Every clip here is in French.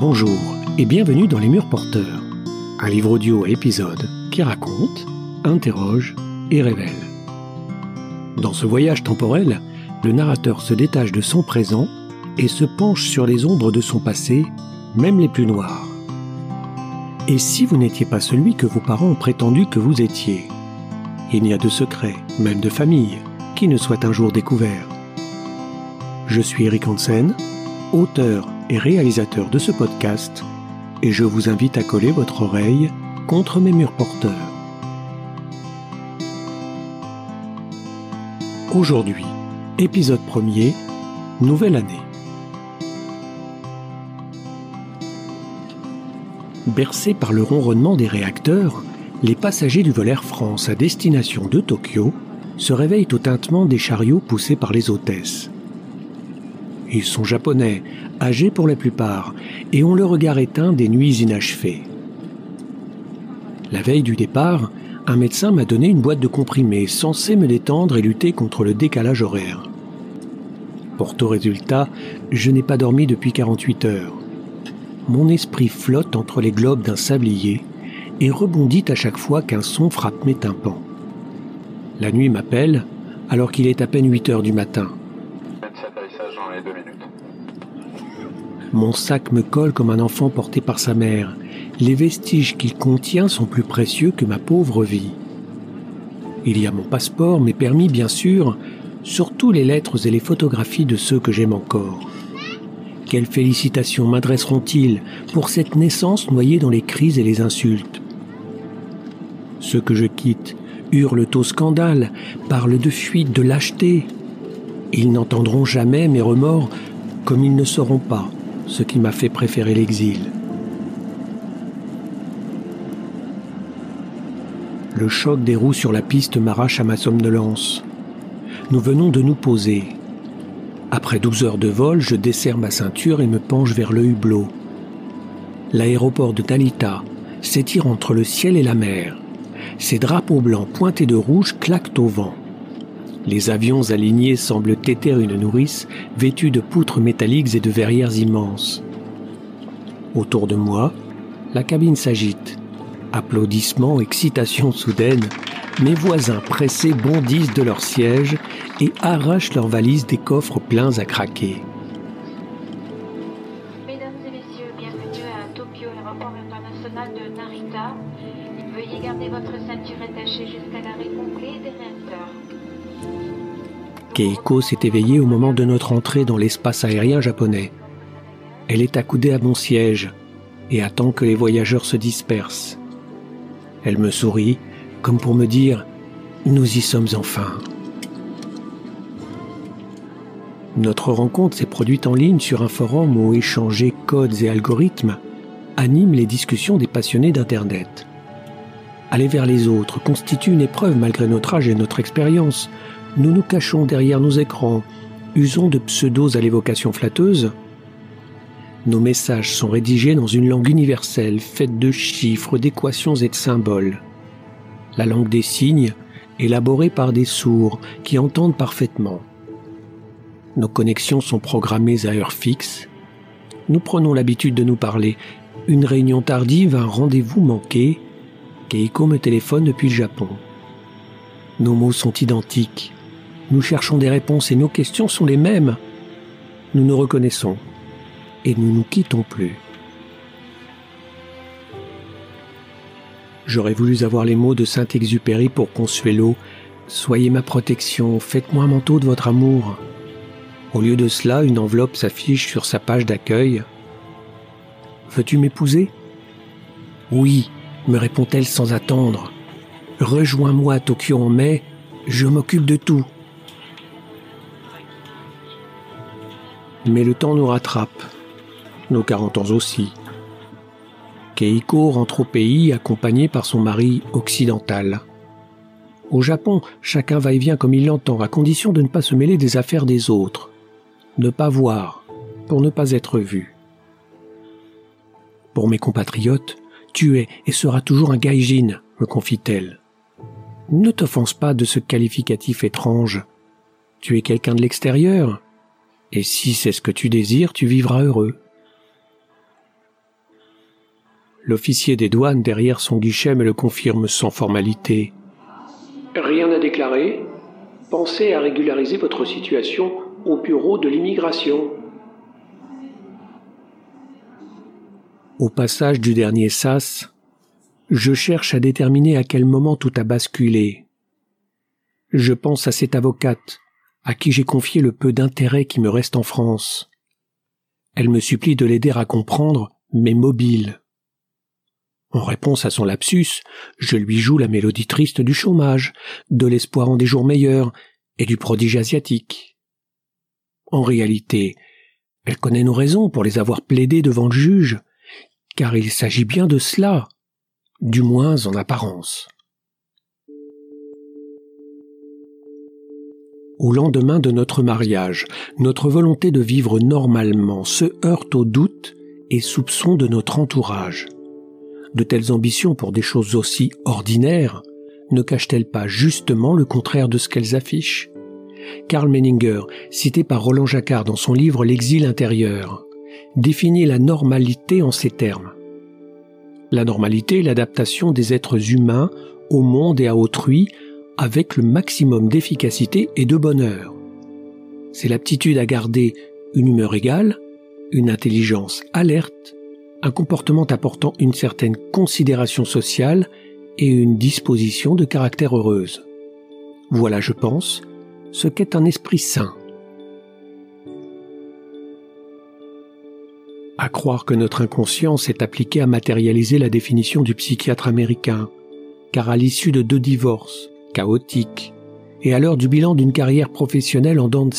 Bonjour et bienvenue dans Les Murs Porteurs, un livre audio à épisodes qui raconte, interroge et révèle. Dans ce voyage temporel, le narrateur se détache de son présent et se penche sur les ombres de son passé, même les plus noires. Et si vous n'étiez pas celui que vos parents ont prétendu que vous étiez Il n'y a de secret, même de famille, qui ne soit un jour découvert. Je suis Eric Hansen, auteur et réalisateur de ce podcast, et je vous invite à coller votre oreille contre mes murs porteurs. Aujourd'hui, épisode premier, nouvelle année. Bercés par le ronronnement des réacteurs, les passagers du vol Air France à destination de Tokyo se réveillent au tintement des chariots poussés par les hôtesses. Ils sont japonais, âgés pour la plupart, et ont le regard éteint des nuits inachevées. La veille du départ, un médecin m'a donné une boîte de comprimés censée me détendre et lutter contre le décalage horaire. Pour résultat, je n'ai pas dormi depuis 48 heures. Mon esprit flotte entre les globes d'un sablier et rebondit à chaque fois qu'un son frappe mes tympans. La nuit m'appelle alors qu'il est à peine 8 heures du matin. Mon sac me colle comme un enfant porté par sa mère. Les vestiges qu'il contient sont plus précieux que ma pauvre vie. Il y a mon passeport, mes permis bien sûr, surtout les lettres et les photographies de ceux que j'aime encore. Quelles félicitations m'adresseront-ils pour cette naissance noyée dans les cris et les insultes? Ceux que je quitte hurlent au scandale, parlent de fuite, de lâcheté. Ils n'entendront jamais mes remords comme ils ne sauront pas ce qui m'a fait préférer l'exil. Le choc des roues sur la piste m'arrache à ma somnolence. Nous venons de nous poser. Après 12 heures de vol, je desserre ma ceinture et me penche vers le hublot. L'aéroport de Talita s'étire entre le ciel et la mer. Ses drapeaux blancs pointés de rouge claquent au vent. Les avions alignés semblent téter une nourrice vêtue de poutres métalliques et de verrières immenses. Autour de moi, la cabine s'agite. Applaudissements, excitation soudaine, mes voisins pressés bondissent de leur siège et arrachent leurs valises des coffres pleins à craquer. Keiko s'est éveillée au moment de notre entrée dans l'espace aérien japonais. Elle est accoudée à mon siège et attend que les voyageurs se dispersent. Elle me sourit, comme pour me dire ⁇ Nous y sommes enfin !⁇ Notre rencontre s'est produite en ligne sur un forum où échanger codes et algorithmes anime les discussions des passionnés d'Internet. Aller vers les autres constitue une épreuve malgré notre âge et notre expérience, nous nous cachons derrière nos écrans, usons de pseudos à l'évocation flatteuse. Nos messages sont rédigés dans une langue universelle faite de chiffres, d'équations et de symboles. La langue des signes, élaborée par des sourds qui entendent parfaitement. Nos connexions sont programmées à heure fixe. Nous prenons l'habitude de nous parler. Une réunion tardive, un rendez-vous manqué. Keiko me téléphone depuis le Japon. Nos mots sont identiques. Nous cherchons des réponses et nos questions sont les mêmes. Nous nous reconnaissons et nous nous quittons plus. J'aurais voulu avoir les mots de Saint-Exupéry pour Consuelo. Soyez ma protection, faites-moi un manteau de votre amour. Au lieu de cela, une enveloppe s'affiche sur sa page d'accueil. Veux-tu m'épouser? Oui, me répond-elle sans attendre. Rejoins-moi à Tokyo en mai, je m'occupe de tout. Mais le temps nous rattrape, nos 40 ans aussi. Keiko rentre au pays accompagnée par son mari occidental. Au Japon, chacun va et vient comme il l'entend, à condition de ne pas se mêler des affaires des autres. Ne pas voir, pour ne pas être vu. Pour mes compatriotes, tu es et seras toujours un gaijin, me confie-t-elle. Ne t'offense pas de ce qualificatif étrange. Tu es quelqu'un de l'extérieur, et si c'est ce que tu désires, tu vivras heureux. L'officier des douanes derrière son guichet me le confirme sans formalité. Rien à déclarer. Pensez à régulariser votre situation au bureau de l'immigration. Au passage du dernier sas, je cherche à déterminer à quel moment tout a basculé. Je pense à cette avocate, à qui j'ai confié le peu d'intérêt qui me reste en France. Elle me supplie de l'aider à comprendre, mais mobile. En réponse à son lapsus, je lui joue la mélodie triste du chômage, de l'espoir en des jours meilleurs et du prodige asiatique. En réalité, elle connaît nos raisons pour les avoir plaidées devant le juge, car il s'agit bien de cela, du moins en apparence. Au lendemain de notre mariage, notre volonté de vivre normalement se heurte aux doutes et soupçons de notre entourage. De telles ambitions pour des choses aussi ordinaires ne cachent-elles pas justement le contraire de ce qu'elles affichent? Karl Menninger, cité par Roland Jacquard dans son livre L'exil intérieur, définit la normalité en ces termes. La normalité est l'adaptation des êtres humains au monde et à autrui avec le maximum d'efficacité et de bonheur. C'est l'aptitude à garder une humeur égale, une intelligence alerte, un comportement apportant une certaine considération sociale et une disposition de caractère heureuse. Voilà, je pense, ce qu'est un esprit sain. À croire que notre inconscience est appliquée à matérialiser la définition du psychiatre américain, car à l'issue de deux divorces, chaotique, et à l'heure du bilan d'une carrière professionnelle en dents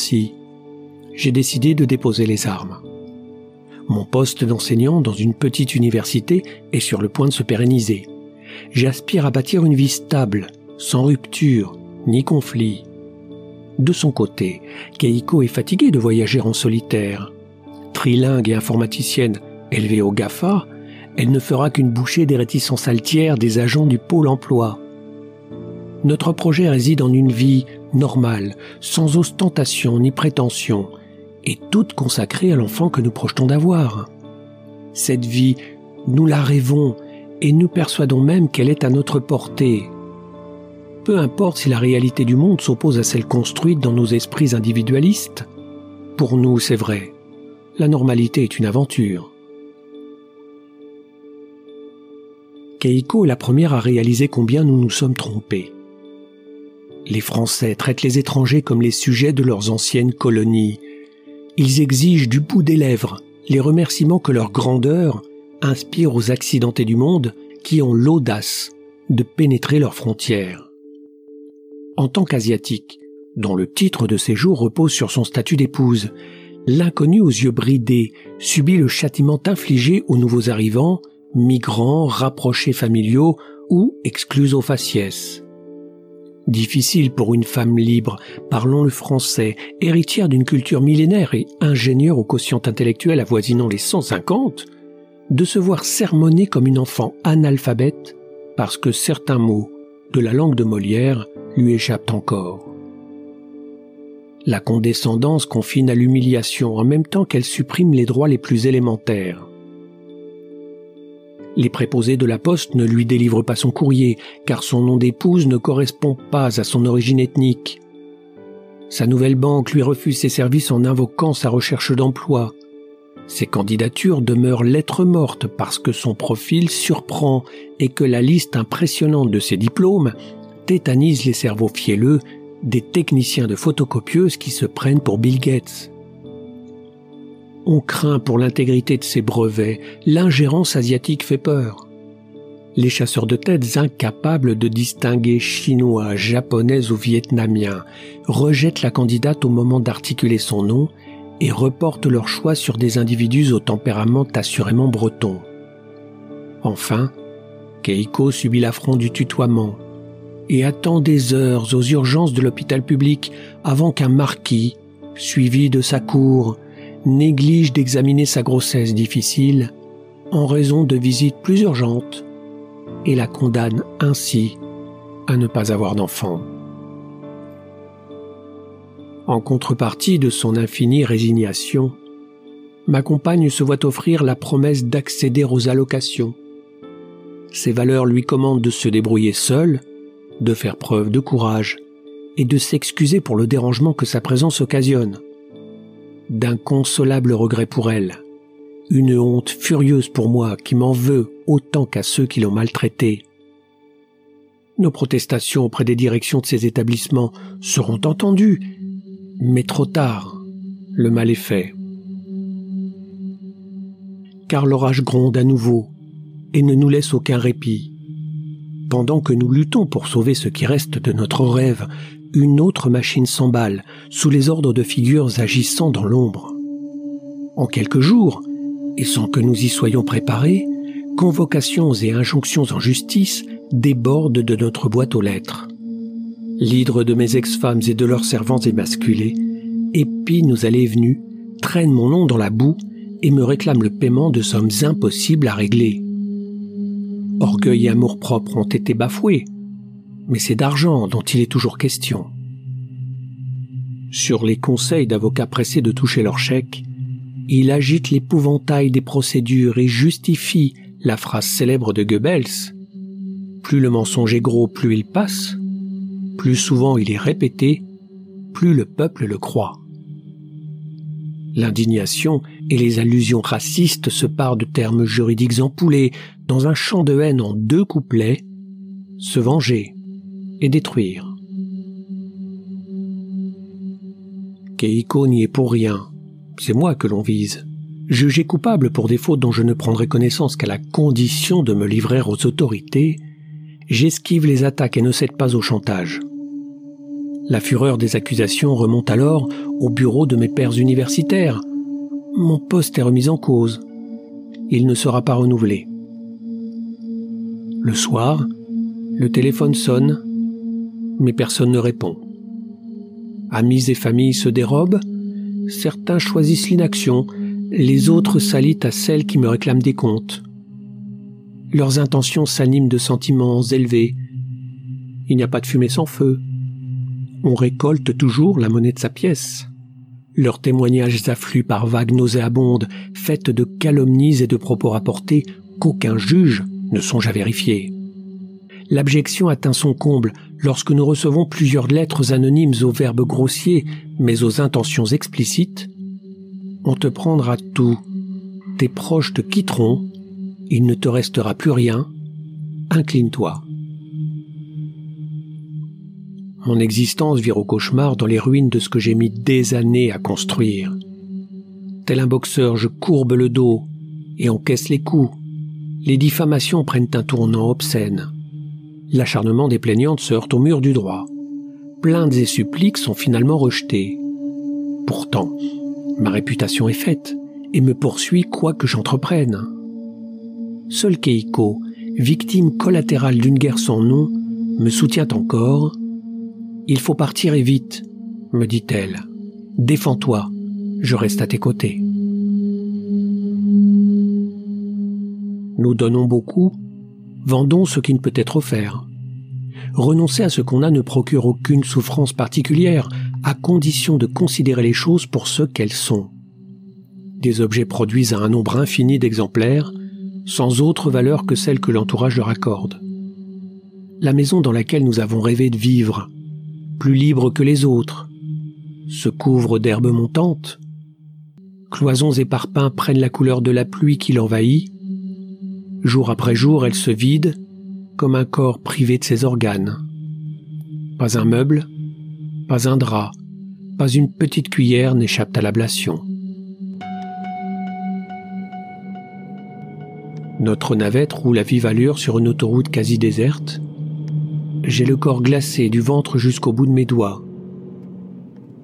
j'ai décidé de déposer les armes. Mon poste d'enseignant dans une petite université est sur le point de se pérenniser. J'aspire à bâtir une vie stable, sans rupture, ni conflit. De son côté, Keiko est fatiguée de voyager en solitaire. Trilingue et informaticienne élevée au GAFA, elle ne fera qu'une bouchée des réticences altières des agents du pôle emploi. Notre projet réside en une vie normale, sans ostentation ni prétention, et toute consacrée à l'enfant que nous projetons d'avoir. Cette vie, nous la rêvons et nous persuadons même qu'elle est à notre portée. Peu importe si la réalité du monde s'oppose à celle construite dans nos esprits individualistes. Pour nous, c'est vrai, la normalité est une aventure. Keiko est la première à réaliser combien nous nous sommes trompés. Les Français traitent les étrangers comme les sujets de leurs anciennes colonies. Ils exigent du bout des lèvres les remerciements que leur grandeur inspire aux accidentés du monde qui ont l'audace de pénétrer leurs frontières. En tant qu'asiatique, dont le titre de séjour repose sur son statut d'épouse, l'inconnu aux yeux bridés subit le châtiment infligé aux nouveaux arrivants, migrants, rapprochés familiaux ou exclus aux faciès. Difficile pour une femme libre, parlant le français, héritière d'une culture millénaire et ingénieure au quotient intellectuel avoisinant les 150, de se voir sermonner comme une enfant analphabète parce que certains mots de la langue de Molière lui échappent encore. La condescendance confine à l'humiliation en même temps qu'elle supprime les droits les plus élémentaires. Les préposés de la poste ne lui délivrent pas son courrier, car son nom d'épouse ne correspond pas à son origine ethnique. Sa nouvelle banque lui refuse ses services en invoquant sa recherche d'emploi. Ses candidatures demeurent lettres mortes parce que son profil surprend et que la liste impressionnante de ses diplômes tétanise les cerveaux fielleux des techniciens de photocopieuses qui se prennent pour Bill Gates. On craint pour l'intégrité de ces brevets, l'ingérence asiatique fait peur. Les chasseurs de têtes incapables de distinguer chinois, japonais ou vietnamiens rejettent la candidate au moment d'articuler son nom et reportent leur choix sur des individus au tempérament assurément breton. Enfin, Keiko subit l'affront du tutoiement et attend des heures aux urgences de l'hôpital public avant qu'un marquis, suivi de sa cour, néglige d'examiner sa grossesse difficile en raison de visites plus urgentes et la condamne ainsi à ne pas avoir d'enfant. En contrepartie de son infinie résignation, ma compagne se voit offrir la promesse d'accéder aux allocations, Ses valeurs lui commandent de se débrouiller seul, de faire preuve de courage et de s'excuser pour le dérangement que sa présence occasionne. D'inconsolables regrets pour elle, une honte furieuse pour moi qui m'en veut autant qu'à ceux qui l'ont maltraité. Nos protestations auprès des directions de ces établissements seront entendues, mais trop tard, le mal est fait. Car l'orage gronde à nouveau et ne nous laisse aucun répit. Pendant que nous luttons pour sauver ce qui reste de notre rêve, une autre machine s'emballe sous les ordres de figures agissant dans l'ombre. En quelques jours, et sans que nous y soyons préparés, convocations et injonctions en justice débordent de notre boîte aux lettres. L'hydre de mes ex-femmes et de leurs servants émasculés épine aux allées et venues, traîne mon nom dans la boue et me réclame le paiement de sommes impossibles à régler. Orgueil et amour-propre ont été bafoués, mais c'est d'argent dont il est toujours question. Sur les conseils d'avocats pressés de toucher leur chèque, il agite l'épouvantail des procédures et justifie la phrase célèbre de Goebbels. Plus le mensonge est gros, plus il passe, plus souvent il est répété, plus le peuple le croit. L'indignation et les allusions racistes se parent de termes juridiques empoulés dans un champ de haine en deux couplets, se venger et détruire. Keiko n'y est pour rien, c'est moi que l'on vise. Jugé coupable pour des fautes dont je ne prendrai connaissance qu'à la condition de me livrer aux autorités, j'esquive les attaques et ne cède pas au chantage. La fureur des accusations remonte alors au bureau de mes pères universitaires. Mon poste est remis en cause. Il ne sera pas renouvelé. Le soir, le téléphone sonne, mais personne ne répond. Amis et familles se dérobent, certains choisissent l'inaction, les autres s'allient à celles qui me réclament des comptes. Leurs intentions s'animent de sentiments élevés. Il n'y a pas de fumée sans feu. On récolte toujours la monnaie de sa pièce. Leurs témoignages affluent par vagues nauséabondes, faites de calomnies et de propos rapportés qu'aucun juge ne songe à vérifier. L'abjection atteint son comble lorsque nous recevons plusieurs lettres anonymes aux verbes grossiers, mais aux intentions explicites. On te prendra tout. Tes proches te quitteront. Il ne te restera plus rien. Incline-toi. Mon existence vire au cauchemar dans les ruines de ce que j'ai mis des années à construire. Tel un boxeur, je courbe le dos et encaisse les coups. Les diffamations prennent un tournant obscène l'acharnement des plaignantes se heurte au mur du droit. Plaintes et suppliques sont finalement rejetées. Pourtant, ma réputation est faite et me poursuit quoi que j'entreprenne. Seul Keiko, victime collatérale d'une guerre sans nom, me soutient encore. Il faut partir et vite, me dit-elle. Défends-toi, je reste à tes côtés. Nous donnons beaucoup Vendons ce qui ne peut être offert. Renoncer à ce qu'on a ne procure aucune souffrance particulière, à condition de considérer les choses pour ce qu'elles sont. Des objets produisent à un nombre infini d'exemplaires, sans autre valeur que celle que l'entourage leur accorde. La maison dans laquelle nous avons rêvé de vivre, plus libre que les autres, se couvre d'herbes montantes. Cloisons et parpaings prennent la couleur de la pluie qui l'envahit, Jour après jour, elle se vide comme un corps privé de ses organes. Pas un meuble, pas un drap, pas une petite cuillère n'échappe à l'ablation. Notre navette roule à vive allure sur une autoroute quasi déserte. J'ai le corps glacé du ventre jusqu'au bout de mes doigts.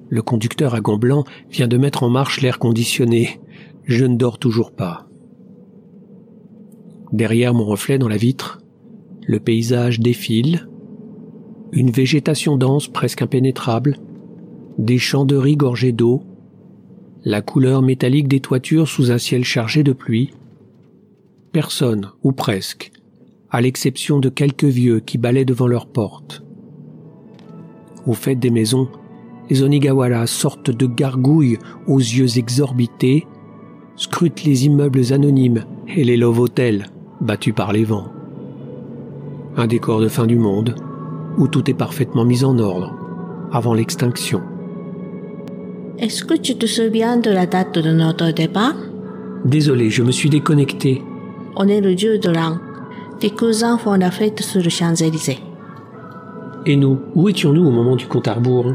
Le conducteur à gants blancs vient de mettre en marche l'air conditionné. Je ne dors toujours pas. Derrière mon reflet dans la vitre, le paysage défile, une végétation dense presque impénétrable, des champs de riz gorgés d'eau, la couleur métallique des toitures sous un ciel chargé de pluie. Personne, ou presque, à l'exception de quelques vieux qui balaient devant leurs portes. Au fait des maisons, les Onigawara, sortent de gargouilles aux yeux exorbités, scrutent les immeubles anonymes et les love hotels battu par les vents. Un décor de fin du monde, où tout est parfaitement mis en ordre, avant l'extinction. Est-ce que tu te souviens de la date de notre départ? Désolé, je me suis déconnecté. On est le dieu de l'an. Tes cousins font la fête sur les Champs-Élysées. Et nous, où étions-nous au moment du compte à rebours?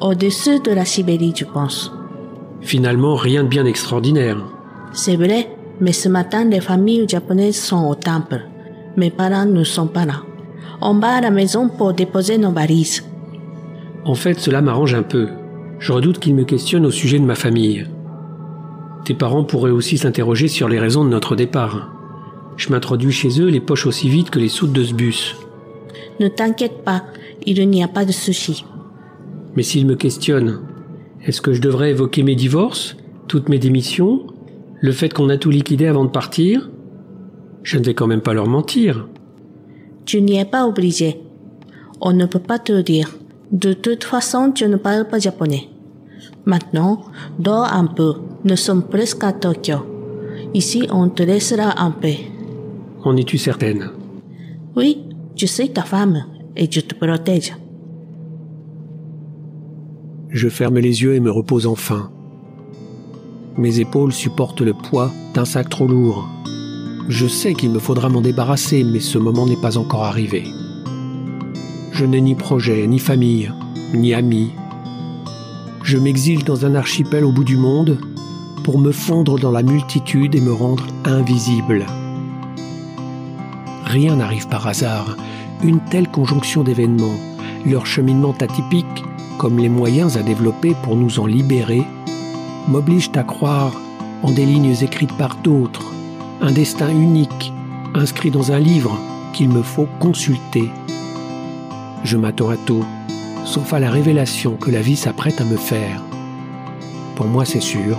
Au-dessus de la Sibérie, tu penses? Finalement, rien de bien extraordinaire. C'est vrai, mais ce matin, les familles japonaises sont au temple. Mes parents ne sont pas là. On va à la maison pour déposer nos valises. En fait, cela m'arrange un peu. Je redoute qu'ils me questionnent au sujet de ma famille. Tes parents pourraient aussi s'interroger sur les raisons de notre départ. Je m'introduis chez eux les poches aussi vite que les soutes de ce bus. Ne t'inquiète pas, il n'y a pas de souci. Mais s'ils me questionnent, est-ce que je devrais évoquer mes divorces, toutes mes démissions, le fait qu'on a tout liquidé avant de partir Je ne vais quand même pas leur mentir. Tu n'y es pas obligé. On ne peut pas te le dire. De toute façon, tu ne parles pas japonais. Maintenant, dors un peu. Nous sommes presque à Tokyo. Ici, on te laissera en paix. En es-tu certaine? Oui, je suis ta femme et je te protège. Je ferme les yeux et me repose enfin. Mes épaules supportent le poids d'un sac trop lourd. Je sais qu'il me faudra m'en débarrasser, mais ce moment n'est pas encore arrivé. Je n'ai ni projet, ni famille, ni amis. Je m'exile dans un archipel au bout du monde pour me fondre dans la multitude et me rendre invisible. Rien n'arrive par hasard. Une telle conjonction d'événements, leur cheminement atypique, comme les moyens à développer pour nous en libérer, m'obligent à croire en des lignes écrites par d'autres, un destin unique, inscrit dans un livre qu'il me faut consulter. Je m'attends à tout, sauf à la révélation que la vie s'apprête à me faire. Pour moi, c'est sûr,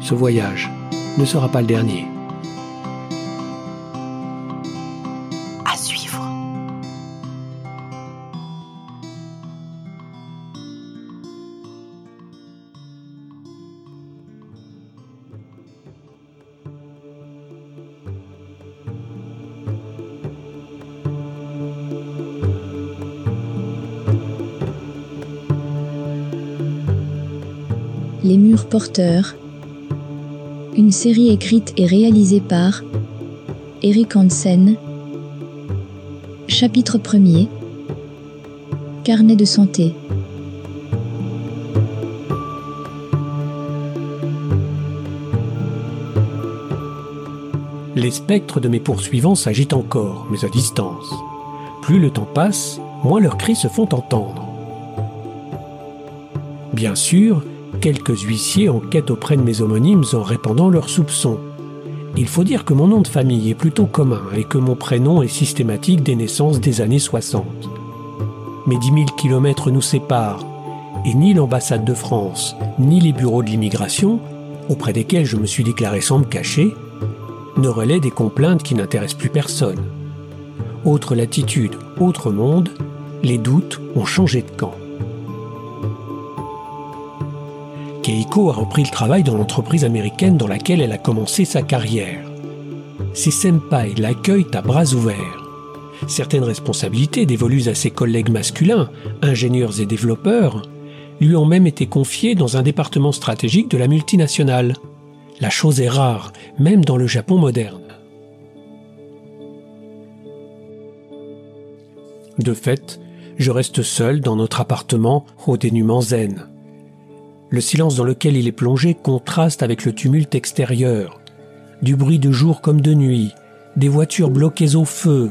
ce voyage ne sera pas le dernier. Porteurs. Une série écrite et réalisée par Eric Hansen. Chapitre 1er. Carnet de santé. Les spectres de mes poursuivants s'agitent encore, mais à distance. Plus le temps passe, moins leurs cris se font entendre. Bien sûr, quelques huissiers enquêtent auprès de mes homonymes en répandant leurs soupçons. Il faut dire que mon nom de famille est plutôt commun et que mon prénom est systématique des naissances des années 60. Mais 10 000 kilomètres nous séparent, et ni l'ambassade de France, ni les bureaux de l'immigration, auprès desquels je me suis déclaré sans me cacher, ne relaient des complaintes qui n'intéressent plus personne. Autre latitude, autre monde, les doutes ont changé de camp. Keiko a repris le travail dans l'entreprise américaine dans laquelle elle a commencé sa carrière. Ses senpai l'accueillent à bras ouverts. Certaines responsabilités dévolues à ses collègues masculins, ingénieurs et développeurs, lui ont même été confiées dans un département stratégique de la multinationale. La chose est rare, même dans le Japon moderne. De fait, je reste seul dans notre appartement au dénuement zen. Le silence dans lequel il est plongé contraste avec le tumulte extérieur. Du bruit de jour comme de nuit, des voitures bloquées au feu,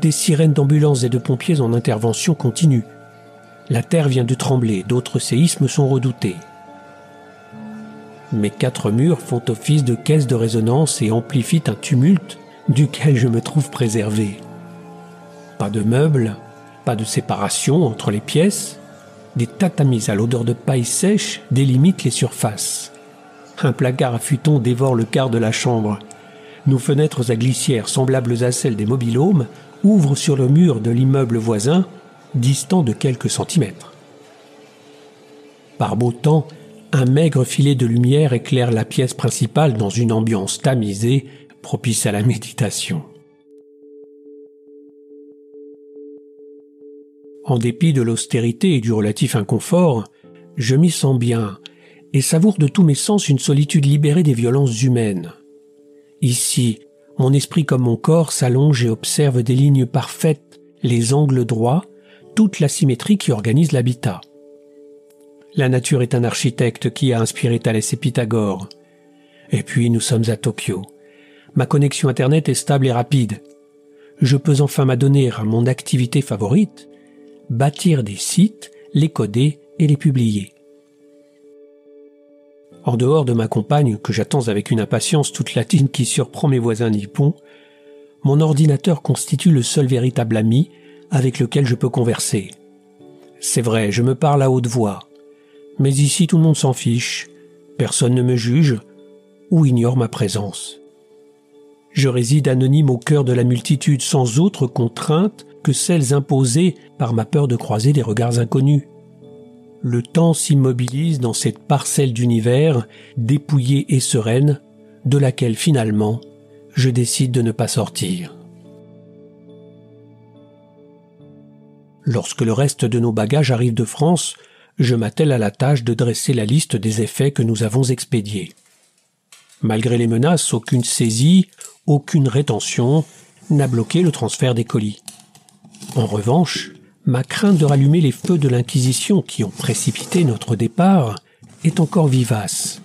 des sirènes d'ambulances et de pompiers en intervention continue. La terre vient de trembler, d'autres séismes sont redoutés. Mes quatre murs font office de caisse de résonance et amplifient un tumulte duquel je me trouve préservé. Pas de meubles, pas de séparation entre les pièces, des tatamis à l'odeur de paille sèche délimitent les surfaces. Un placard à futon dévore le quart de la chambre. Nos fenêtres à glissière semblables à celles des mobilhomes ouvrent sur le mur de l'immeuble voisin, distant de quelques centimètres. Par beau temps, un maigre filet de lumière éclaire la pièce principale dans une ambiance tamisée, propice à la méditation. En dépit de l'austérité et du relatif inconfort, je m'y sens bien et savoure de tous mes sens une solitude libérée des violences humaines. Ici, mon esprit comme mon corps s'allonge et observe des lignes parfaites, les angles droits, toute la symétrie qui organise l'habitat. La nature est un architecte qui a inspiré Thalès et Pythagore. Et puis nous sommes à Tokyo. Ma connexion Internet est stable et rapide. Je peux enfin m'adonner à mon activité favorite, bâtir des sites, les coder et les publier. En dehors de ma compagne, que j'attends avec une impatience toute latine qui surprend mes voisins nippons, mon ordinateur constitue le seul véritable ami avec lequel je peux converser. C'est vrai, je me parle à haute voix. Mais ici tout le monde s'en fiche, personne ne me juge ou ignore ma présence. Je réside anonyme au cœur de la multitude sans autre contrainte que celles imposées par ma peur de croiser des regards inconnus. Le temps s'immobilise dans cette parcelle d'univers dépouillée et sereine, de laquelle finalement je décide de ne pas sortir. Lorsque le reste de nos bagages arrive de France, je m'attelle à la tâche de dresser la liste des effets que nous avons expédiés. Malgré les menaces, aucune saisie, aucune rétention n'a bloqué le transfert des colis. En revanche, ma crainte de rallumer les feux de l'Inquisition qui ont précipité notre départ est encore vivace.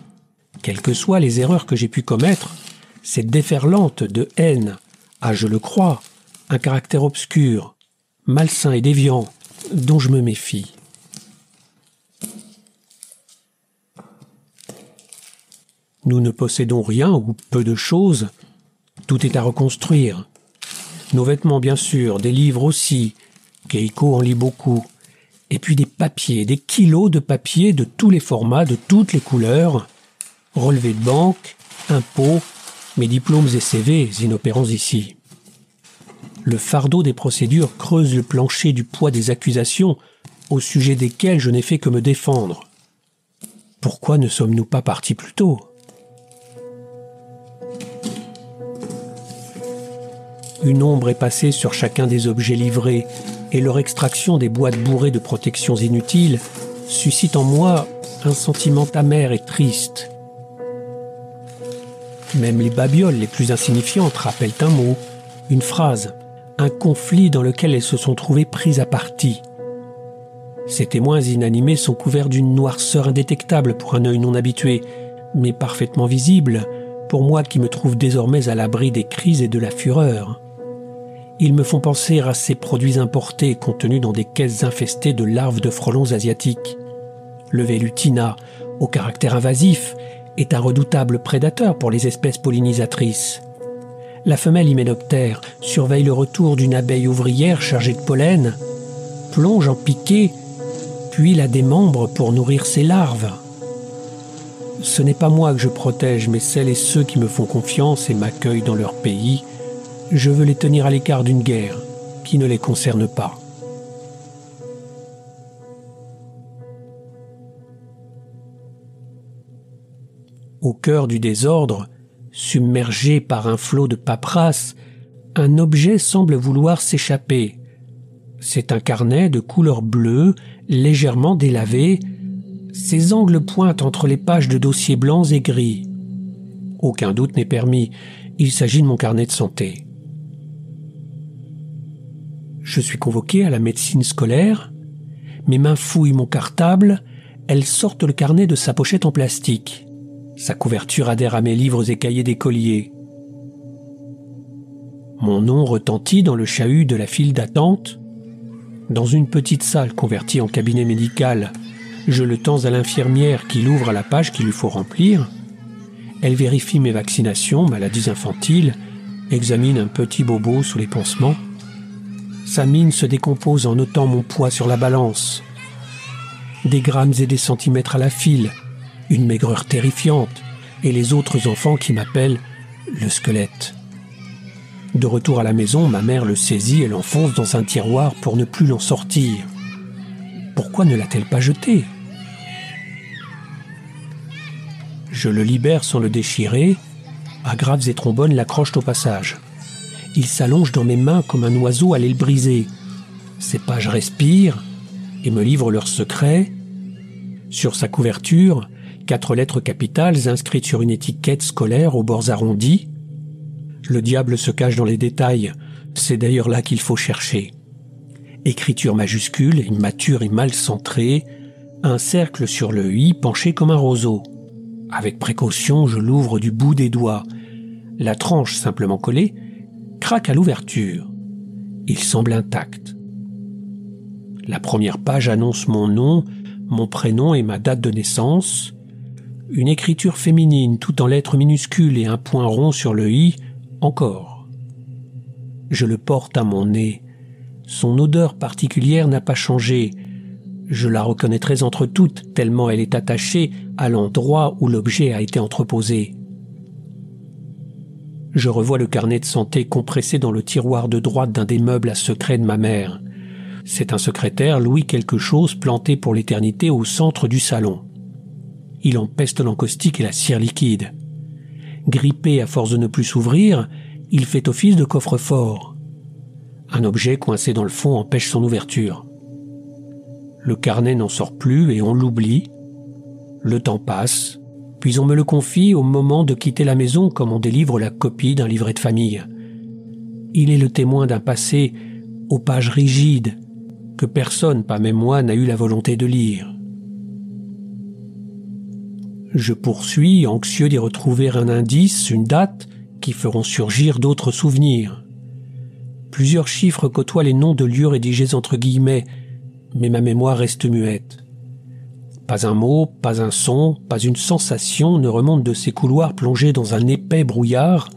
Quelles que soient les erreurs que j'ai pu commettre, cette déferlante de haine a, je le crois, un caractère obscur, malsain et déviant dont je me méfie. Nous ne possédons rien ou peu de choses. Tout est à reconstruire. Nos vêtements, bien sûr, des livres aussi. Keiko en lit beaucoup. Et puis des papiers, des kilos de papiers de tous les formats, de toutes les couleurs. Relevés de banque, impôts, mes diplômes et CV inopérants ici. Le fardeau des procédures creuse le plancher du poids des accusations au sujet desquelles je n'ai fait que me défendre. Pourquoi ne sommes-nous pas partis plus tôt? Une ombre est passée sur chacun des objets livrés, et leur extraction des boîtes bourrées de protections inutiles suscite en moi un sentiment amer et triste. Même les babioles les plus insignifiantes rappellent un mot, une phrase, un conflit dans lequel elles se sont trouvées prises à partie. Ces témoins inanimés sont couverts d'une noirceur indétectable pour un œil non habitué, mais parfaitement visible pour moi qui me trouve désormais à l'abri des crises et de la fureur. Ils me font penser à ces produits importés contenus dans des caisses infestées de larves de frelons asiatiques. Le vélutina, au caractère invasif, est un redoutable prédateur pour les espèces pollinisatrices. La femelle hyménoptère surveille le retour d'une abeille ouvrière chargée de pollen, plonge en piqué, puis la démembre pour nourrir ses larves. Ce n'est pas moi que je protège, mais celles et ceux qui me font confiance et m'accueillent dans leur pays je veux les tenir à l'écart d'une guerre qui ne les concerne pas. Au cœur du désordre, submergé par un flot de paperasse, un objet semble vouloir s'échapper. C'est un carnet de couleur bleue, légèrement délavé. Ses angles pointent entre les pages de dossiers blancs et gris. Aucun doute n'est permis, il s'agit de mon carnet de santé. Je suis convoqué à la médecine scolaire. Mes mains fouillent mon cartable. Elles sortent le carnet de sa pochette en plastique. Sa couverture adhère à mes livres et cahiers d'écolier. Mon nom retentit dans le chahut de la file d'attente. Dans une petite salle convertie en cabinet médical, je le tends à l'infirmière qui l'ouvre à la page qu'il lui faut remplir. Elle vérifie mes vaccinations, maladies infantiles, examine un petit bobo sous les pansements. Sa mine se décompose en notant mon poids sur la balance. Des grammes et des centimètres à la file, une maigreur terrifiante, et les autres enfants qui m'appellent le squelette. De retour à la maison, ma mère le saisit et l'enfonce dans un tiroir pour ne plus l'en sortir. Pourquoi ne l'a-t-elle pas jeté? Je le libère sans le déchirer. Agraves et trombones l'accrochent au passage. Il s'allonge dans mes mains comme un oiseau à l'aile brisée. Ces pages respirent et me livrent leurs secrets. Sur sa couverture, quatre lettres capitales inscrites sur une étiquette scolaire aux bords arrondis. Le diable se cache dans les détails, c'est d'ailleurs là qu'il faut chercher. Écriture majuscule, immature et mal centrée, un cercle sur le i penché comme un roseau. Avec précaution, je l'ouvre du bout des doigts. La tranche simplement collée craque à l'ouverture. Il semble intact. La première page annonce mon nom, mon prénom et ma date de naissance. Une écriture féminine tout en lettres minuscules et un point rond sur le i encore. Je le porte à mon nez. Son odeur particulière n'a pas changé. Je la reconnaîtrais entre toutes, tellement elle est attachée à l'endroit où l'objet a été entreposé. Je revois le carnet de santé compressé dans le tiroir de droite d'un des meubles à secret de ma mère. C'est un secrétaire Louis quelque chose planté pour l'éternité au centre du salon. Il empeste l'encaustique et la cire liquide. Grippé à force de ne plus s'ouvrir, il fait office de coffre-fort. Un objet coincé dans le fond empêche son ouverture. Le carnet n'en sort plus et on l'oublie. Le temps passe, puis on me le confie au moment de quitter la maison comme on délivre la copie d'un livret de famille. Il est le témoin d'un passé aux pages rigides que personne, pas même moi, n'a eu la volonté de lire. Je poursuis, anxieux d'y retrouver un indice, une date, qui feront surgir d'autres souvenirs. Plusieurs chiffres côtoient les noms de lieux rédigés entre guillemets, mais ma mémoire reste muette. Pas un mot, pas un son, pas une sensation ne remonte de ces couloirs plongés dans un épais brouillard.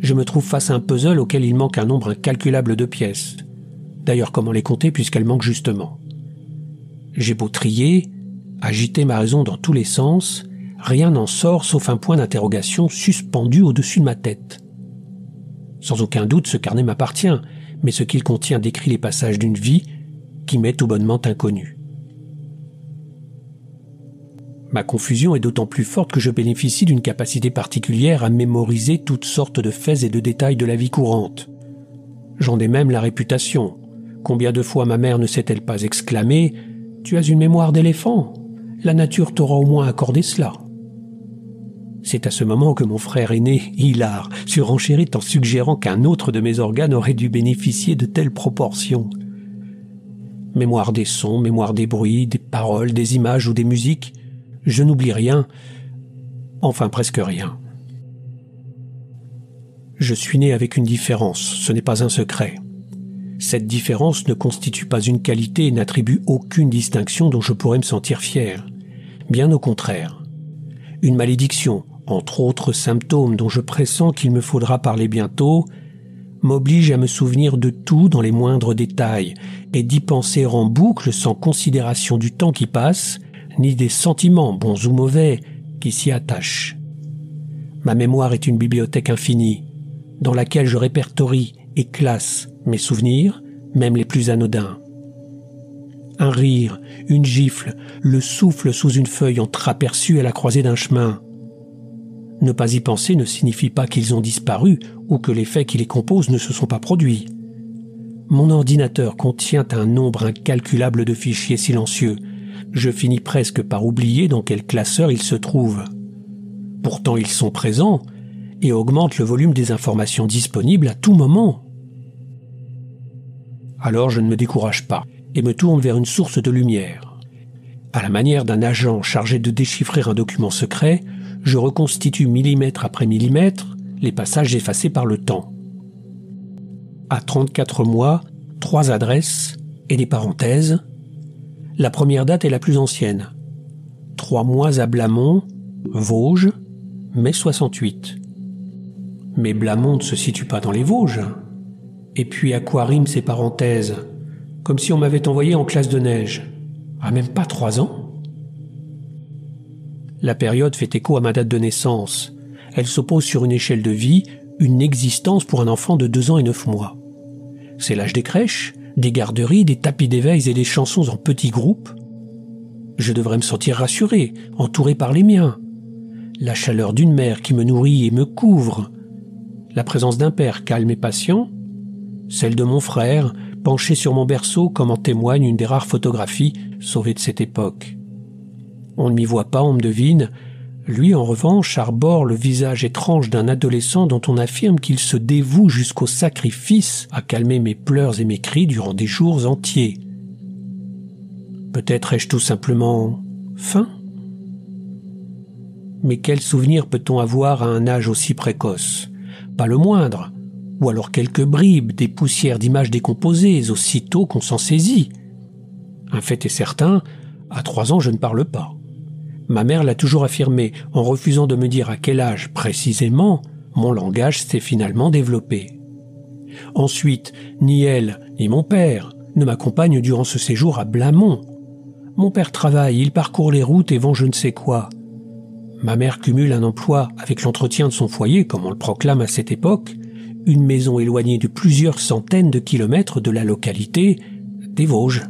Je me trouve face à un puzzle auquel il manque un nombre incalculable de pièces. D'ailleurs, comment les compter puisqu'elles manquent justement? J'ai beau trier, agiter ma raison dans tous les sens, rien n'en sort sauf un point d'interrogation suspendu au-dessus de ma tête. Sans aucun doute, ce carnet m'appartient, mais ce qu'il contient décrit les passages d'une vie qui m'est tout bonnement inconnue. Ma confusion est d'autant plus forte que je bénéficie d'une capacité particulière à mémoriser toutes sortes de faits et de détails de la vie courante. J'en ai même la réputation. Combien de fois ma mère ne s'est-elle pas exclamée Tu as une mémoire d'éléphant La nature t'aura au moins accordé cela. C'est à ce moment que mon frère aîné, Hilar, surenchérit en suggérant qu'un autre de mes organes aurait dû bénéficier de telles proportions. Mémoire des sons, mémoire des bruits, des paroles, des images ou des musiques, je n'oublie rien, enfin presque rien. Je suis né avec une différence, ce n'est pas un secret. Cette différence ne constitue pas une qualité et n'attribue aucune distinction dont je pourrais me sentir fier. Bien au contraire. Une malédiction, entre autres symptômes dont je pressens qu'il me faudra parler bientôt, m'oblige à me souvenir de tout dans les moindres détails et d'y penser en boucle sans considération du temps qui passe, ni des sentiments, bons ou mauvais, qui s'y attachent. Ma mémoire est une bibliothèque infinie, dans laquelle je répertorie et classe mes souvenirs, même les plus anodins. Un rire, une gifle, le souffle sous une feuille entreaperçue à la croisée d'un chemin, ne pas y penser ne signifie pas qu'ils ont disparu ou que les faits qui les composent ne se sont pas produits. Mon ordinateur contient un nombre incalculable de fichiers silencieux. Je finis presque par oublier dans quel classeur ils se trouvent. Pourtant ils sont présents et augmentent le volume des informations disponibles à tout moment. Alors je ne me décourage pas et me tourne vers une source de lumière. À la manière d'un agent chargé de déchiffrer un document secret, je reconstitue millimètre après millimètre les passages effacés par le temps. À 34 mois, trois adresses et des parenthèses. La première date est la plus ancienne. Trois mois à Blamont, Vosges, mai 68. Mais Blamont ne se situe pas dans les Vosges. Et puis à quoi riment ces parenthèses? Comme si on m'avait envoyé en classe de neige. À même pas trois ans? La période fait écho à ma date de naissance. Elle s'oppose sur une échelle de vie, une existence pour un enfant de deux ans et neuf mois. C'est l'âge des crèches, des garderies, des tapis d'éveil et des chansons en petits groupes. Je devrais me sentir rassuré, entouré par les miens. La chaleur d'une mère qui me nourrit et me couvre. La présence d'un père calme et patient. Celle de mon frère, penché sur mon berceau comme en témoigne une des rares photographies sauvées de cette époque. On ne m'y voit pas, on me devine. Lui, en revanche, arbore le visage étrange d'un adolescent dont on affirme qu'il se dévoue jusqu'au sacrifice à calmer mes pleurs et mes cris durant des jours entiers. Peut-être ai-je tout simplement faim? Mais quel souvenir peut-on avoir à un âge aussi précoce? Pas le moindre ou alors quelques bribes, des poussières d'images décomposées, aussitôt qu'on s'en saisit. Un fait est certain, à trois ans je ne parle pas. Ma mère l'a toujours affirmé, en refusant de me dire à quel âge précisément mon langage s'est finalement développé. Ensuite, ni elle, ni mon père ne m'accompagnent durant ce séjour à Blamont. Mon père travaille, il parcourt les routes et vend je ne sais quoi. Ma mère cumule un emploi avec l'entretien de son foyer, comme on le proclame à cette époque, une maison éloignée de plusieurs centaines de kilomètres de la localité des Vosges.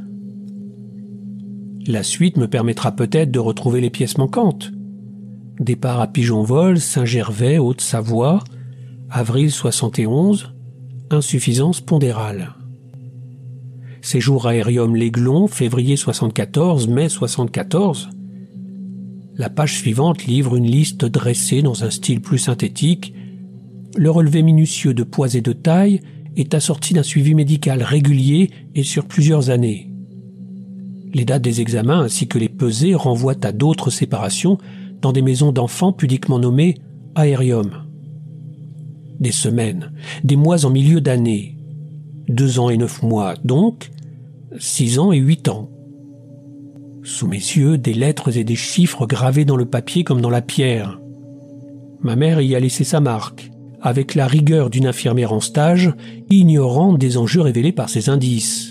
La suite me permettra peut-être de retrouver les pièces manquantes. Départ à Pigeonvol, Saint-Gervais, Haute-Savoie, avril 71, insuffisance pondérale. Séjour aérium L'Aiglon, février 74, mai 74. La page suivante livre une liste dressée dans un style plus synthétique le relevé minutieux de poids et de taille est assorti d'un suivi médical régulier et sur plusieurs années. Les dates des examens ainsi que les pesées renvoient à d'autres séparations dans des maisons d'enfants pudiquement nommées aérium. Des semaines, des mois en milieu d'année, deux ans et neuf mois donc, six ans et huit ans. Sous mes yeux, des lettres et des chiffres gravés dans le papier comme dans la pierre. Ma mère y a laissé sa marque avec la rigueur d'une infirmière en stage, ignorante des enjeux révélés par ces indices.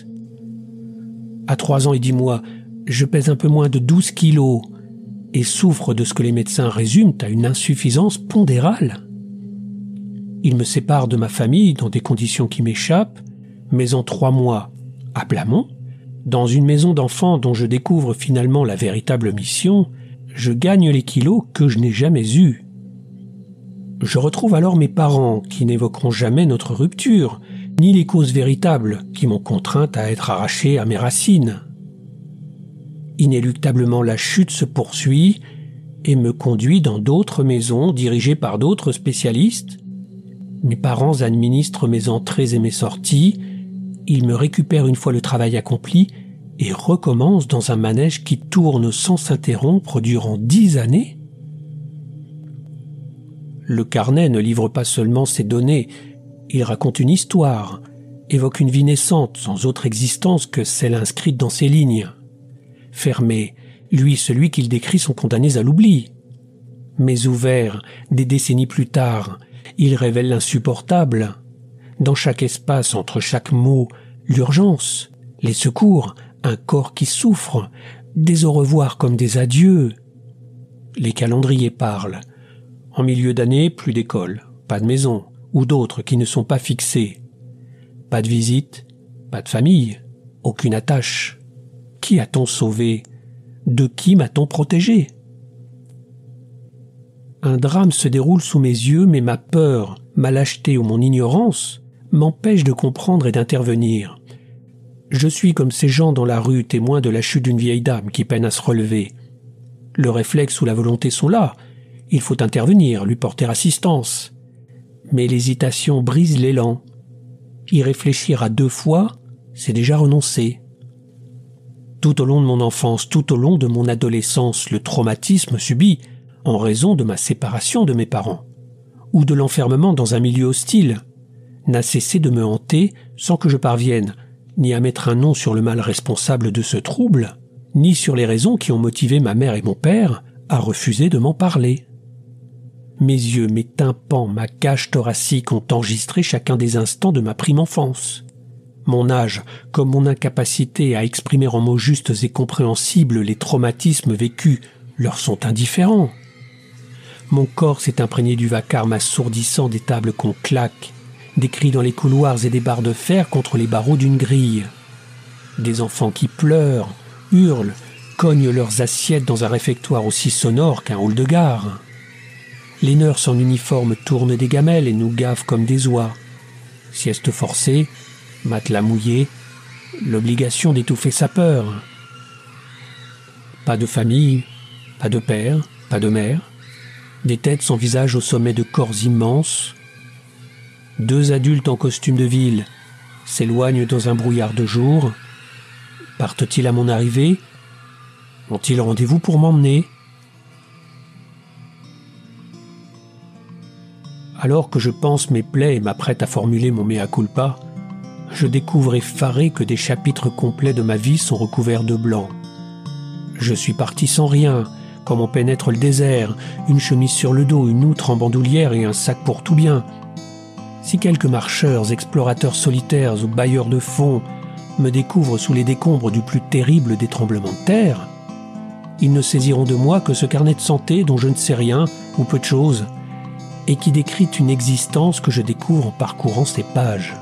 À trois ans et dix mois, je pèse un peu moins de 12 kilos et souffre de ce que les médecins résument à une insuffisance pondérale. Il me sépare de ma famille dans des conditions qui m'échappent, mais en trois mois, à Blamont, dans une maison d'enfants dont je découvre finalement la véritable mission, je gagne les kilos que je n'ai jamais eus. Je retrouve alors mes parents qui n'évoqueront jamais notre rupture, ni les causes véritables qui m'ont contrainte à être arraché à mes racines. Inéluctablement la chute se poursuit et me conduit dans d'autres maisons dirigées par d'autres spécialistes. Mes parents administrent mes entrées et mes sorties, ils me récupèrent une fois le travail accompli et recommencent dans un manège qui tourne sans s'interrompre durant dix années. Le carnet ne livre pas seulement ses données, il raconte une histoire, évoque une vie naissante sans autre existence que celle inscrite dans ses lignes. Fermé, lui celui qu'il décrit sont condamnés à l'oubli. Mais ouvert, des décennies plus tard, il révèle l'insupportable. Dans chaque espace, entre chaque mot, l'urgence, les secours, un corps qui souffre, des au revoir comme des adieux. Les calendriers parlent, en milieu d'année, plus d'école, pas de maison, ou d'autres qui ne sont pas fixées. Pas de visite, pas de famille, aucune attache. Qui a-t-on sauvé? De qui m'a-t-on protégé? Un drame se déroule sous mes yeux, mais ma peur, ma lâcheté ou mon ignorance m'empêche de comprendre et d'intervenir. Je suis comme ces gens dans la rue témoins de la chute d'une vieille dame qui peine à se relever. Le réflexe ou la volonté sont là, il faut intervenir, lui porter assistance. Mais l'hésitation brise l'élan. Y réfléchir à deux fois, c'est déjà renoncer. Tout au long de mon enfance, tout au long de mon adolescence, le traumatisme subi en raison de ma séparation de mes parents, ou de l'enfermement dans un milieu hostile, n'a cessé de me hanter sans que je parvienne ni à mettre un nom sur le mal responsable de ce trouble, ni sur les raisons qui ont motivé ma mère et mon père à refuser de m'en parler. Mes yeux, mes tympans, ma cage thoracique ont enregistré chacun des instants de ma prime enfance. Mon âge, comme mon incapacité à exprimer en mots justes et compréhensibles les traumatismes vécus, leur sont indifférents. Mon corps s'est imprégné du vacarme assourdissant des tables qu'on claque, des cris dans les couloirs et des barres de fer contre les barreaux d'une grille. Des enfants qui pleurent, hurlent, cognent leurs assiettes dans un réfectoire aussi sonore qu'un hall de gare. Les nurses en uniforme tournent des gamelles et nous gavent comme des oies. Sieste forcée, matelas mouillé, l'obligation d'étouffer sa peur. Pas de famille, pas de père, pas de mère, des têtes sans visage au sommet de corps immenses. Deux adultes en costume de ville s'éloignent dans un brouillard de jour. Partent-ils à mon arrivée? Ont-ils rendez-vous pour m'emmener? Alors que je pense mes plaies et m'apprête à formuler mon mea culpa, je découvre effaré que des chapitres complets de ma vie sont recouverts de blanc. Je suis parti sans rien, comme on pénètre le désert, une chemise sur le dos, une outre en bandoulière et un sac pour tout bien. Si quelques marcheurs, explorateurs solitaires ou bailleurs de fonds me découvrent sous les décombres du plus terrible des tremblements de terre, ils ne saisiront de moi que ce carnet de santé dont je ne sais rien ou peu de choses, et qui décrit une existence que je découvre en parcourant ces pages.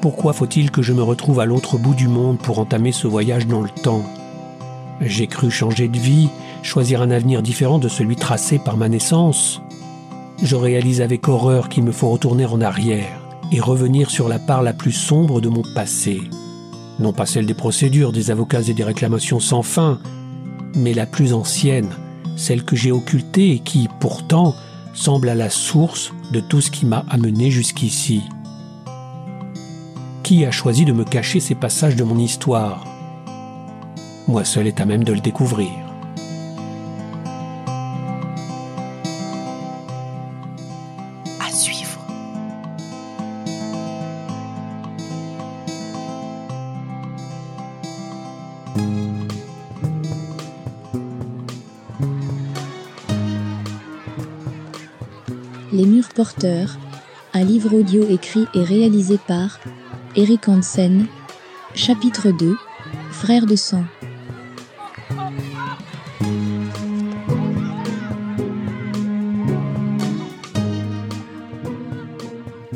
Pourquoi faut-il que je me retrouve à l'autre bout du monde pour entamer ce voyage dans le temps? J'ai cru changer de vie, choisir un avenir différent de celui tracé par ma naissance. Je réalise avec horreur qu'il me faut retourner en arrière et revenir sur la part la plus sombre de mon passé. Non pas celle des procédures, des avocats et des réclamations sans fin, mais la plus ancienne, celle que j'ai occultée et qui, pourtant, semble à la source de tout ce qui m'a amené jusqu'ici. Qui a choisi de me cacher ces passages de mon histoire? Moi seul est à même de le découvrir. Un livre audio écrit et réalisé par Eric Hansen, chapitre 2, Frères de sang.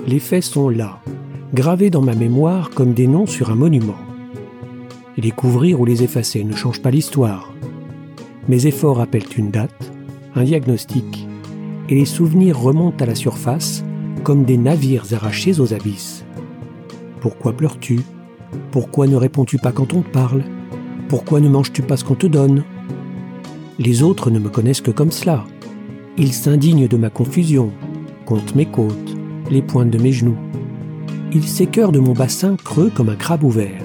Les faits sont là, gravés dans ma mémoire comme des noms sur un monument. Les couvrir ou les effacer ne change pas l'histoire. Mes efforts appellent une date, un diagnostic, et les souvenirs remontent à la surface comme des navires arrachés aux abysses. Pourquoi pleures-tu? Pourquoi ne réponds-tu pas quand on te parle? Pourquoi ne manges-tu pas ce qu'on te donne? Les autres ne me connaissent que comme cela. Ils s'indignent de ma confusion, comptent mes côtes, les pointes de mes genoux. Ils s'écœurent de mon bassin creux comme un crabe ouvert.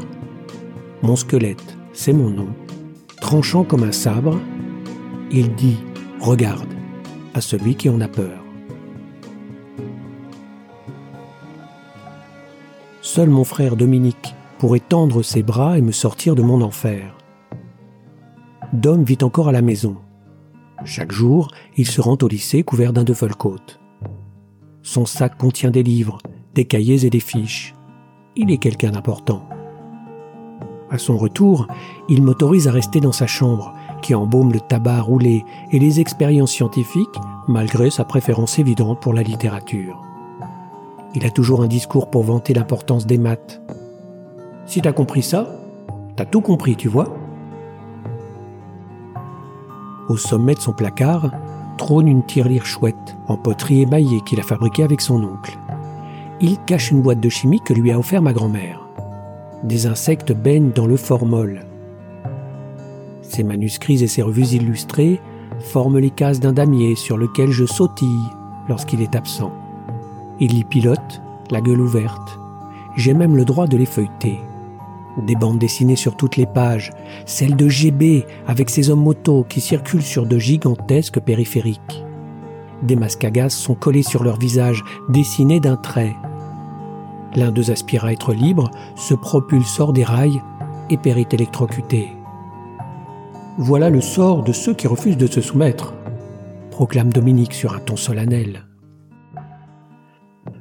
Mon squelette, c'est mon nom. Tranchant comme un sabre, il dit Regarde à celui qui en a peur. Seul mon frère Dominique pourrait tendre ses bras et me sortir de mon enfer. Dom vit encore à la maison. Chaque jour, il se rend au lycée couvert d'un coat. Son sac contient des livres, des cahiers et des fiches. Il est quelqu'un d'important. À son retour, il m'autorise à rester dans sa chambre, qui embaume le tabac roulé et les expériences scientifiques, malgré sa préférence évidente pour la littérature. Il a toujours un discours pour vanter l'importance des maths. Si t'as compris ça, t'as tout compris, tu vois. Au sommet de son placard trône une tirelire chouette en poterie émaillée qu'il a fabriquée avec son oncle. Il cache une boîte de chimie que lui a offert ma grand-mère. Des insectes baignent dans le formol. Ses manuscrits et ses revues illustrées forment les cases d'un damier sur lequel je sautille lorsqu'il est absent. Il y pilote, la gueule ouverte. J'ai même le droit de les feuilleter. Des bandes dessinées sur toutes les pages, celles de GB avec ses hommes motos qui circulent sur de gigantesques périphériques. Des masques à gaz sont collés sur leur visage, dessinés d'un trait. L'un d'eux aspire à être libre, se propulse hors des rails et périt électrocuté. Voilà le sort de ceux qui refusent de se soumettre, proclame Dominique sur un ton solennel.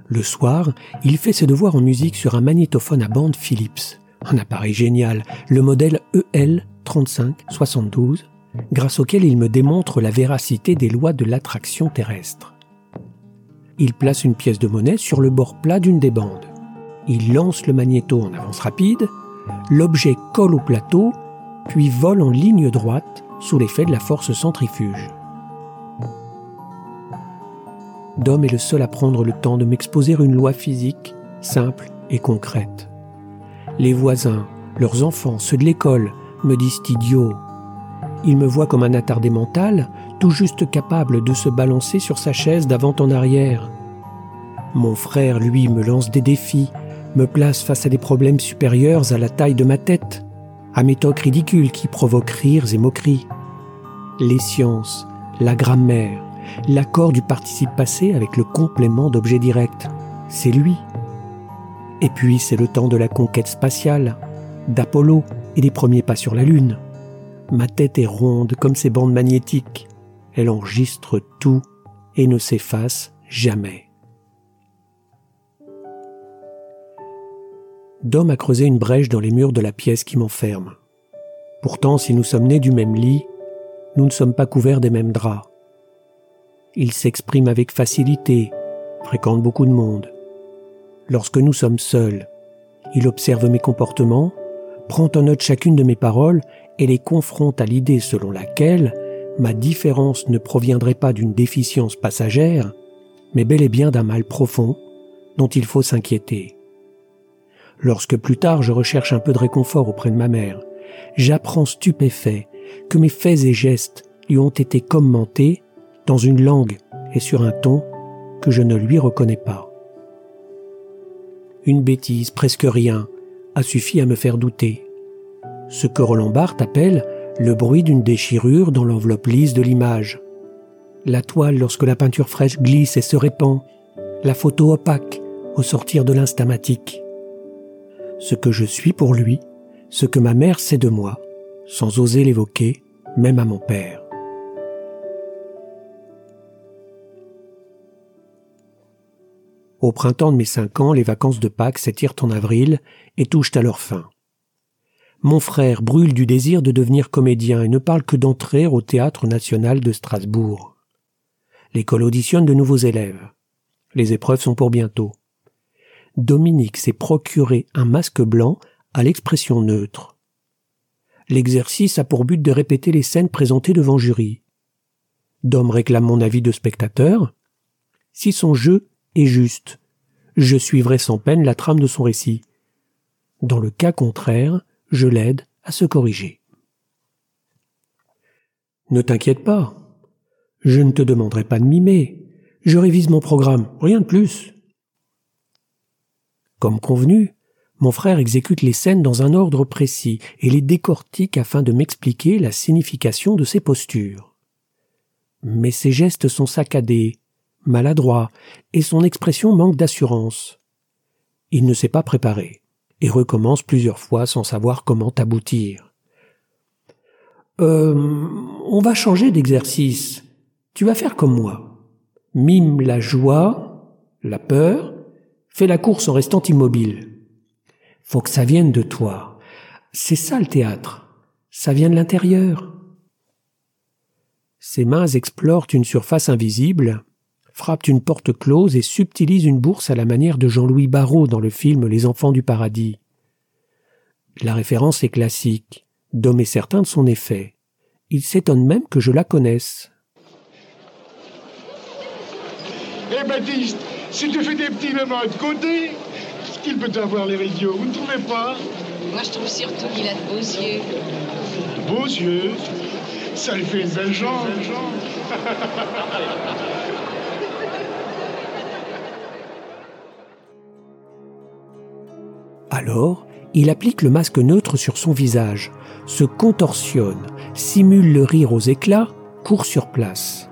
Le soir, il fait ses devoirs en musique sur un magnétophone à bande Philips, un appareil génial, le modèle E EL 3572, grâce auquel il me démontre la véracité des lois de l'attraction terrestre. Il place une pièce de monnaie sur le bord plat d'une des bandes. Il lance le magnéto en avance rapide, l'objet colle au plateau, puis vole en ligne droite sous l'effet de la force centrifuge. Dom est le seul à prendre le temps de m'exposer une loi physique simple et concrète. Les voisins, leurs enfants, ceux de l'école, me disent idiot. Ils me voient comme un attardé mental, tout juste capable de se balancer sur sa chaise d'avant en arrière. Mon frère, lui, me lance des défis, me place face à des problèmes supérieurs à la taille de ma tête, à tocs ridicules qui provoquent rires et moqueries. Les sciences, la grammaire, l'accord du participe passé avec le complément d'objet direct, c'est lui. Et puis c'est le temps de la conquête spatiale, d'Apollo et des premiers pas sur la Lune. Ma tête est ronde comme ces bandes magnétiques. Elle enregistre tout et ne s'efface jamais. Dom a creusé une brèche dans les murs de la pièce qui m'enferme. Pourtant, si nous sommes nés du même lit, nous ne sommes pas couverts des mêmes draps. Il s'exprime avec facilité, fréquente beaucoup de monde. Lorsque nous sommes seuls, il observe mes comportements, prend en note chacune de mes paroles et les confronte à l'idée selon laquelle ma différence ne proviendrait pas d'une déficience passagère, mais bel et bien d'un mal profond dont il faut s'inquiéter. Lorsque plus tard je recherche un peu de réconfort auprès de ma mère, j'apprends stupéfait que mes faits et gestes lui ont été commentés dans une langue et sur un ton que je ne lui reconnais pas. Une bêtise, presque rien, a suffi à me faire douter. Ce que Roland Barthes appelle le bruit d'une déchirure dans l'enveloppe lisse de l'image. La toile lorsque la peinture fraîche glisse et se répand. La photo opaque au sortir de l'instamatique ce que je suis pour lui, ce que ma mère sait de moi, sans oser l'évoquer, même à mon père. Au printemps de mes cinq ans, les vacances de Pâques s'étirent en avril et touchent à leur fin. Mon frère brûle du désir de devenir comédien et ne parle que d'entrer au Théâtre national de Strasbourg. L'école auditionne de nouveaux élèves. Les épreuves sont pour bientôt. Dominique s'est procuré un masque blanc à l'expression neutre. L'exercice a pour but de répéter les scènes présentées devant jury. Dom réclame mon avis de spectateur. Si son jeu est juste, je suivrai sans peine la trame de son récit. Dans le cas contraire, je l'aide à se corriger. Ne t'inquiète pas. Je ne te demanderai pas de mimer. Je révise mon programme, rien de plus. Comme convenu, mon frère exécute les scènes dans un ordre précis et les décortique afin de m'expliquer la signification de ses postures. Mais ses gestes sont saccadés, maladroits, et son expression manque d'assurance. Il ne s'est pas préparé, et recommence plusieurs fois sans savoir comment aboutir. Euh, on va changer d'exercice. Tu vas faire comme moi. Mime la joie, la peur, Fais la course en restant immobile. Faut que ça vienne de toi. C'est ça le théâtre. Ça vient de l'intérieur. Ses mains explorent une surface invisible, frappent une porte close et subtilisent une bourse à la manière de Jean-Louis Barrault dans le film Les Enfants du Paradis. La référence est classique. Dom est certain de son effet. Il s'étonne même que je la connaisse. Eh Baptiste, si tu fais des petits moments de côté, ce qu'il peut avoir les idiots, vous ne trouvez pas? Moi, je trouve surtout qu'il a de beaux yeux. De beaux yeux? Ça lui fait une belle jambe. Alors, il applique le masque neutre sur son visage, se contorsionne, simule le rire aux éclats, court sur place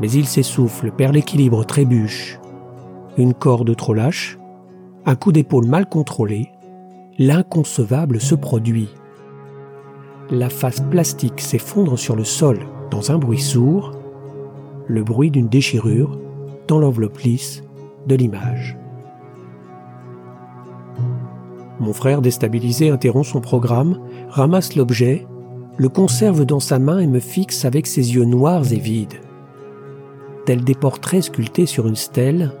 mais il s'essouffle, perd l'équilibre, trébuche. Une corde trop lâche, un coup d'épaule mal contrôlé, l'inconcevable se produit. La face plastique s'effondre sur le sol dans un bruit sourd, le bruit d'une déchirure dans l'enveloppe lisse de l'image. Mon frère déstabilisé interrompt son programme, ramasse l'objet, le conserve dans sa main et me fixe avec ses yeux noirs et vides des portraits sculptés sur une stèle,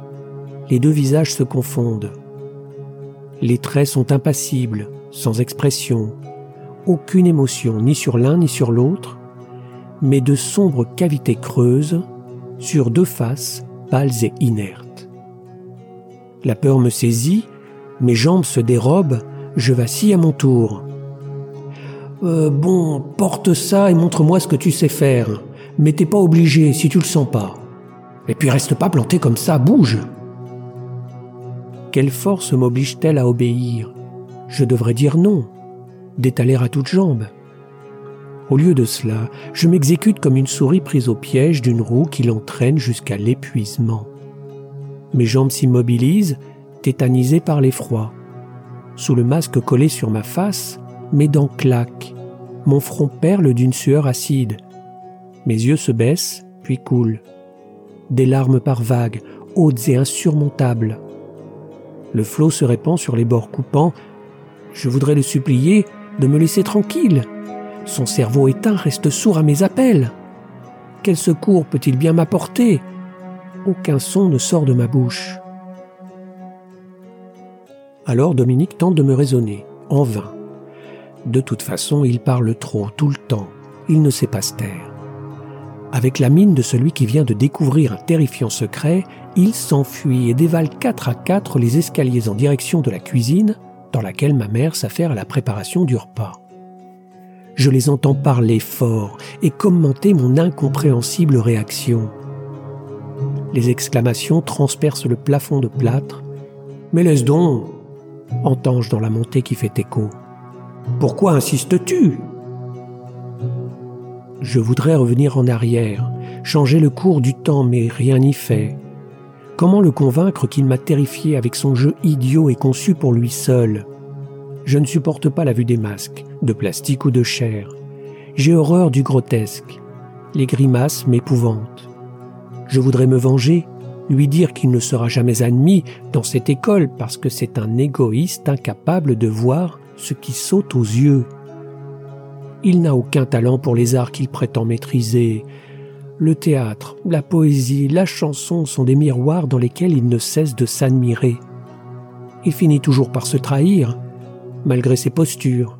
les deux visages se confondent. Les traits sont impassibles, sans expression, aucune émotion ni sur l'un ni sur l'autre, mais de sombres cavités creuses sur deux faces pâles et inertes. La peur me saisit, mes jambes se dérobent, Je vacille à mon tour. Euh, bon, porte ça et montre-moi ce que tu sais faire. Mais t'es pas obligé si tu le sens pas. Et puis reste pas planté comme ça, bouge. Quelle force m'oblige-t-elle à obéir? Je devrais dire non, d'étaler à toutes jambes. Au lieu de cela, je m'exécute comme une souris prise au piège d'une roue qui l'entraîne jusqu'à l'épuisement. Mes jambes s'immobilisent, tétanisées par l'effroi. Sous le masque collé sur ma face, mes dents claquent, mon front perle d'une sueur acide. Mes yeux se baissent, puis coulent. Des larmes par vagues, hautes et insurmontables. Le flot se répand sur les bords coupants. Je voudrais le supplier de me laisser tranquille. Son cerveau éteint reste sourd à mes appels. Quel secours peut-il bien m'apporter? Aucun son ne sort de ma bouche. Alors Dominique tente de me raisonner, en vain. De toute façon, il parle trop, tout le temps. Il ne sait pas se taire. Avec la mine de celui qui vient de découvrir un terrifiant secret, il s'enfuit et dévale quatre à quatre les escaliers en direction de la cuisine, dans laquelle ma mère s'affaire à la préparation du repas. Je les entends parler fort et commenter mon incompréhensible réaction. Les exclamations transpercent le plafond de plâtre. Mais laisse donc entends-je dans la montée qui fait écho. Pourquoi insistes-tu? Je voudrais revenir en arrière, changer le cours du temps, mais rien n'y fait. Comment le convaincre qu'il m'a terrifié avec son jeu idiot et conçu pour lui seul? Je ne supporte pas la vue des masques, de plastique ou de chair. J'ai horreur du grotesque. Les grimaces m'épouvantent. Je voudrais me venger, lui dire qu'il ne sera jamais admis dans cette école parce que c'est un égoïste incapable de voir ce qui saute aux yeux. Il n'a aucun talent pour les arts qu'il prétend maîtriser. Le théâtre, la poésie, la chanson sont des miroirs dans lesquels il ne cesse de s'admirer. Il finit toujours par se trahir, malgré ses postures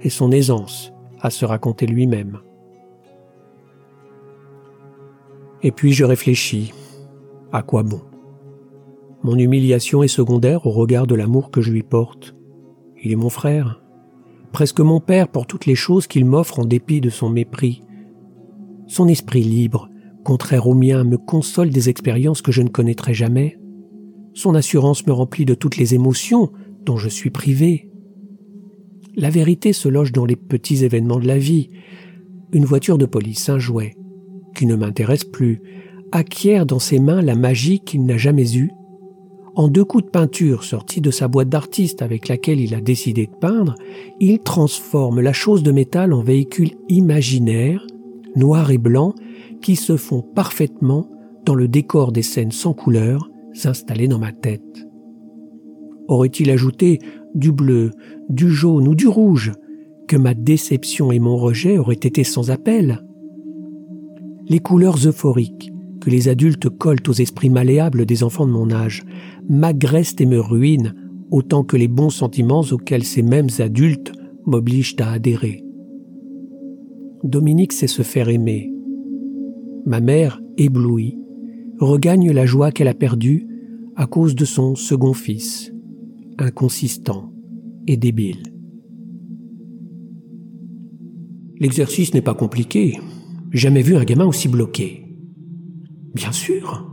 et son aisance à se raconter lui-même. Et puis je réfléchis. À quoi bon? Mon humiliation est secondaire au regard de l'amour que je lui porte. Il est mon frère, presque mon père pour toutes les choses qu'il m'offre en dépit de son mépris. Son esprit libre, contraire au mien, me console des expériences que je ne connaîtrai jamais. Son assurance me remplit de toutes les émotions dont je suis privé. La vérité se loge dans les petits événements de la vie. Une voiture de police, un jouet, qui ne m'intéresse plus, acquiert dans ses mains la magie qu'il n'a jamais eue en deux coups de peinture sortis de sa boîte d'artiste avec laquelle il a décidé de peindre, il transforme la chose de métal en véhicule imaginaire, noir et blanc, qui se font parfaitement dans le décor des scènes sans couleur installées dans ma tête. Aurait-il ajouté du bleu, du jaune ou du rouge, que ma déception et mon rejet auraient été sans appel? Les couleurs euphoriques, que les adultes collent aux esprits malléables des enfants de mon âge m'agressent et me ruinent autant que les bons sentiments auxquels ces mêmes adultes m'obligent à adhérer. Dominique sait se faire aimer. Ma mère, éblouie, regagne la joie qu'elle a perdue à cause de son second fils, inconsistant et débile. L'exercice n'est pas compliqué. Jamais vu un gamin aussi bloqué. Bien sûr.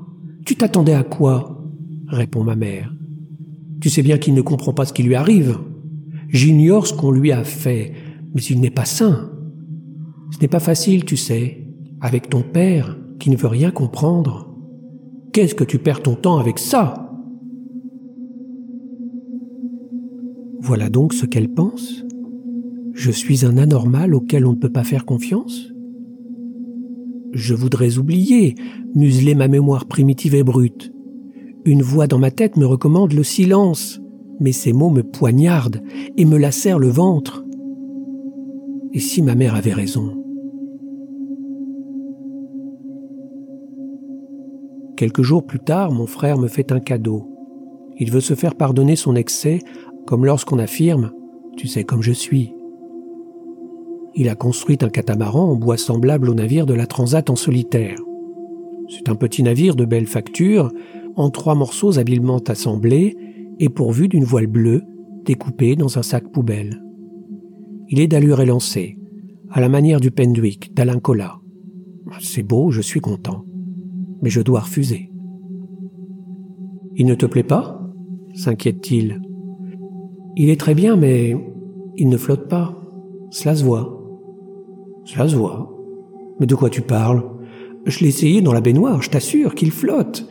Tu t'attendais à quoi? répond ma mère. Tu sais bien qu'il ne comprend pas ce qui lui arrive. J'ignore ce qu'on lui a fait, mais il n'est pas sain. Ce n'est pas facile, tu sais, avec ton père qui ne veut rien comprendre. Qu'est-ce que tu perds ton temps avec ça? Voilà donc ce qu'elle pense Je suis un anormal auquel on ne peut pas faire confiance? Je voudrais oublier, museler ma mémoire primitive et brute. Une voix dans ma tête me recommande le silence, mais ces mots me poignardent et me lacèrent le ventre. Et si ma mère avait raison? Quelques jours plus tard, mon frère me fait un cadeau. Il veut se faire pardonner son excès, comme lorsqu'on affirme ⁇ Tu sais comme je suis ⁇ il a construit un catamaran en bois semblable au navire de la Transat en solitaire. C'est un petit navire de belle facture, en trois morceaux habilement assemblés et pourvu d'une voile bleue découpé dans un sac poubelle. Il est d'allure élancée, à la manière du Pendwick d'Alain Colas. C'est beau, je suis content. Mais je dois refuser. Il ne te plaît pas? s'inquiète-t-il. Il est très bien, mais il ne flotte pas. Cela se voit. Cela se voit. Mais de quoi tu parles? Je l'ai essayé dans la baignoire, je t'assure qu'il flotte.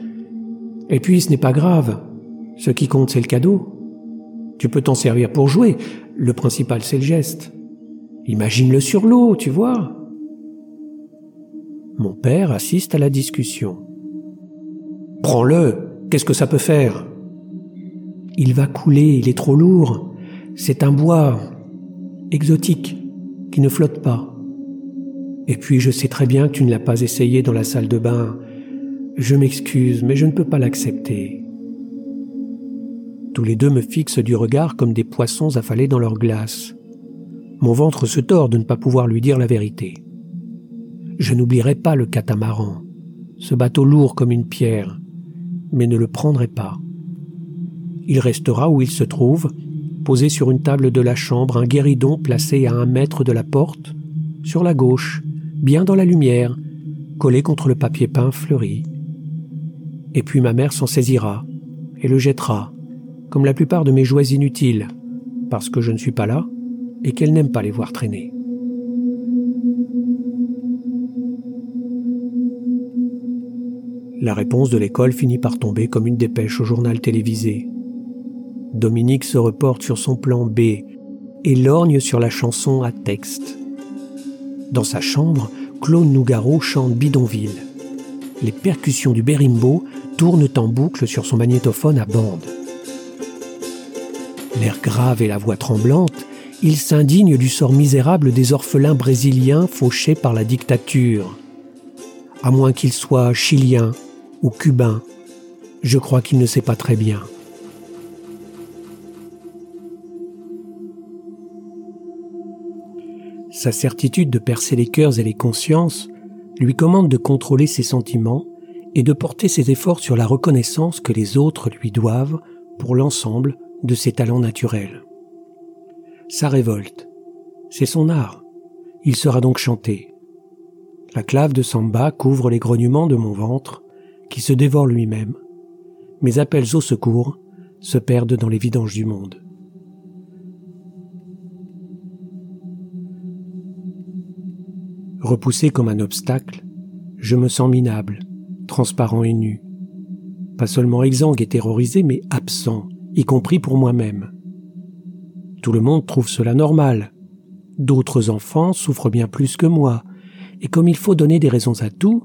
Et puis ce n'est pas grave. Ce qui compte, c'est le cadeau. Tu peux t'en servir pour jouer. Le principal, c'est le geste. Imagine-le sur l'eau, tu vois. Mon père assiste à la discussion. Prends-le. Qu'est-ce que ça peut faire? Il va couler, il est trop lourd. C'est un bois exotique qui ne flotte pas. Et puis je sais très bien que tu ne l'as pas essayé dans la salle de bain. Je m'excuse, mais je ne peux pas l'accepter. Tous les deux me fixent du regard comme des poissons affalés dans leur glace. Mon ventre se tord de ne pas pouvoir lui dire la vérité. Je n'oublierai pas le catamaran, ce bateau lourd comme une pierre, mais ne le prendrai pas. Il restera où il se trouve, posé sur une table de la chambre, un guéridon placé à un mètre de la porte, sur la gauche, bien dans la lumière, collé contre le papier peint fleuri. Et puis ma mère s'en saisira et le jettera, comme la plupart de mes jouets inutiles, parce que je ne suis pas là et qu'elle n'aime pas les voir traîner. La réponse de l'école finit par tomber comme une dépêche au journal télévisé. Dominique se reporte sur son plan B et lorgne sur la chanson à texte. Dans sa chambre, Claude Nougaro chante Bidonville. Les percussions du bérimbo tournent en boucle sur son magnétophone à bande. L'air grave et la voix tremblante, il s'indigne du sort misérable des orphelins brésiliens fauchés par la dictature. À moins qu'il soit chilien ou cubain, je crois qu'il ne sait pas très bien. Sa certitude de percer les cœurs et les consciences lui commande de contrôler ses sentiments et de porter ses efforts sur la reconnaissance que les autres lui doivent pour l'ensemble de ses talents naturels. Sa révolte, c'est son art. Il sera donc chanté. La clave de samba couvre les grognements de mon ventre, qui se dévore lui-même. Mes appels au secours se perdent dans les vidanges du monde. Repoussé comme un obstacle, je me sens minable, transparent et nu. Pas seulement exsangue et terrorisé, mais absent, y compris pour moi-même. Tout le monde trouve cela normal. D'autres enfants souffrent bien plus que moi, et comme il faut donner des raisons à tout,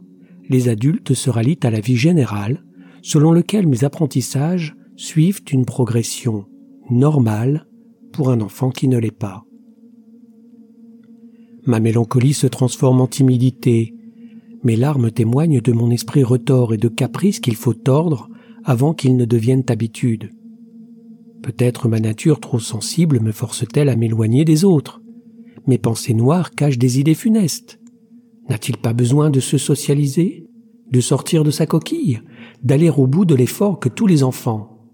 les adultes se rallient à la vie générale, selon lequel mes apprentissages suivent une progression normale pour un enfant qui ne l'est pas. Ma mélancolie se transforme en timidité. Mes larmes témoignent de mon esprit retors et de caprices qu'il faut tordre avant qu'ils ne deviennent habitude. Peut-être ma nature trop sensible me force-t-elle à m'éloigner des autres. Mes pensées noires cachent des idées funestes. N'a-t-il pas besoin de se socialiser, de sortir de sa coquille, d'aller au bout de l'effort que tous les enfants,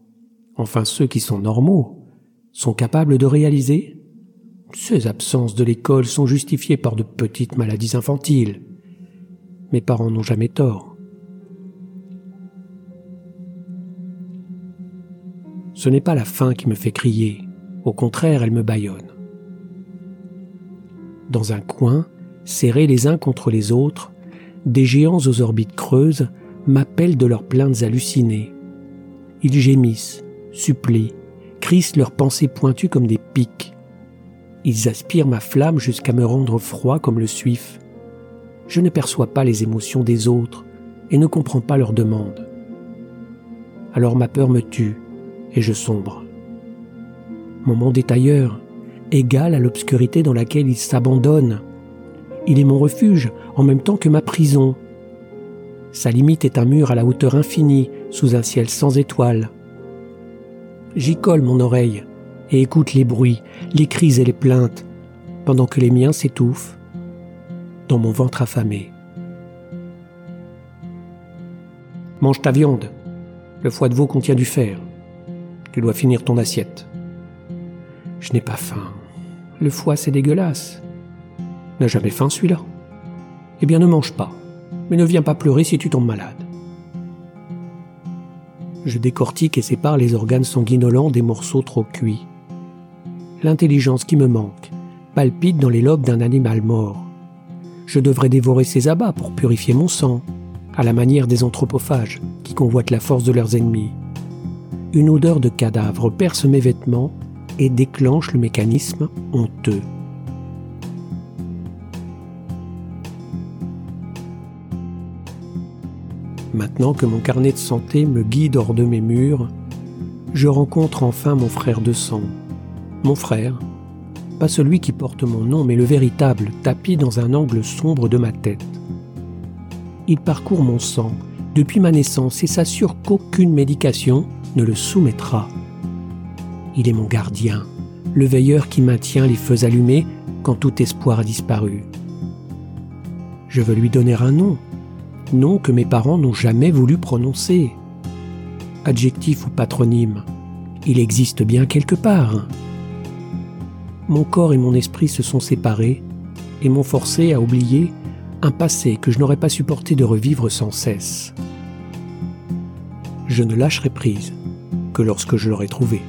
enfin ceux qui sont normaux, sont capables de réaliser? Ces absences de l'école sont justifiées par de petites maladies infantiles. Mes parents n'ont jamais tort. Ce n'est pas la faim qui me fait crier, au contraire elle me bâillonne. Dans un coin, serrés les uns contre les autres, des géants aux orbites creuses m'appellent de leurs plaintes hallucinées. Ils gémissent, supplient, crissent leurs pensées pointues comme des pics. Ils aspirent ma flamme jusqu'à me rendre froid comme le suif. Je ne perçois pas les émotions des autres et ne comprends pas leurs demandes. Alors ma peur me tue et je sombre. Mon monde est ailleurs, égal à l'obscurité dans laquelle il s'abandonne. Il est mon refuge en même temps que ma prison. Sa limite est un mur à la hauteur infinie sous un ciel sans étoiles. J'y colle mon oreille et écoute les bruits, les cris et les plaintes, pendant que les miens s'étouffent dans mon ventre affamé. Mange ta viande. Le foie de veau contient du fer. Tu dois finir ton assiette. Je n'ai pas faim. Le foie, c'est dégueulasse. N'a jamais faim celui-là. Eh bien, ne mange pas. Mais ne viens pas pleurer si tu tombes malade. Je décortique et sépare les organes sanguinolents des morceaux trop cuits. L'intelligence qui me manque palpite dans les lobes d'un animal mort. Je devrais dévorer ses abats pour purifier mon sang, à la manière des anthropophages qui convoitent la force de leurs ennemis. Une odeur de cadavre perce mes vêtements et déclenche le mécanisme honteux. Maintenant que mon carnet de santé me guide hors de mes murs, je rencontre enfin mon frère de sang. Mon frère, pas celui qui porte mon nom, mais le véritable, tapis dans un angle sombre de ma tête. Il parcourt mon sang depuis ma naissance et s'assure qu'aucune médication ne le soumettra. Il est mon gardien, le veilleur qui maintient les feux allumés quand tout espoir a disparu. Je veux lui donner un nom, nom que mes parents n'ont jamais voulu prononcer. Adjectif ou patronyme, il existe bien quelque part. Mon corps et mon esprit se sont séparés et m'ont forcé à oublier un passé que je n'aurais pas supporté de revivre sans cesse. Je ne lâcherai prise que lorsque je l'aurai trouvé.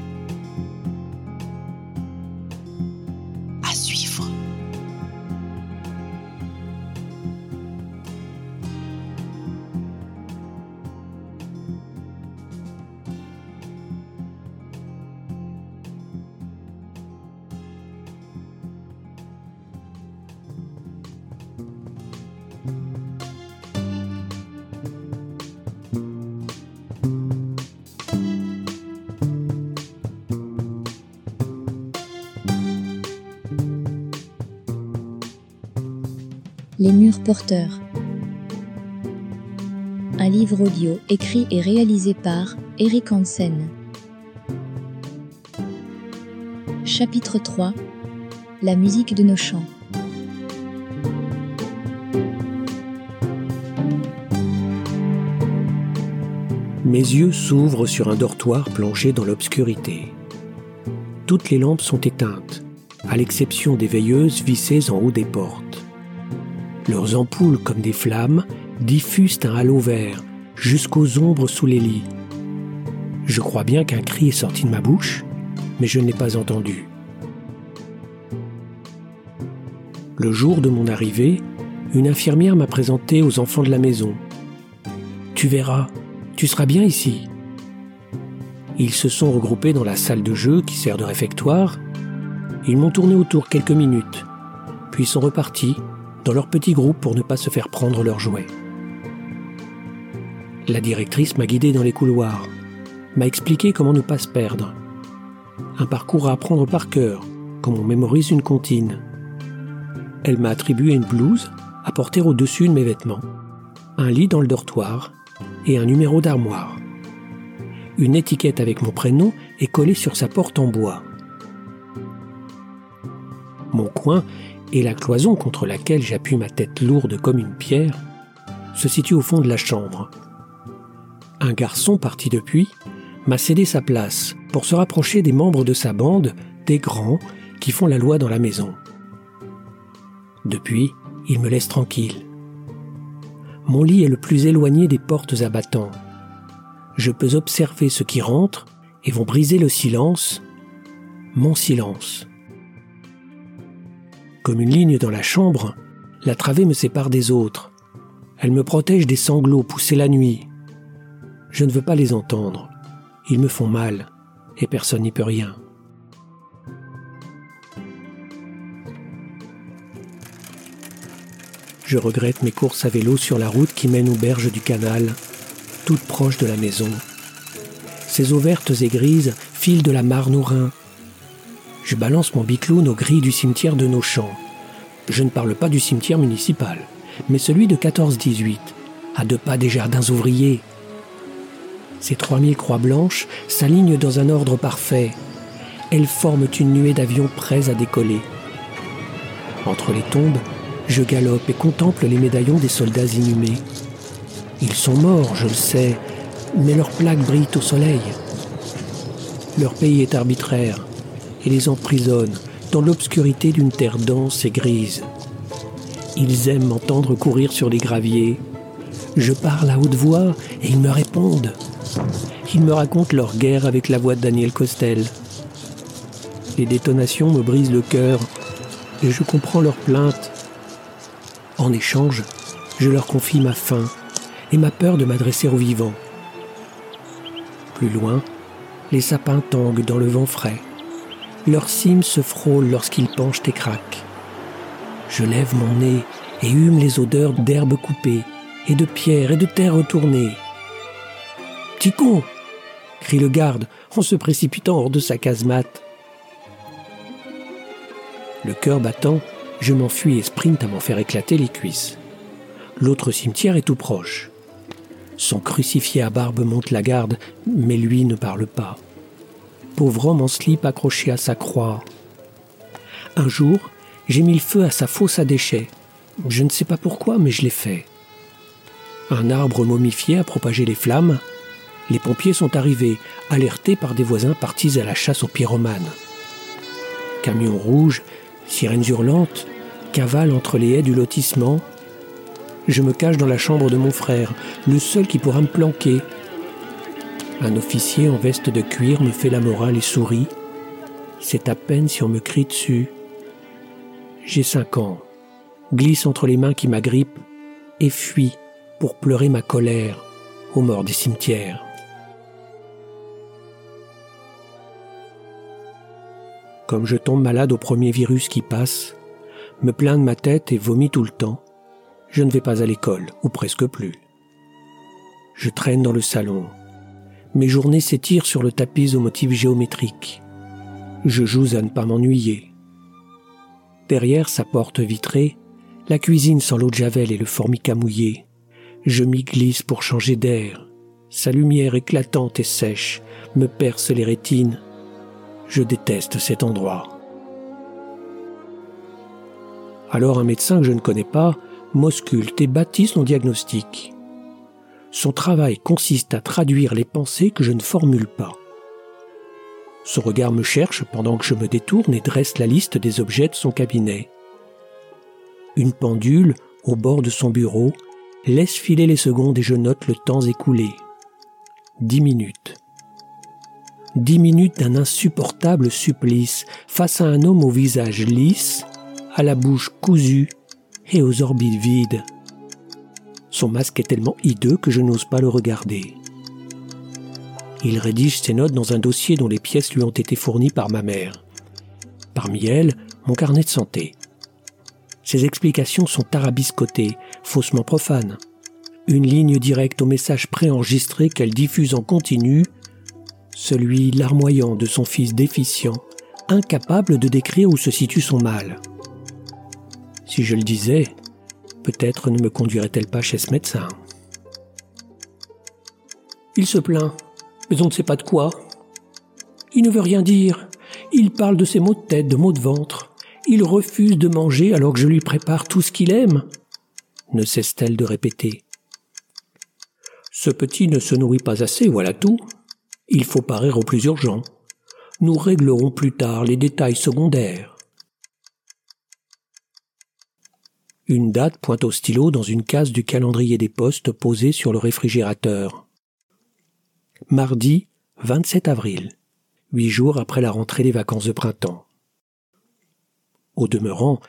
Un livre audio écrit et réalisé par Eric Hansen. Chapitre 3 La musique de nos chants. Mes yeux s'ouvrent sur un dortoir plongé dans l'obscurité. Toutes les lampes sont éteintes, à l'exception des veilleuses vissées en haut des portes. Leurs ampoules, comme des flammes, diffusent un halo vert jusqu'aux ombres sous les lits. Je crois bien qu'un cri est sorti de ma bouche, mais je ne l'ai pas entendu. Le jour de mon arrivée, une infirmière m'a présenté aux enfants de la maison. Tu verras, tu seras bien ici. Ils se sont regroupés dans la salle de jeu qui sert de réfectoire. Ils m'ont tourné autour quelques minutes, puis sont repartis dans leur petit groupe pour ne pas se faire prendre leurs jouets. La directrice m'a guidé dans les couloirs, m'a expliqué comment ne pas se perdre. Un parcours à apprendre par cœur, comme on mémorise une comptine. Elle m'a attribué une blouse à porter au-dessus de mes vêtements, un lit dans le dortoir et un numéro d'armoire. Une étiquette avec mon prénom est collée sur sa porte en bois. Mon coin et la cloison contre laquelle j'appuie ma tête lourde comme une pierre se situe au fond de la chambre. Un garçon parti depuis m'a cédé sa place pour se rapprocher des membres de sa bande, des grands qui font la loi dans la maison. Depuis, il me laisse tranquille. Mon lit est le plus éloigné des portes abattant. Je peux observer ceux qui rentrent et vont briser le silence, mon silence. Comme une ligne dans la chambre, la travée me sépare des autres. Elle me protège des sanglots poussés la nuit. Je ne veux pas les entendre. Ils me font mal et personne n'y peut rien. Je regrette mes courses à vélo sur la route qui mène aux berges du canal, toute proche de la maison. Ces eaux vertes et grises filent de la Marne au Rhin. Je balance mon bicloune aux grilles du cimetière de nos champs. Je ne parle pas du cimetière municipal, mais celui de 14-18, à deux pas des jardins ouvriers. Ces 3000 croix blanches s'alignent dans un ordre parfait. Elles forment une nuée d'avions prêts à décoller. Entre les tombes, je galope et contemple les médaillons des soldats inhumés. Ils sont morts, je le sais, mais leurs plaques brillent au soleil. Leur pays est arbitraire. Et les emprisonne dans l'obscurité d'une terre dense et grise. Ils aiment m'entendre courir sur les graviers. Je parle à haute voix et ils me répondent. Ils me racontent leur guerre avec la voix de Daniel Costel. Les détonations me brisent le cœur et je comprends leurs plaintes. En échange, je leur confie ma faim et ma peur de m'adresser aux vivants. Plus loin, les sapins tanguent dans le vent frais. Leurs cimes se frôlent lorsqu'ils penchent et craquent. Je lève mon nez et hume les odeurs d'herbes coupées et de pierres et de terre retournées. Petit crie le garde en se précipitant hors de sa casemate. Le cœur battant, je m'enfuis et sprint à m'en faire éclater les cuisses. L'autre cimetière est tout proche. Son crucifié à barbe monte la garde, mais lui ne parle pas. Pauvre homme en slip accroché à sa croix. Un jour, j'ai mis le feu à sa fosse à déchets. Je ne sais pas pourquoi, mais je l'ai fait. Un arbre momifié a propagé les flammes. Les pompiers sont arrivés, alertés par des voisins partis à la chasse aux pyromanes. Camion rouge sirènes hurlantes, cavale entre les haies du lotissement. Je me cache dans la chambre de mon frère, le seul qui pourra me planquer. Un officier en veste de cuir me fait la morale et sourit. C'est à peine si on me crie dessus. J'ai cinq ans, glisse entre les mains qui m'agrippent et fuis pour pleurer ma colère aux morts des cimetières. Comme je tombe malade au premier virus qui passe, me plains de ma tête et vomis tout le temps, je ne vais pas à l'école, ou presque plus. Je traîne dans le salon. Mes journées s'étirent sur le tapis au motif géométrique. Je joue à ne pas m'ennuyer. Derrière sa porte vitrée, la cuisine sans l'eau de javel et le formica mouillé. Je m'y glisse pour changer d'air. Sa lumière éclatante et sèche me perce les rétines. Je déteste cet endroit. Alors un médecin que je ne connais pas m'ausculte et bâtit son diagnostic. Son travail consiste à traduire les pensées que je ne formule pas. Son regard me cherche pendant que je me détourne et dresse la liste des objets de son cabinet. Une pendule, au bord de son bureau, laisse filer les secondes et je note le temps écoulé. Dix minutes. Dix minutes d'un insupportable supplice face à un homme au visage lisse, à la bouche cousue et aux orbites vides. Son masque est tellement hideux que je n'ose pas le regarder. Il rédige ses notes dans un dossier dont les pièces lui ont été fournies par ma mère. Parmi elles, mon carnet de santé. Ses explications sont tarabiscotées, faussement profanes. Une ligne directe au message préenregistré qu'elle diffuse en continu celui larmoyant de son fils déficient, incapable de décrire où se situe son mal. Si je le disais, peut-être ne me conduirait-elle pas chez ce médecin. Il se plaint, mais on ne sait pas de quoi. Il ne veut rien dire. Il parle de ses maux de tête, de maux de ventre. Il refuse de manger alors que je lui prépare tout ce qu'il aime. Ne cesse-t-elle de répéter. Ce petit ne se nourrit pas assez, voilà tout. Il faut parer au plus urgent. Nous réglerons plus tard les détails secondaires. Une date pointe au stylo dans une case du calendrier des postes posé sur le réfrigérateur. Mardi 27 avril, huit jours après la rentrée des vacances de printemps. Au demeurant,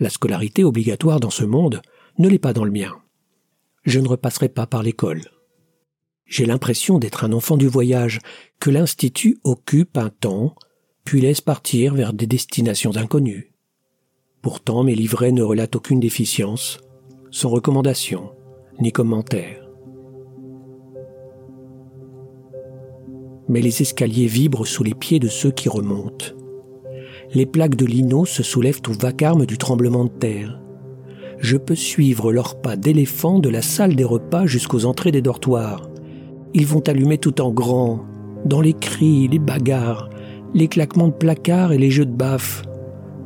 la scolarité obligatoire dans ce monde ne l'est pas dans le mien. Je ne repasserai pas par l'école. J'ai l'impression d'être un enfant du voyage, que l'Institut occupe un temps, puis laisse partir vers des destinations inconnues. Pourtant, mes livrets ne relatent aucune déficience, sans recommandation, ni commentaire. Mais les escaliers vibrent sous les pieds de ceux qui remontent. Les plaques de lino se soulèvent au vacarme du tremblement de terre. Je peux suivre leurs pas d'éléphant de la salle des repas jusqu'aux entrées des dortoirs. Ils vont allumer tout en grand, dans les cris, les bagarres, les claquements de placards et les jeux de baffes.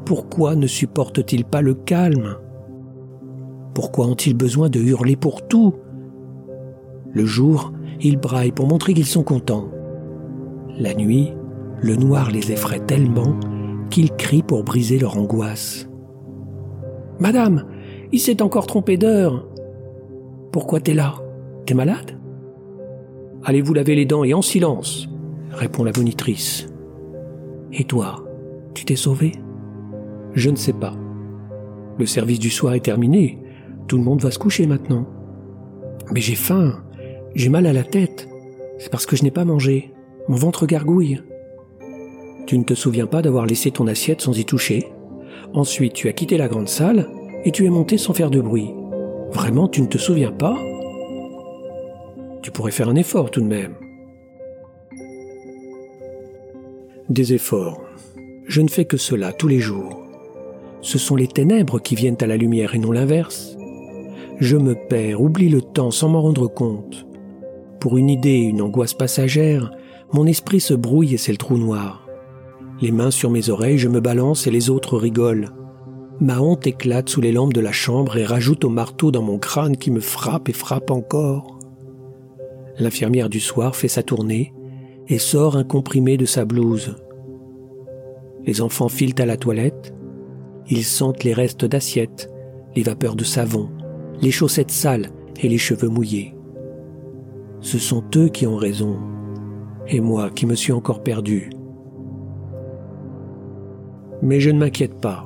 Pourquoi ne supportent-ils pas le calme? Pourquoi ont-ils besoin de hurler pour tout? Le jour, ils braillent pour montrer qu'ils sont contents. La nuit, le noir les effraie tellement qu'ils crient pour briser leur angoisse. Madame, il s'est encore trompé d'heure. Pourquoi t'es là? T'es malade? Allez vous laver les dents et en silence, répond la monitrice. Et toi, tu t'es sauvé Je ne sais pas. Le service du soir est terminé. Tout le monde va se coucher maintenant. Mais j'ai faim. J'ai mal à la tête. C'est parce que je n'ai pas mangé. Mon ventre gargouille. Tu ne te souviens pas d'avoir laissé ton assiette sans y toucher. Ensuite, tu as quitté la grande salle et tu es monté sans faire de bruit. Vraiment, tu ne te souviens pas? Tu pourrais faire un effort tout de même. Des efforts. Je ne fais que cela tous les jours. Ce sont les ténèbres qui viennent à la lumière et non l'inverse. Je me perds, oublie le temps sans m'en rendre compte. Pour une idée, une angoisse passagère, mon esprit se brouille et c'est le trou noir. Les mains sur mes oreilles, je me balance et les autres rigolent. Ma honte éclate sous les lampes de la chambre et rajoute au marteau dans mon crâne qui me frappe et frappe encore. L'infirmière du soir fait sa tournée et sort un comprimé de sa blouse. Les enfants filent à la toilette. Ils sentent les restes d'assiettes, les vapeurs de savon, les chaussettes sales et les cheveux mouillés. Ce sont eux qui ont raison, et moi qui me suis encore perdu. Mais je ne m'inquiète pas,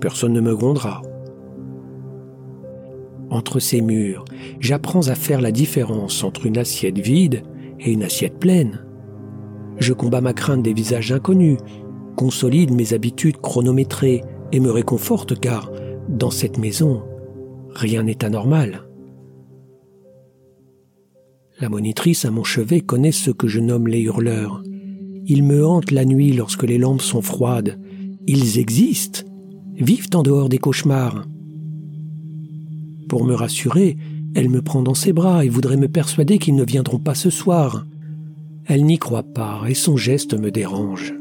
personne ne me grondera. Entre ces murs, j'apprends à faire la différence entre une assiette vide et une assiette pleine. Je combats ma crainte des visages inconnus, consolide mes habitudes chronométrées et me réconforte car, dans cette maison, rien n'est anormal. La monitrice à mon chevet connaît ce que je nomme les hurleurs. Ils me hantent la nuit lorsque les lampes sont froides. Ils existent, vivent en dehors des cauchemars. Pour me rassurer, elle me prend dans ses bras et voudrait me persuader qu'ils ne viendront pas ce soir. Elle n'y croit pas et son geste me dérange.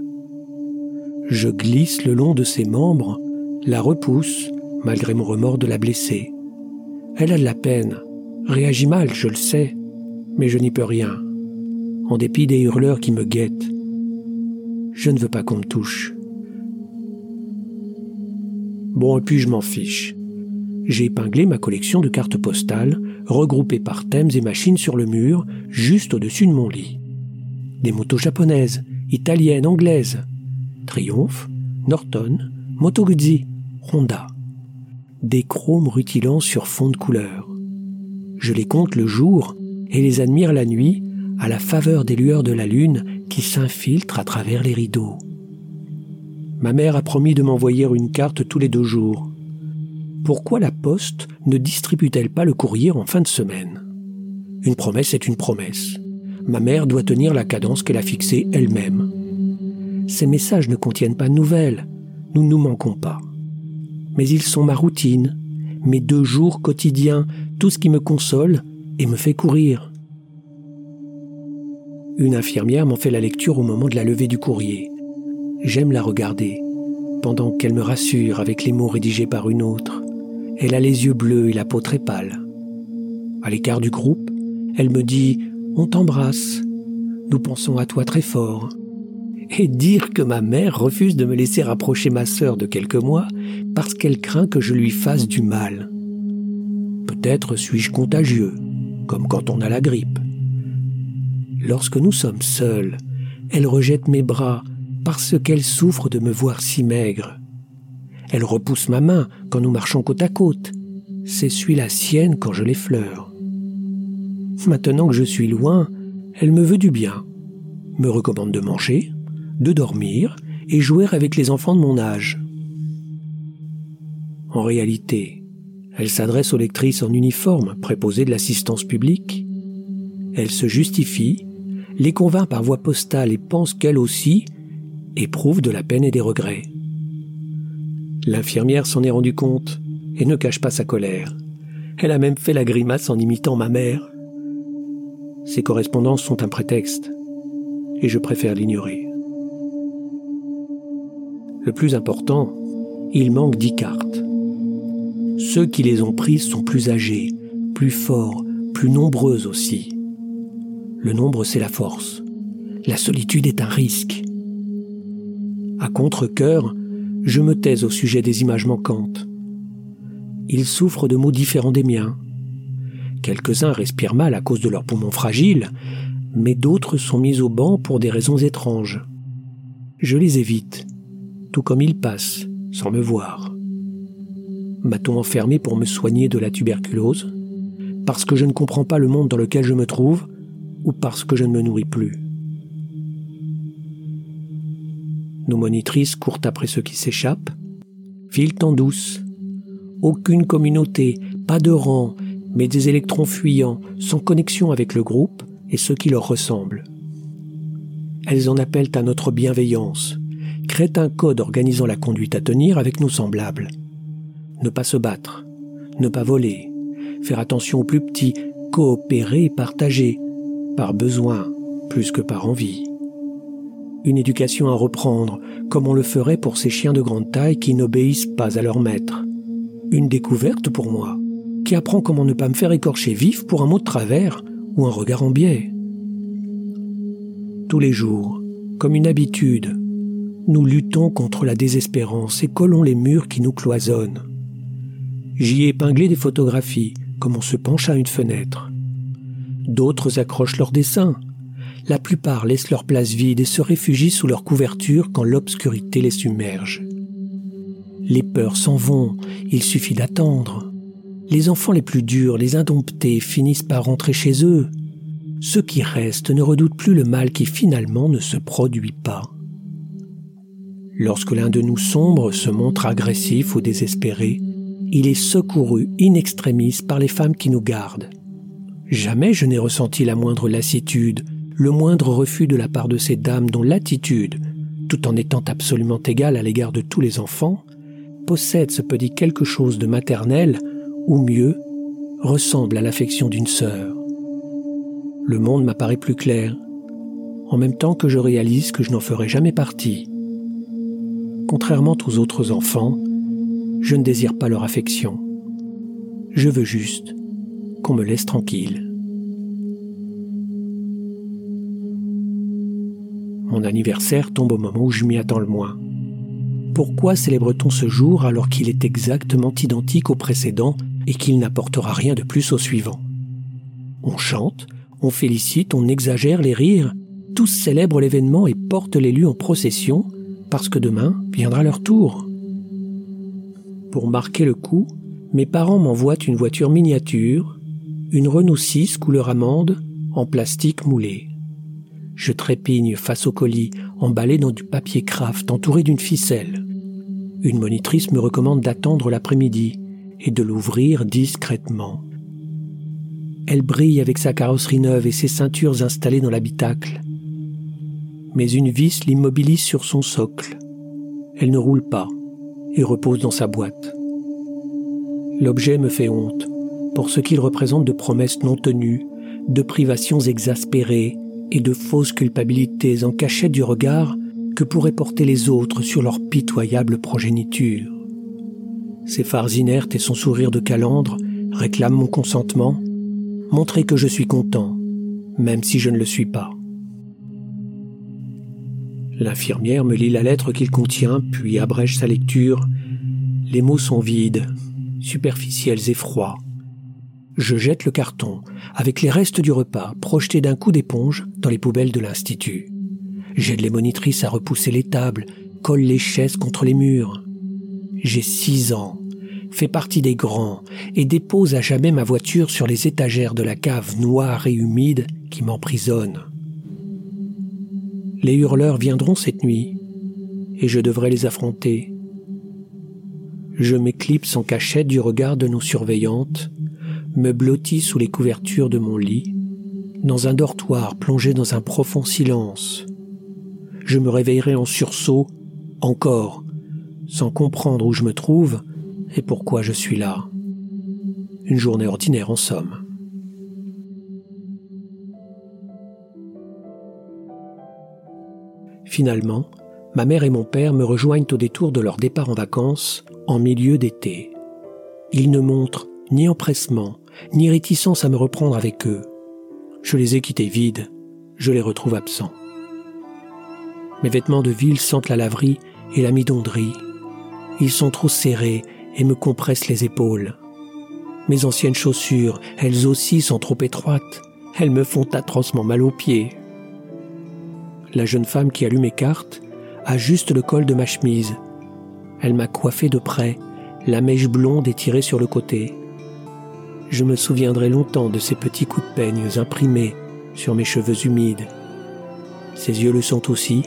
Je glisse le long de ses membres, la repousse, malgré mon remords de la blesser. Elle a de la peine, réagit mal, je le sais, mais je n'y peux rien, en dépit des hurleurs qui me guettent. Je ne veux pas qu'on me touche. Bon, et puis je m'en fiche. J'ai épinglé ma collection de cartes postales, regroupées par thèmes et machines sur le mur, juste au-dessus de mon lit des motos japonaises, italiennes, anglaises. Triumph, Norton, Moto Guzzi, Honda. Des chromes rutilants sur fond de couleur. Je les compte le jour et les admire la nuit à la faveur des lueurs de la lune qui s'infiltrent à travers les rideaux. Ma mère a promis de m'envoyer une carte tous les deux jours. Pourquoi la poste ne distribue-t-elle pas le courrier en fin de semaine? Une promesse est une promesse ma mère doit tenir la cadence qu'elle a fixée elle-même. Ces messages ne contiennent pas de nouvelles, nous ne nous manquons pas. Mais ils sont ma routine, mes deux jours quotidiens, tout ce qui me console et me fait courir. Une infirmière m'en fait la lecture au moment de la levée du courrier. J'aime la regarder, pendant qu'elle me rassure avec les mots rédigés par une autre. Elle a les yeux bleus et la peau très pâle. À l'écart du groupe, elle me dit on t'embrasse, nous pensons à toi très fort. Et dire que ma mère refuse de me laisser rapprocher ma sœur de quelques mois parce qu'elle craint que je lui fasse du mal. Peut-être suis-je contagieux, comme quand on a la grippe. Lorsque nous sommes seuls, elle rejette mes bras parce qu'elle souffre de me voir si maigre. Elle repousse ma main quand nous marchons côte à côte, s'essuie la sienne quand je l'effleure. Maintenant que je suis loin, elle me veut du bien, me recommande de manger, de dormir et jouer avec les enfants de mon âge. En réalité, elle s'adresse aux lectrices en uniforme préposées de l'assistance publique. Elle se justifie, les convainc par voie postale et pense qu'elle aussi éprouve de la peine et des regrets. L'infirmière s'en est rendue compte et ne cache pas sa colère. Elle a même fait la grimace en imitant ma mère. Ces correspondances sont un prétexte, et je préfère l'ignorer. Le plus important, il manque dix cartes. Ceux qui les ont prises sont plus âgés, plus forts, plus nombreux aussi. Le nombre, c'est la force. La solitude est un risque. À contre-coeur, je me tais au sujet des images manquantes. Ils souffrent de maux différents des miens. Quelques-uns respirent mal à cause de leurs poumons fragiles, mais d'autres sont mis au banc pour des raisons étranges. Je les évite, tout comme ils passent, sans me voir. M'a-t-on enfermé pour me soigner de la tuberculose Parce que je ne comprends pas le monde dans lequel je me trouve ou parce que je ne me nourris plus Nos monitrices courent après ceux qui s'échappent, filent en douce. Aucune communauté, pas de rang, mais des électrons fuyants, sans connexion avec le groupe et ceux qui leur ressemblent. Elles en appellent à notre bienveillance, créent un code organisant la conduite à tenir avec nos semblables. Ne pas se battre, ne pas voler, faire attention aux plus petits, coopérer et partager, par besoin plus que par envie. Une éducation à reprendre, comme on le ferait pour ces chiens de grande taille qui n'obéissent pas à leur maître. Une découverte pour moi, qui apprend comment ne pas me faire écorcher vif pour un mot de travers ou un regard en biais. Tous les jours, comme une habitude, nous luttons contre la désespérance et collons les murs qui nous cloisonnent. J'y ai épinglé des photographies, comme on se penche à une fenêtre. D'autres accrochent leurs dessins. La plupart laissent leur place vide et se réfugient sous leur couverture quand l'obscurité les submerge. Les peurs s'en vont, il suffit d'attendre. Les enfants les plus durs, les indomptés, finissent par rentrer chez eux. Ceux qui restent ne redoutent plus le mal qui finalement ne se produit pas. Lorsque l'un de nous sombre, se montre agressif ou désespéré, il est secouru in extremis par les femmes qui nous gardent. Jamais je n'ai ressenti la moindre lassitude, le moindre refus de la part de ces dames dont l'attitude, tout en étant absolument égale à l'égard de tous les enfants, possède ce petit quelque chose de maternel, ou mieux, ressemble à l'affection d'une sœur. Le monde m'apparaît plus clair, en même temps que je réalise que je n'en ferai jamais partie. Contrairement aux autres enfants, je ne désire pas leur affection. Je veux juste qu'on me laisse tranquille. Mon anniversaire tombe au moment où je m'y attends le moins. Pourquoi célèbre-t-on ce jour alors qu'il est exactement identique au précédent et qu'il n'apportera rien de plus au suivant? On chante, on félicite, on exagère les rires, tous célèbrent l'événement et portent l'élu en procession parce que demain viendra leur tour. Pour marquer le coup, mes parents m'envoient une voiture miniature, une Renault 6 couleur amande en plastique moulé. Je trépigne face au colis, emballé dans du papier craft entouré d'une ficelle. Une monitrice me recommande d'attendre l'après-midi et de l'ouvrir discrètement. Elle brille avec sa carrosserie neuve et ses ceintures installées dans l'habitacle. Mais une vis l'immobilise sur son socle. Elle ne roule pas et repose dans sa boîte. L'objet me fait honte pour ce qu'il représente de promesses non tenues, de privations exaspérées et de fausses culpabilités en cachette du regard que pourraient porter les autres sur leur pitoyable progéniture. Ses phares inertes et son sourire de calandre réclament mon consentement, montrer que je suis content, même si je ne le suis pas. L'infirmière me lit la lettre qu'il contient, puis abrège sa lecture. Les mots sont vides, superficiels et froids. Je jette le carton, avec les restes du repas, projetés d'un coup d'éponge dans les poubelles de l'Institut. J'aide les monitrices à repousser les tables, colle les chaises contre les murs. J'ai six ans, fais partie des grands, et dépose à jamais ma voiture sur les étagères de la cave noire et humide qui m'emprisonne. Les hurleurs viendront cette nuit, et je devrais les affronter. Je m'éclipse en cachette du regard de nos surveillantes, me blottis sous les couvertures de mon lit, dans un dortoir plongé dans un profond silence. Je me réveillerai en sursaut, encore, sans comprendre où je me trouve et pourquoi je suis là. Une journée ordinaire en somme. Finalement, ma mère et mon père me rejoignent au détour de leur départ en vacances en milieu d'été. Ils ne montrent ni empressement, ni réticence à me reprendre avec eux. Je les ai quittés vides, je les retrouve absents. Mes vêtements de ville sentent la laverie et l'amidonderie. Ils sont trop serrés et me compressent les épaules. Mes anciennes chaussures, elles aussi sont trop étroites. Elles me font atrocement mal aux pieds. La jeune femme qui allume mes cartes ajuste le col de ma chemise. Elle m'a coiffé de près, la mèche blonde est tirée sur le côté. Je me souviendrai longtemps de ces petits coups de peigne imprimés sur mes cheveux humides. Ses yeux le sont aussi,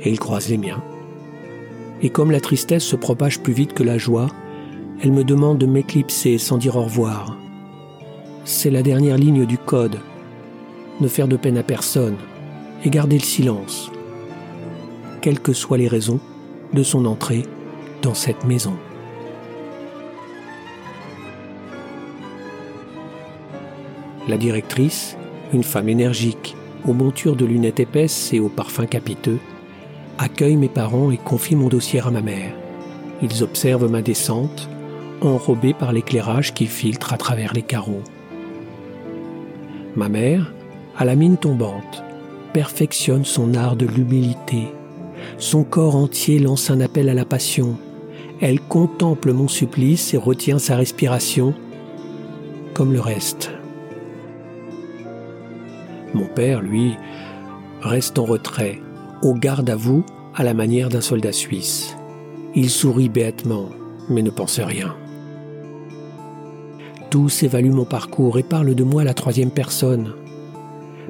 et ils croisent les miens. Et comme la tristesse se propage plus vite que la joie, elle me demande de m'éclipser sans dire au revoir. C'est la dernière ligne du code. Ne faire de peine à personne et garder le silence, quelles que soient les raisons de son entrée dans cette maison. La directrice, une femme énergique, aux montures de lunettes épaisses et aux parfums capiteux, accueille mes parents et confie mon dossier à ma mère. Ils observent ma descente, enrobée par l'éclairage qui filtre à travers les carreaux. Ma mère, à la mine tombante, perfectionne son art de l'humilité. Son corps entier lance un appel à la passion. Elle contemple mon supplice et retient sa respiration, comme le reste. Mon père, lui, reste en retrait, au garde à vous, à la manière d'un soldat suisse. Il sourit bêtement, mais ne pense rien. Tous évaluent mon parcours et parlent de moi à la troisième personne.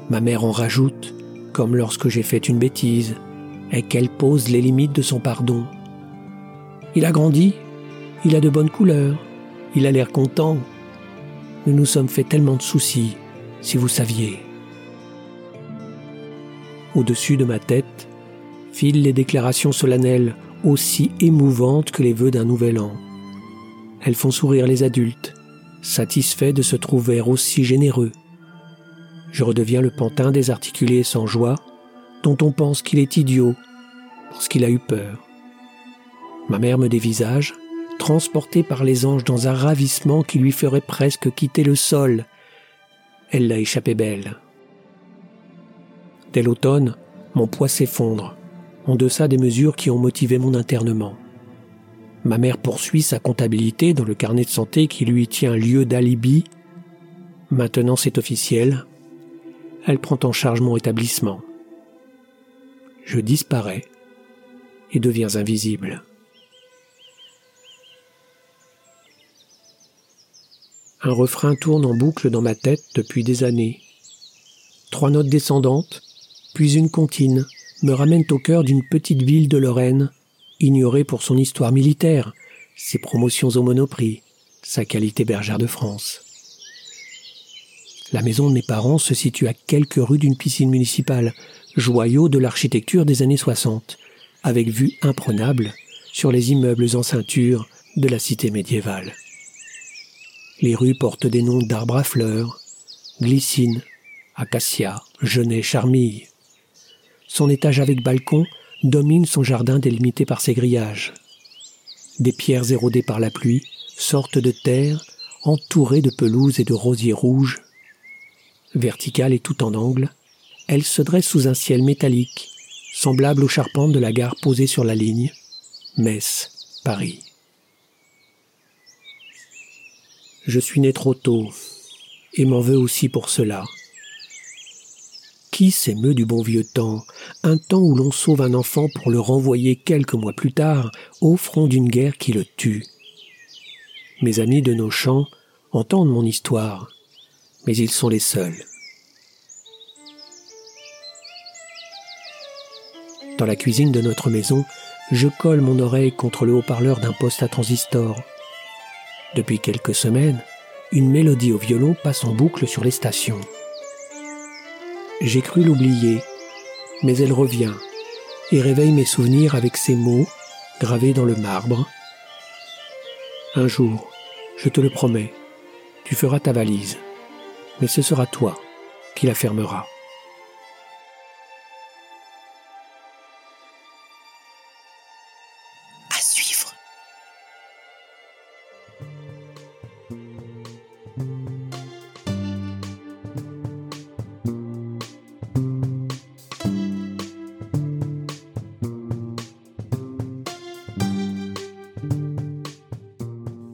Ma mère en rajoute, comme lorsque j'ai fait une bêtise, et qu'elle pose les limites de son pardon. Il a grandi, il a de bonnes couleurs, il a l'air content. Nous nous sommes fait tellement de soucis, si vous saviez. Au-dessus de ma tête filent les déclarations solennelles aussi émouvantes que les vœux d'un nouvel an. Elles font sourire les adultes, satisfaits de se trouver aussi généreux. Je redeviens le pantin désarticulé et sans joie, dont on pense qu'il est idiot, parce qu'il a eu peur. Ma mère me dévisage, transportée par les anges dans un ravissement qui lui ferait presque quitter le sol. Elle l'a échappé belle. Dès l'automne, mon poids s'effondre, en deçà des mesures qui ont motivé mon internement. Ma mère poursuit sa comptabilité dans le carnet de santé qui lui tient lieu d'alibi. Maintenant c'est officiel. Elle prend en charge mon établissement. Je disparais et deviens invisible. Un refrain tourne en boucle dans ma tête depuis des années. Trois notes descendantes, puis une comptine, me ramènent au cœur d'une petite ville de Lorraine, ignorée pour son histoire militaire, ses promotions au monoprix, sa qualité bergère de France. La maison de mes parents se situe à quelques rues d'une piscine municipale, joyau de l'architecture des années 60, avec vue imprenable sur les immeubles en ceinture de la cité médiévale. Les rues portent des noms d'arbres à fleurs, glycine, acacia, genêt, charmille. Son étage avec balcon domine son jardin délimité par ses grillages. Des pierres érodées par la pluie sortent de terre, entourées de pelouses et de rosiers rouges. Verticale et tout en angle, elle se dresse sous un ciel métallique, semblable aux charpentes de la gare posée sur la ligne Metz, Paris. Je suis né trop tôt, et m'en veux aussi pour cela. Qui s'émeut du bon vieux temps, un temps où l'on sauve un enfant pour le renvoyer quelques mois plus tard au front d'une guerre qui le tue Mes amis de nos champs entendent mon histoire, mais ils sont les seuls. Dans la cuisine de notre maison, je colle mon oreille contre le haut-parleur d'un poste à transistor. Depuis quelques semaines, une mélodie au violon passe en boucle sur les stations. J'ai cru l'oublier, mais elle revient et réveille mes souvenirs avec ces mots gravés dans le marbre. Un jour, je te le promets, tu feras ta valise, mais ce sera toi qui la fermeras. À suivre.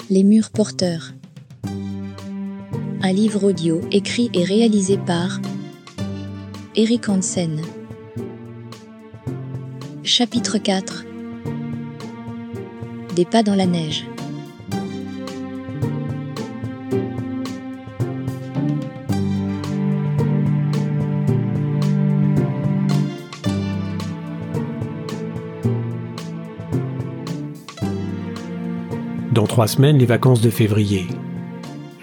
Les murs porteurs un livre audio écrit et réalisé par Eric Hansen. Chapitre 4 Des pas dans la neige. Dans trois semaines, les vacances de février.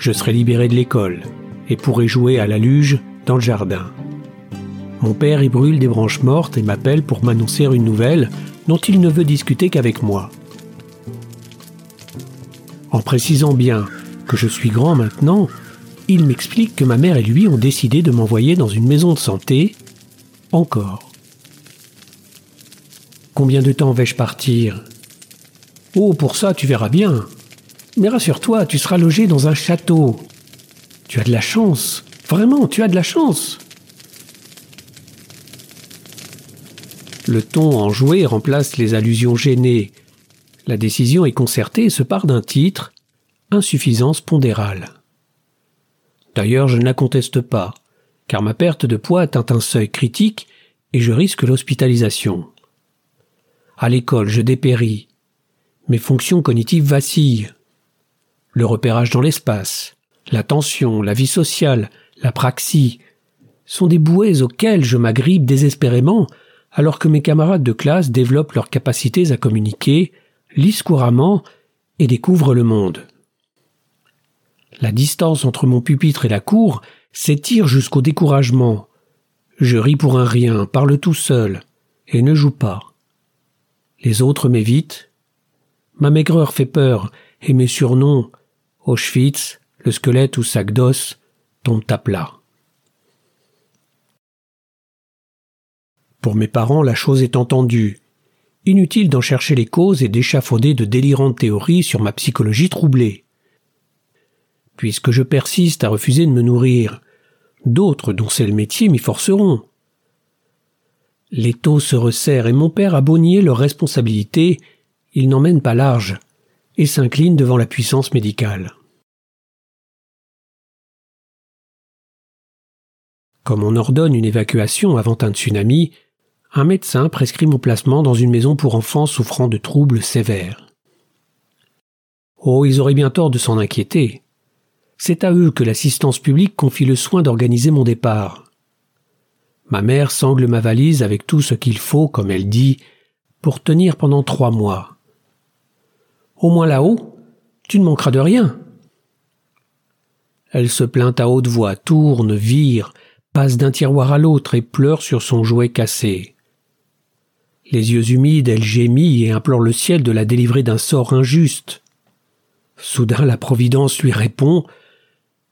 Je serai libéré de l'école et pourrai jouer à la luge dans le jardin. Mon père y brûle des branches mortes et m'appelle pour m'annoncer une nouvelle dont il ne veut discuter qu'avec moi. En précisant bien que je suis grand maintenant, il m'explique que ma mère et lui ont décidé de m'envoyer dans une maison de santé encore. Combien de temps vais-je partir? Oh, pour ça, tu verras bien. Mais rassure-toi, tu seras logé dans un château. Tu as de la chance. Vraiment, tu as de la chance. Le ton enjoué remplace les allusions gênées. La décision est concertée et se part d'un titre insuffisance pondérale. D'ailleurs, je ne la conteste pas, car ma perte de poids atteint un seuil critique et je risque l'hospitalisation. À l'école, je dépéris, mes fonctions cognitives vacillent. Le repérage dans l'espace, l'attention, la vie sociale, la praxie sont des bouées auxquelles je m'agrippe désespérément alors que mes camarades de classe développent leurs capacités à communiquer, lisent couramment et découvrent le monde. La distance entre mon pupitre et la cour s'étire jusqu'au découragement. Je ris pour un rien, parle tout seul, et ne joue pas. Les autres m'évitent, Ma maigreur fait peur, et mes surnoms, Auschwitz, le squelette ou sac d'os, tombent à plat. Pour mes parents, la chose est entendue. Inutile d'en chercher les causes et d'échafauder de délirantes théories sur ma psychologie troublée. Puisque je persiste à refuser de me nourrir, d'autres dont c'est le métier m'y forceront. taux se resserrent et mon père a beau nier leur responsabilité, il n'emmène pas large et s'incline devant la puissance médicale. Comme on ordonne une évacuation avant un tsunami, un médecin prescrit mon placement dans une maison pour enfants souffrant de troubles sévères. Oh, ils auraient bien tort de s'en inquiéter. C'est à eux que l'assistance publique confie le soin d'organiser mon départ. Ma mère sangle ma valise avec tout ce qu'il faut, comme elle dit, pour tenir pendant trois mois. Au moins là-haut, tu ne manqueras de rien. Elle se plaint à haute voix, tourne, vire, passe d'un tiroir à l'autre et pleure sur son jouet cassé. Les yeux humides, elle gémit et implore le ciel de la délivrer d'un sort injuste. Soudain la Providence lui répond.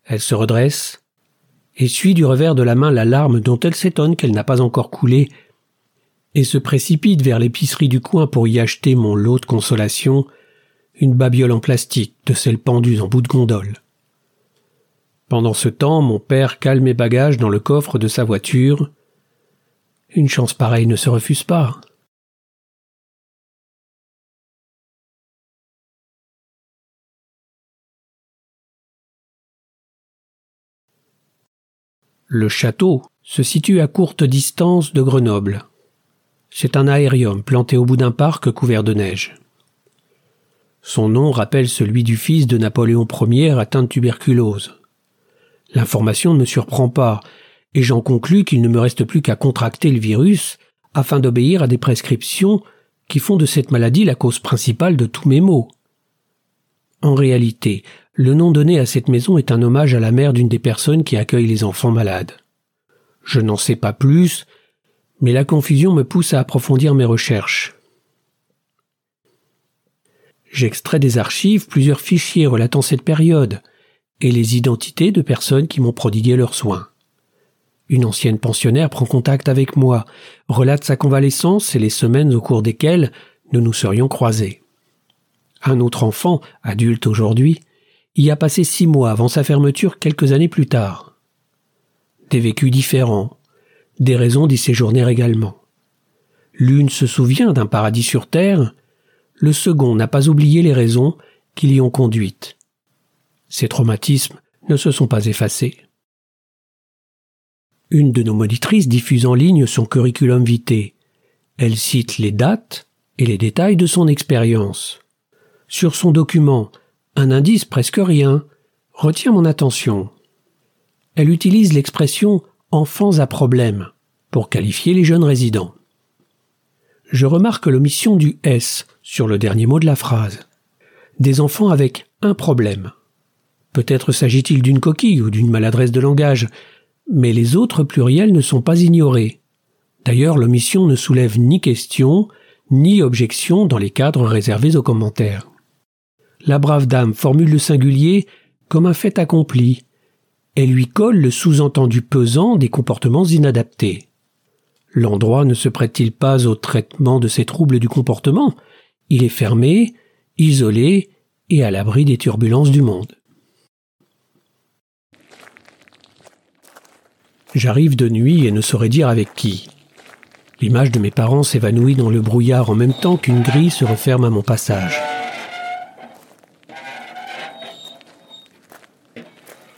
Elle se redresse, essuie du revers de la main la larme dont elle s'étonne qu'elle n'a pas encore coulé, et se précipite vers l'épicerie du coin pour y acheter mon lot de consolation, une babiole en plastique, de celles pendues en bout de gondole. Pendant ce temps, mon père cale mes bagages dans le coffre de sa voiture. Une chance pareille ne se refuse pas. Le château se situe à courte distance de Grenoble. C'est un aérium planté au bout d'un parc couvert de neige. Son nom rappelle celui du fils de Napoléon Ier atteint de tuberculose. L'information ne me surprend pas, et j'en conclus qu'il ne me reste plus qu'à contracter le virus afin d'obéir à des prescriptions qui font de cette maladie la cause principale de tous mes maux. En réalité, le nom donné à cette maison est un hommage à la mère d'une des personnes qui accueillent les enfants malades. Je n'en sais pas plus, mais la confusion me pousse à approfondir mes recherches. J'extrais des archives plusieurs fichiers relatant cette période et les identités de personnes qui m'ont prodigué leurs soins. Une ancienne pensionnaire prend contact avec moi, relate sa convalescence et les semaines au cours desquelles nous nous serions croisés. Un autre enfant, adulte aujourd'hui, y a passé six mois avant sa fermeture quelques années plus tard. Des vécus différents, des raisons d'y séjourner également. L'une se souvient d'un paradis sur terre, le second n'a pas oublié les raisons qui l'y ont conduite. Ces traumatismes ne se sont pas effacés. Une de nos monitrices diffuse en ligne son curriculum vitae. Elle cite les dates et les détails de son expérience. Sur son document, un indice presque rien retient mon attention. Elle utilise l'expression enfants à problème pour qualifier les jeunes résidents. Je remarque l'omission du S sur le dernier mot de la phrase. Des enfants avec un problème. Peut-être s'agit-il d'une coquille ou d'une maladresse de langage, mais les autres pluriels ne sont pas ignorés. D'ailleurs, l'omission ne soulève ni question, ni objection dans les cadres réservés aux commentaires. La brave dame formule le singulier comme un fait accompli, et lui colle le sous-entendu pesant des comportements inadaptés. L'endroit ne se prête-t-il pas au traitement de ces troubles du comportement? Il est fermé, isolé et à l'abri des turbulences du monde. J'arrive de nuit et ne saurais dire avec qui. L'image de mes parents s'évanouit dans le brouillard en même temps qu'une grille se referme à mon passage.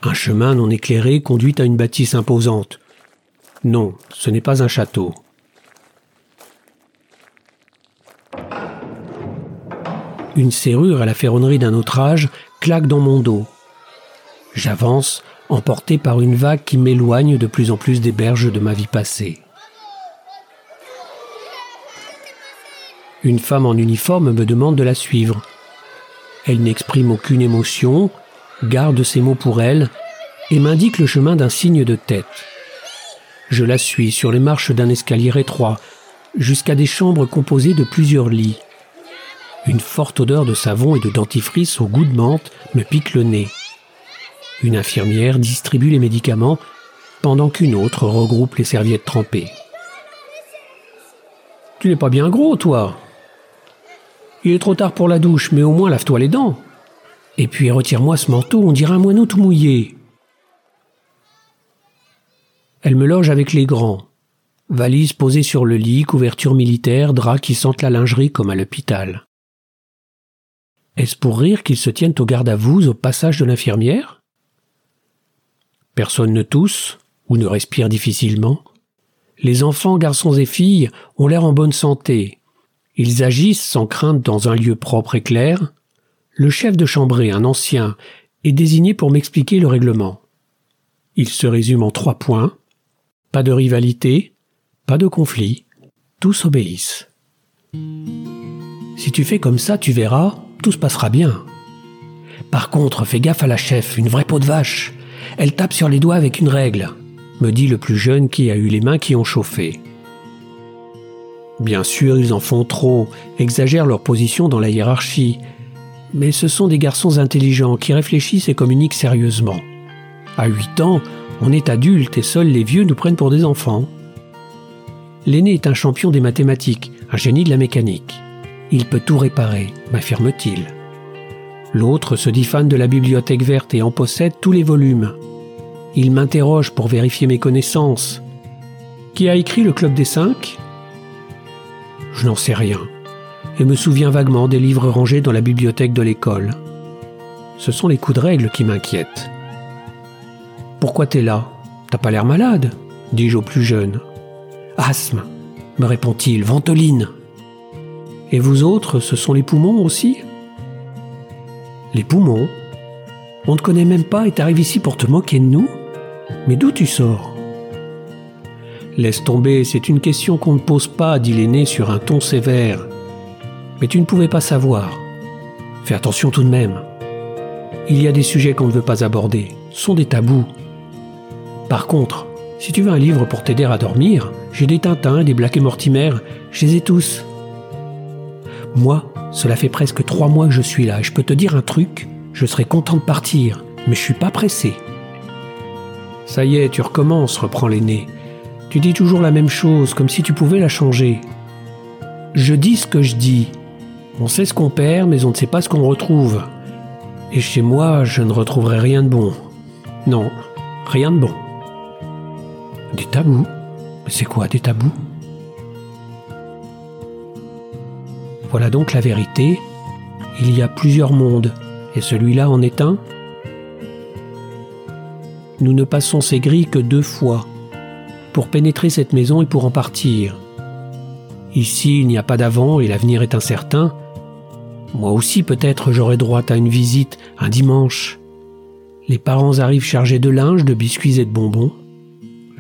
Un chemin non éclairé conduit à une bâtisse imposante. Non, ce n'est pas un château. Une serrure à la ferronnerie d'un autre âge claque dans mon dos. J'avance, emporté par une vague qui m'éloigne de plus en plus des berges de ma vie passée. Une femme en uniforme me demande de la suivre. Elle n'exprime aucune émotion, garde ses mots pour elle et m'indique le chemin d'un signe de tête. Je la suis sur les marches d'un escalier étroit, jusqu'à des chambres composées de plusieurs lits. Une forte odeur de savon et de dentifrice au goût de menthe me pique le nez. Une infirmière distribue les médicaments pendant qu'une autre regroupe les serviettes trempées. Tu n'es pas bien gros, toi il est trop tard pour la douche, mais au moins lave-toi les dents. Et puis retire-moi ce manteau, on dirait un moineau tout mouillé. Elle me loge avec les grands. Valise posée sur le lit, couverture militaire, drap qui sentent la lingerie comme à l'hôpital. Est-ce pour rire qu'ils se tiennent au garde à vous au passage de l'infirmière? Personne ne tousse ou ne respire difficilement. Les enfants, garçons et filles, ont l'air en bonne santé, ils agissent sans crainte dans un lieu propre et clair. Le chef de chambrée, un ancien, est désigné pour m'expliquer le règlement. Il se résume en trois points. Pas de rivalité, pas de conflit, tous obéissent. Si tu fais comme ça, tu verras, tout se passera bien. Par contre, fais gaffe à la chef, une vraie peau de vache. Elle tape sur les doigts avec une règle, me dit le plus jeune qui a eu les mains qui ont chauffé. Bien sûr, ils en font trop, exagèrent leur position dans la hiérarchie, mais ce sont des garçons intelligents qui réfléchissent et communiquent sérieusement. À 8 ans, on est adulte et seuls les vieux nous prennent pour des enfants. L'aîné est un champion des mathématiques, un génie de la mécanique. Il peut tout réparer, m'affirme-t-il. L'autre se dit fan de la bibliothèque verte et en possède tous les volumes. Il m'interroge pour vérifier mes connaissances. Qui a écrit le Club des Cinq? Je n'en sais rien, et me souviens vaguement des livres rangés dans la bibliothèque de l'école. Ce sont les coups de règle qui m'inquiètent. Pourquoi t'es là? T'as pas l'air malade? dis-je au plus jeune. Asthme, me répond-il, ventoline. Et vous autres, ce sont les poumons aussi? Les poumons? On ne connaît même pas et t'arrives ici pour te moquer de nous? Mais d'où tu sors? Laisse tomber, c'est une question qu'on ne pose pas, dit l'aîné sur un ton sévère. Mais tu ne pouvais pas savoir. Fais attention tout de même. Il y a des sujets qu'on ne veut pas aborder, ce sont des tabous. Par contre, si tu veux un livre pour t'aider à dormir, j'ai des Tintins, des Black et Mortimer, je les ai tous. Moi, cela fait presque trois mois que je suis là, et je peux te dire un truc, je serais content de partir, mais je suis pas pressé. Ça y est, tu recommences, reprend l'aîné. Tu dis toujours la même chose, comme si tu pouvais la changer. Je dis ce que je dis. On sait ce qu'on perd, mais on ne sait pas ce qu'on retrouve. Et chez moi, je ne retrouverai rien de bon. Non, rien de bon. Des tabous c'est quoi des tabous Voilà donc la vérité. Il y a plusieurs mondes, et celui-là en est un Nous ne passons ces grilles que deux fois, pour pénétrer cette maison et pour en partir. Ici, il n'y a pas d'avant et l'avenir est incertain. Moi aussi, peut-être, j'aurai droit à une visite un dimanche. Les parents arrivent chargés de linge, de biscuits et de bonbons.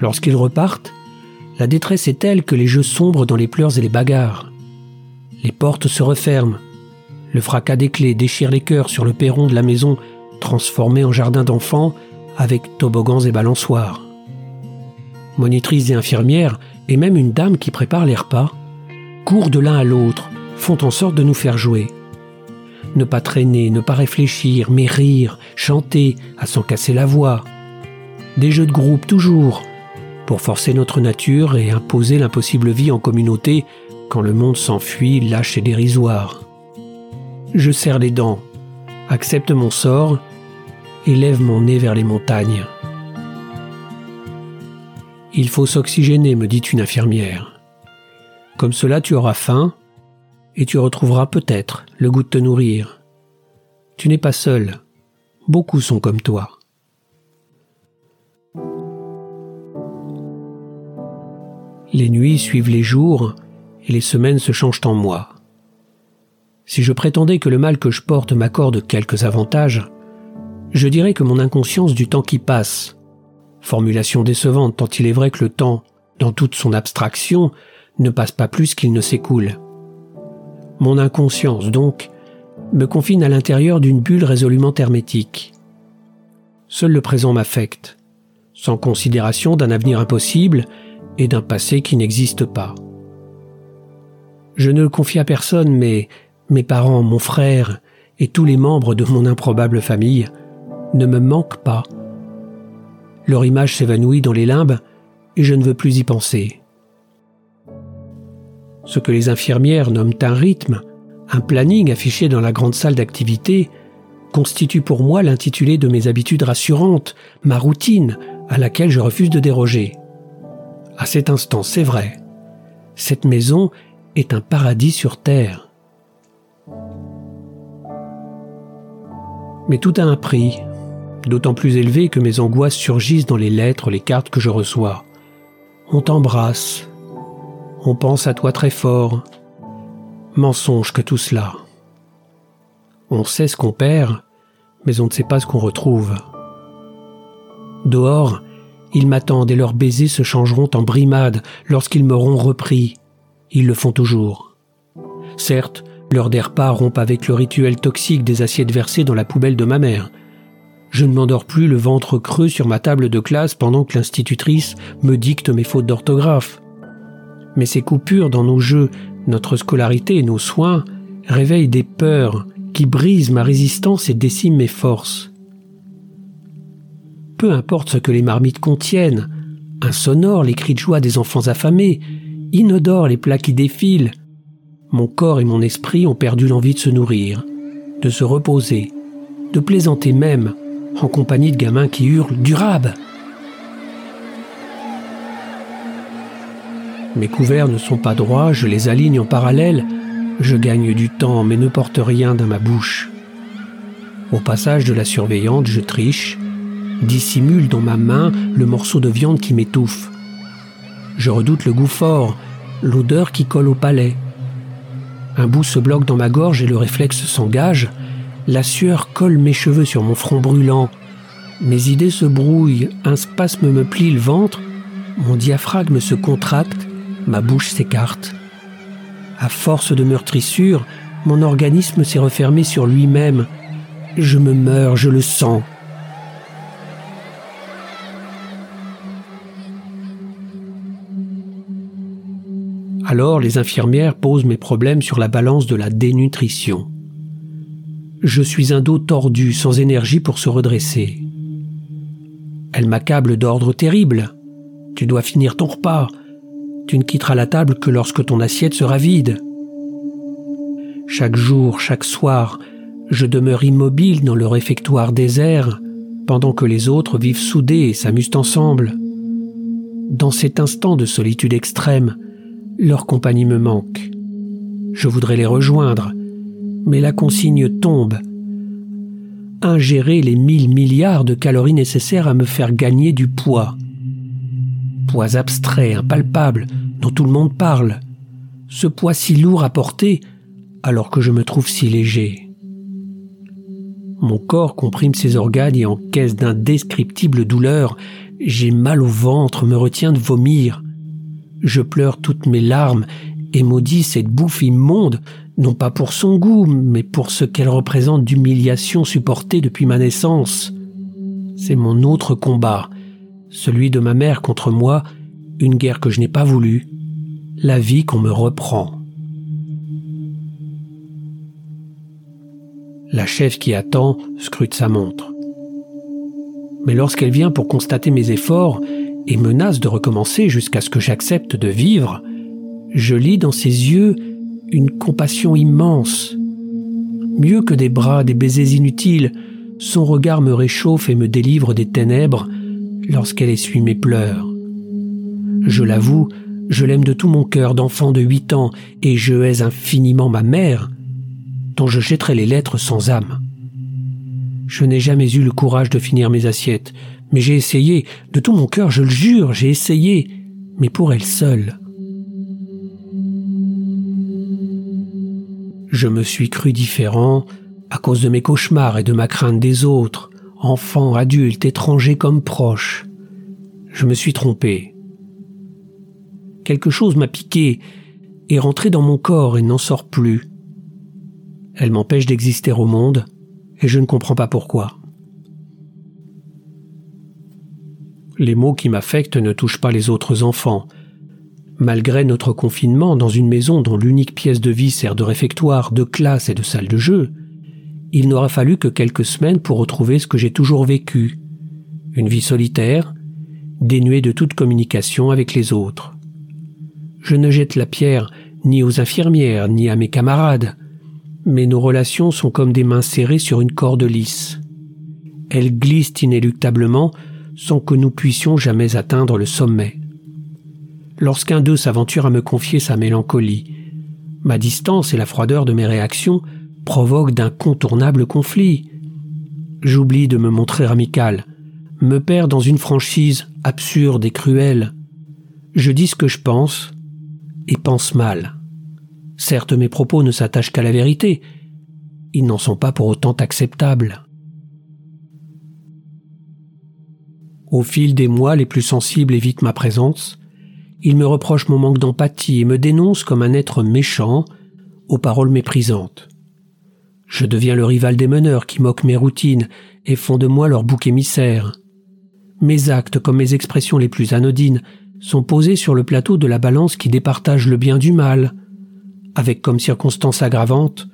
Lorsqu'ils repartent, la détresse est telle que les jeux sombrent dans les pleurs et les bagarres. Les portes se referment. Le fracas des clés déchire les cœurs sur le perron de la maison transformée en jardin d'enfants avec toboggans et balançoires. Monitrices et infirmières, et même une dame qui prépare les repas, courent de l'un à l'autre, font en sorte de nous faire jouer. Ne pas traîner, ne pas réfléchir, mais rire, chanter, à s'en casser la voix. Des jeux de groupe toujours, pour forcer notre nature et imposer l'impossible vie en communauté quand le monde s'enfuit lâche et dérisoire. Je serre les dents, accepte mon sort et lève mon nez vers les montagnes. Il faut s'oxygéner, me dit une infirmière. Comme cela tu auras faim et tu retrouveras peut-être le goût de te nourrir. Tu n'es pas seul, beaucoup sont comme toi. Les nuits suivent les jours et les semaines se changent en mois. Si je prétendais que le mal que je porte m'accorde quelques avantages, je dirais que mon inconscience du temps qui passe, formulation décevante tant il est vrai que le temps, dans toute son abstraction, ne passe pas plus qu'il ne s'écoule. Mon inconscience, donc, me confine à l'intérieur d'une bulle résolument hermétique. Seul le présent m'affecte, sans considération d'un avenir impossible et d'un passé qui n'existe pas. Je ne le confie à personne, mais mes parents, mon frère et tous les membres de mon improbable famille ne me manquent pas. Leur image s'évanouit dans les limbes et je ne veux plus y penser. Ce que les infirmières nomment un rythme, un planning affiché dans la grande salle d'activité, constitue pour moi l'intitulé de mes habitudes rassurantes, ma routine, à laquelle je refuse de déroger. À cet instant, c'est vrai. Cette maison est un paradis sur terre. Mais tout a un prix, d'autant plus élevé que mes angoisses surgissent dans les lettres, les cartes que je reçois. On t'embrasse, on pense à toi très fort. Mensonge que tout cela. On sait ce qu'on perd, mais on ne sait pas ce qu'on retrouve. Dehors, ils m'attendent et leurs baisers se changeront en brimades lorsqu'ils m'auront repris. Ils le font toujours. Certes, l'heure des repas rompt avec le rituel toxique des assiettes versées dans la poubelle de ma mère. Je ne m'endors plus le ventre creux sur ma table de classe pendant que l'institutrice me dicte mes fautes d'orthographe. Mais ces coupures dans nos jeux, notre scolarité et nos soins réveillent des peurs qui brisent ma résistance et déciment mes forces peu importe ce que les marmites contiennent, insonores les cris de joie des enfants affamés, inodores les plats qui défilent, mon corps et mon esprit ont perdu l'envie de se nourrir, de se reposer, de plaisanter même, en compagnie de gamins qui hurlent durable. Mes couverts ne sont pas droits, je les aligne en parallèle, je gagne du temps mais ne porte rien dans ma bouche. Au passage de la surveillante, je triche, dissimule dans ma main le morceau de viande qui m'étouffe. Je redoute le goût fort, l'odeur qui colle au palais. Un bout se bloque dans ma gorge et le réflexe s'engage. La sueur colle mes cheveux sur mon front brûlant. Mes idées se brouillent, un spasme me plie le ventre, mon diaphragme se contracte, ma bouche s'écarte. À force de meurtrissure, mon organisme s'est refermé sur lui-même. Je me meurs, je le sens. Alors les infirmières posent mes problèmes sur la balance de la dénutrition. Je suis un dos tordu, sans énergie pour se redresser. Elle m'accable d'ordre terrible. Tu dois finir ton repas. Tu ne quitteras la table que lorsque ton assiette sera vide. Chaque jour, chaque soir, je demeure immobile dans le réfectoire désert, pendant que les autres vivent soudés et s'amusent ensemble. Dans cet instant de solitude extrême, leur compagnie me manque. Je voudrais les rejoindre, mais la consigne tombe. ingérer les mille milliards de calories nécessaires à me faire gagner du poids. Poids abstrait, impalpable, dont tout le monde parle. Ce poids si lourd à porter alors que je me trouve si léger. Mon corps comprime ses organes et encaisse d'indescriptibles douleurs. J'ai mal au ventre, me retiens de vomir. Je pleure toutes mes larmes et maudis cette bouffe immonde, non pas pour son goût, mais pour ce qu'elle représente d'humiliation supportée depuis ma naissance. C'est mon autre combat, celui de ma mère contre moi, une guerre que je n'ai pas voulu, la vie qu'on me reprend. La chef qui attend scrute sa montre. Mais lorsqu'elle vient pour constater mes efforts et menace de recommencer jusqu'à ce que j'accepte de vivre, je lis dans ses yeux une compassion immense. Mieux que des bras, des baisers inutiles, son regard me réchauffe et me délivre des ténèbres lorsqu'elle essuie mes pleurs. Je l'avoue, je l'aime de tout mon cœur d'enfant de huit ans, et je hais infiniment ma mère, dont je jetterai les lettres sans âme. Je n'ai jamais eu le courage de finir mes assiettes, mais j'ai essayé, de tout mon cœur, je le jure, j'ai essayé, mais pour elle seule. Je me suis cru différent à cause de mes cauchemars et de ma crainte des autres, enfants, adultes, étrangers comme proches. Je me suis trompé. Quelque chose m'a piqué, est rentré dans mon corps et n'en sort plus. Elle m'empêche d'exister au monde, et je ne comprends pas pourquoi. Les mots qui m'affectent ne touchent pas les autres enfants. Malgré notre confinement dans une maison dont l'unique pièce de vie sert de réfectoire, de classe et de salle de jeu, il n'aura fallu que quelques semaines pour retrouver ce que j'ai toujours vécu, une vie solitaire, dénuée de toute communication avec les autres. Je ne jette la pierre ni aux infirmières, ni à mes camarades, mais nos relations sont comme des mains serrées sur une corde lisse. Elles glissent inéluctablement sans que nous puissions jamais atteindre le sommet. Lorsqu'un d'eux s'aventure à me confier sa mélancolie, ma distance et la froideur de mes réactions provoquent d'incontournables conflits. J'oublie de me montrer amical, me perds dans une franchise absurde et cruelle. Je dis ce que je pense et pense mal. Certes, mes propos ne s'attachent qu'à la vérité, ils n'en sont pas pour autant acceptables. Au fil des mois, les plus sensibles évitent ma présence, ils me reprochent mon manque d'empathie et me dénoncent comme un être méchant, aux paroles méprisantes. Je deviens le rival des meneurs qui moquent mes routines et font de moi leur bouc émissaire. Mes actes comme mes expressions les plus anodines sont posés sur le plateau de la balance qui départage le bien du mal, avec comme circonstance aggravante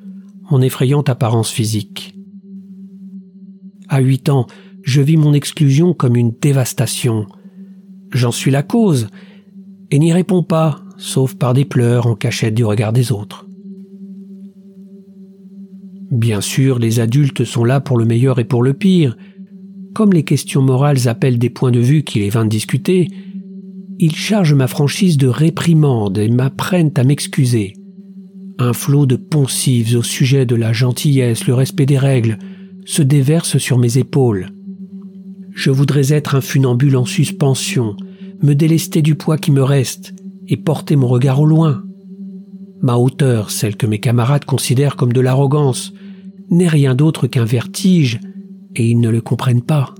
mon effrayante apparence physique. À huit ans, je vis mon exclusion comme une dévastation. J'en suis la cause, et n'y réponds pas, sauf par des pleurs en cachette du regard des autres. Bien sûr, les adultes sont là pour le meilleur et pour le pire. Comme les questions morales appellent des points de vue qu'il est vain discuter, ils chargent ma franchise de réprimande et m'apprennent à m'excuser. Un flot de poncives au sujet de la gentillesse, le respect des règles, se déverse sur mes épaules. Je voudrais être un funambule en suspension, me délester du poids qui me reste et porter mon regard au loin. Ma hauteur, celle que mes camarades considèrent comme de l'arrogance, n'est rien d'autre qu'un vertige, et ils ne le comprennent pas.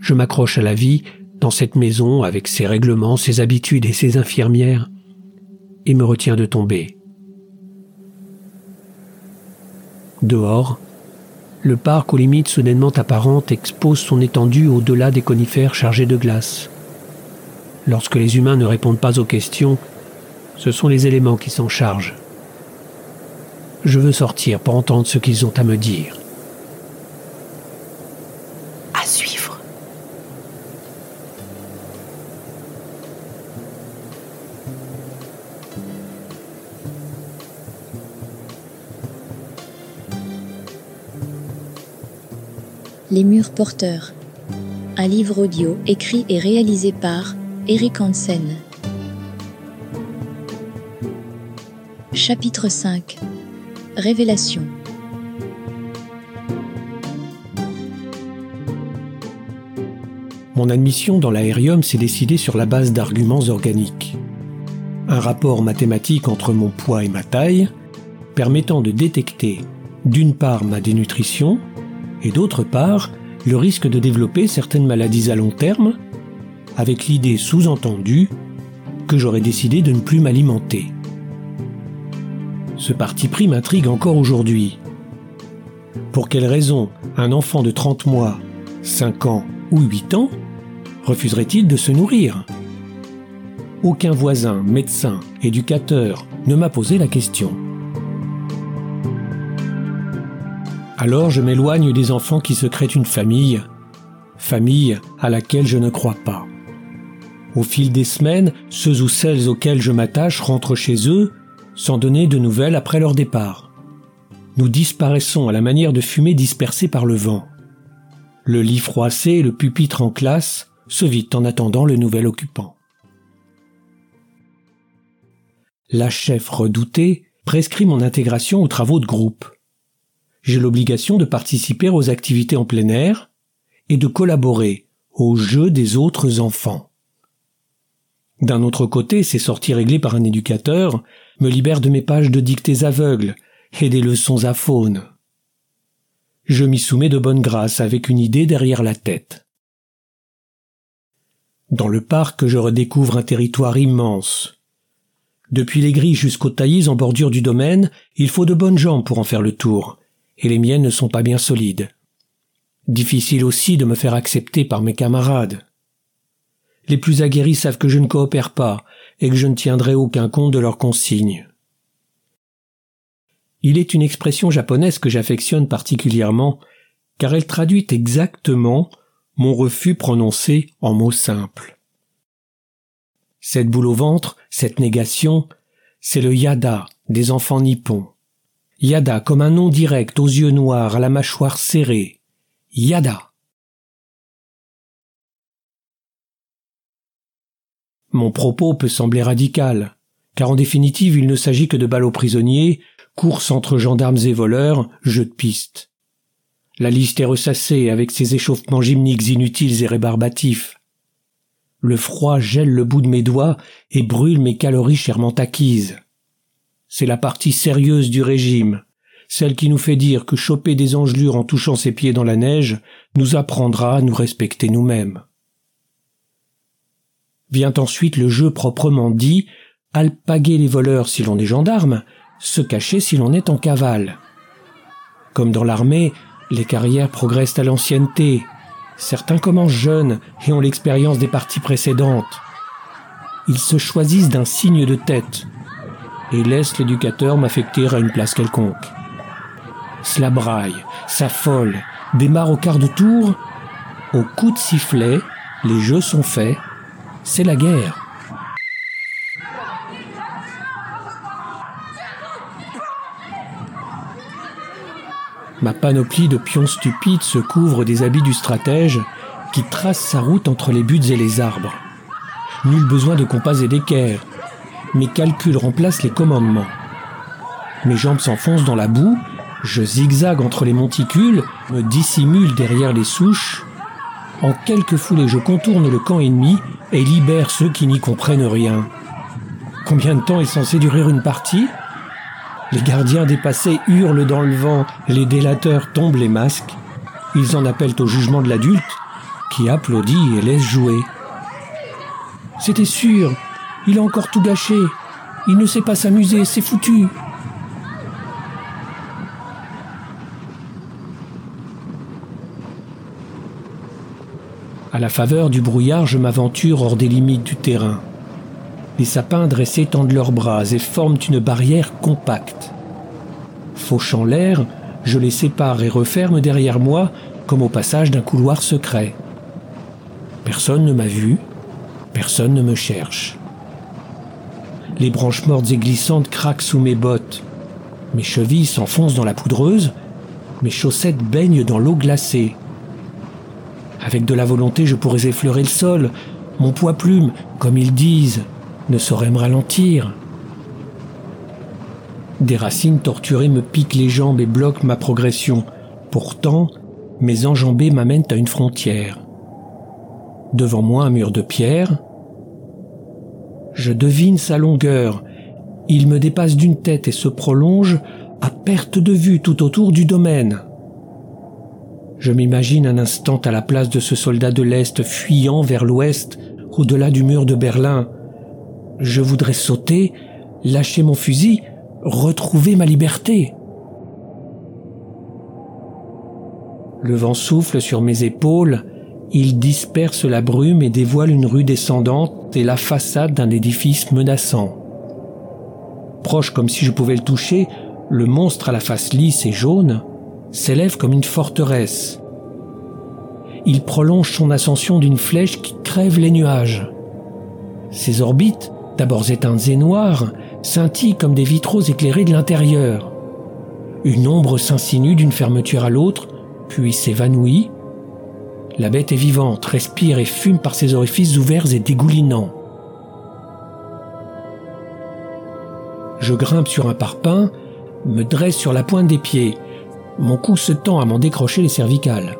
Je m'accroche à la vie dans cette maison avec ses règlements, ses habitudes et ses infirmières, et me retiens de tomber. Dehors, le parc aux limites soudainement apparentes expose son étendue au-delà des conifères chargés de glace. Lorsque les humains ne répondent pas aux questions, ce sont les éléments qui s'en chargent. Je veux sortir pour entendre ce qu'ils ont à me dire. Les murs porteurs. Un livre audio écrit et réalisé par Eric Hansen. Chapitre 5. Révélation. Mon admission dans l'aérium s'est décidée sur la base d'arguments organiques. Un rapport mathématique entre mon poids et ma taille, permettant de détecter d'une part ma dénutrition, et d'autre part le risque de développer certaines maladies à long terme, avec l'idée sous-entendue que j'aurais décidé de ne plus m'alimenter. Ce parti pris m'intrigue encore aujourd'hui. Pour quelle raison un enfant de 30 mois, 5 ans ou 8 ans refuserait-il de se nourrir? Aucun voisin, médecin, éducateur ne m'a posé la question. Alors je m'éloigne des enfants qui se créent une famille, famille à laquelle je ne crois pas. Au fil des semaines, ceux ou celles auxquels je m'attache rentrent chez eux sans donner de nouvelles après leur départ. Nous disparaissons à la manière de fumée dispersée par le vent. Le lit froissé et le pupitre en classe se vident en attendant le nouvel occupant. La chef redoutée prescrit mon intégration aux travaux de groupe. J'ai l'obligation de participer aux activités en plein air et de collaborer aux jeux des autres enfants. D'un autre côté, ces sorties réglées par un éducateur me libèrent de mes pages de dictées aveugles et des leçons à faune. Je m'y soumets de bonne grâce avec une idée derrière la tête. Dans le parc, je redécouvre un territoire immense. Depuis les grilles jusqu'aux taillis en bordure du domaine, il faut de bonnes jambes pour en faire le tour, et les miennes ne sont pas bien solides. Difficile aussi de me faire accepter par mes camarades. Les plus aguerris savent que je ne coopère pas et que je ne tiendrai aucun compte de leurs consignes. Il est une expression japonaise que j'affectionne particulièrement car elle traduit exactement mon refus prononcé en mots simples. Cette boule au ventre, cette négation, c'est le yada des enfants nippons. Yada comme un nom direct aux yeux noirs, à la mâchoire serrée. Yada. Mon propos peut sembler radical, car en définitive il ne s'agit que de ballots prisonniers, courses entre gendarmes et voleurs, jeux de piste. La liste est ressassée avec ses échauffements gymniques inutiles et rébarbatifs. Le froid gèle le bout de mes doigts et brûle mes calories chèrement acquises. C'est la partie sérieuse du régime, celle qui nous fait dire que choper des engelures en touchant ses pieds dans la neige nous apprendra à nous respecter nous-mêmes. Vient ensuite le jeu proprement dit, alpaguer les voleurs si l'on est gendarme, se cacher si l'on est en cavale. Comme dans l'armée, les carrières progressent à l'ancienneté. Certains commencent jeunes et ont l'expérience des parties précédentes. Ils se choisissent d'un signe de tête et laissent l'éducateur m'affecter à une place quelconque. Cela braille, s'affole, démarre au quart de tour. Au coup de sifflet, les jeux sont faits c'est la guerre. Ma panoplie de pions stupides se couvre des habits du stratège qui trace sa route entre les buttes et les arbres. Nul besoin de compas et d'équerre. Mes calculs remplacent les commandements. Mes jambes s'enfoncent dans la boue, je zigzague entre les monticules, me dissimule derrière les souches. En quelques foulées, je contourne le camp ennemi et libère ceux qui n'y comprennent rien. Combien de temps est censé durer une partie? Les gardiens dépassés hurlent dans le vent, les délateurs tombent les masques. Ils en appellent au jugement de l'adulte, qui applaudit et laisse jouer. C'était sûr, il a encore tout gâché. Il ne sait pas s'amuser, c'est foutu. À la faveur du brouillard, je m'aventure hors des limites du terrain. Les sapins dressés tendent leurs bras et forment une barrière compacte. Fauchant l'air, je les sépare et referme derrière moi comme au passage d'un couloir secret. Personne ne m'a vu, personne ne me cherche. Les branches mortes et glissantes craquent sous mes bottes. Mes chevilles s'enfoncent dans la poudreuse, mes chaussettes baignent dans l'eau glacée. Avec de la volonté, je pourrais effleurer le sol. Mon poids plume, comme ils disent, ne saurait me ralentir. Des racines torturées me piquent les jambes et bloquent ma progression. Pourtant, mes enjambées m'amènent à une frontière. Devant moi un mur de pierre. Je devine sa longueur. Il me dépasse d'une tête et se prolonge à perte de vue tout autour du domaine. Je m'imagine un instant à la place de ce soldat de l'Est fuyant vers l'Ouest, au-delà du mur de Berlin. Je voudrais sauter, lâcher mon fusil, retrouver ma liberté. Le vent souffle sur mes épaules, il disperse la brume et dévoile une rue descendante et la façade d'un édifice menaçant. Proche comme si je pouvais le toucher, le monstre à la face lisse et jaune s'élève comme une forteresse. Il prolonge son ascension d'une flèche qui crève les nuages. Ses orbites, d'abord éteintes et noires, scintillent comme des vitraux éclairés de l'intérieur. Une ombre s'insinue d'une fermeture à l'autre, puis s'évanouit. La bête est vivante, respire et fume par ses orifices ouverts et dégoulinants. Je grimpe sur un parpaing, me dresse sur la pointe des pieds. Mon cou se tend à m'en décrocher les cervicales.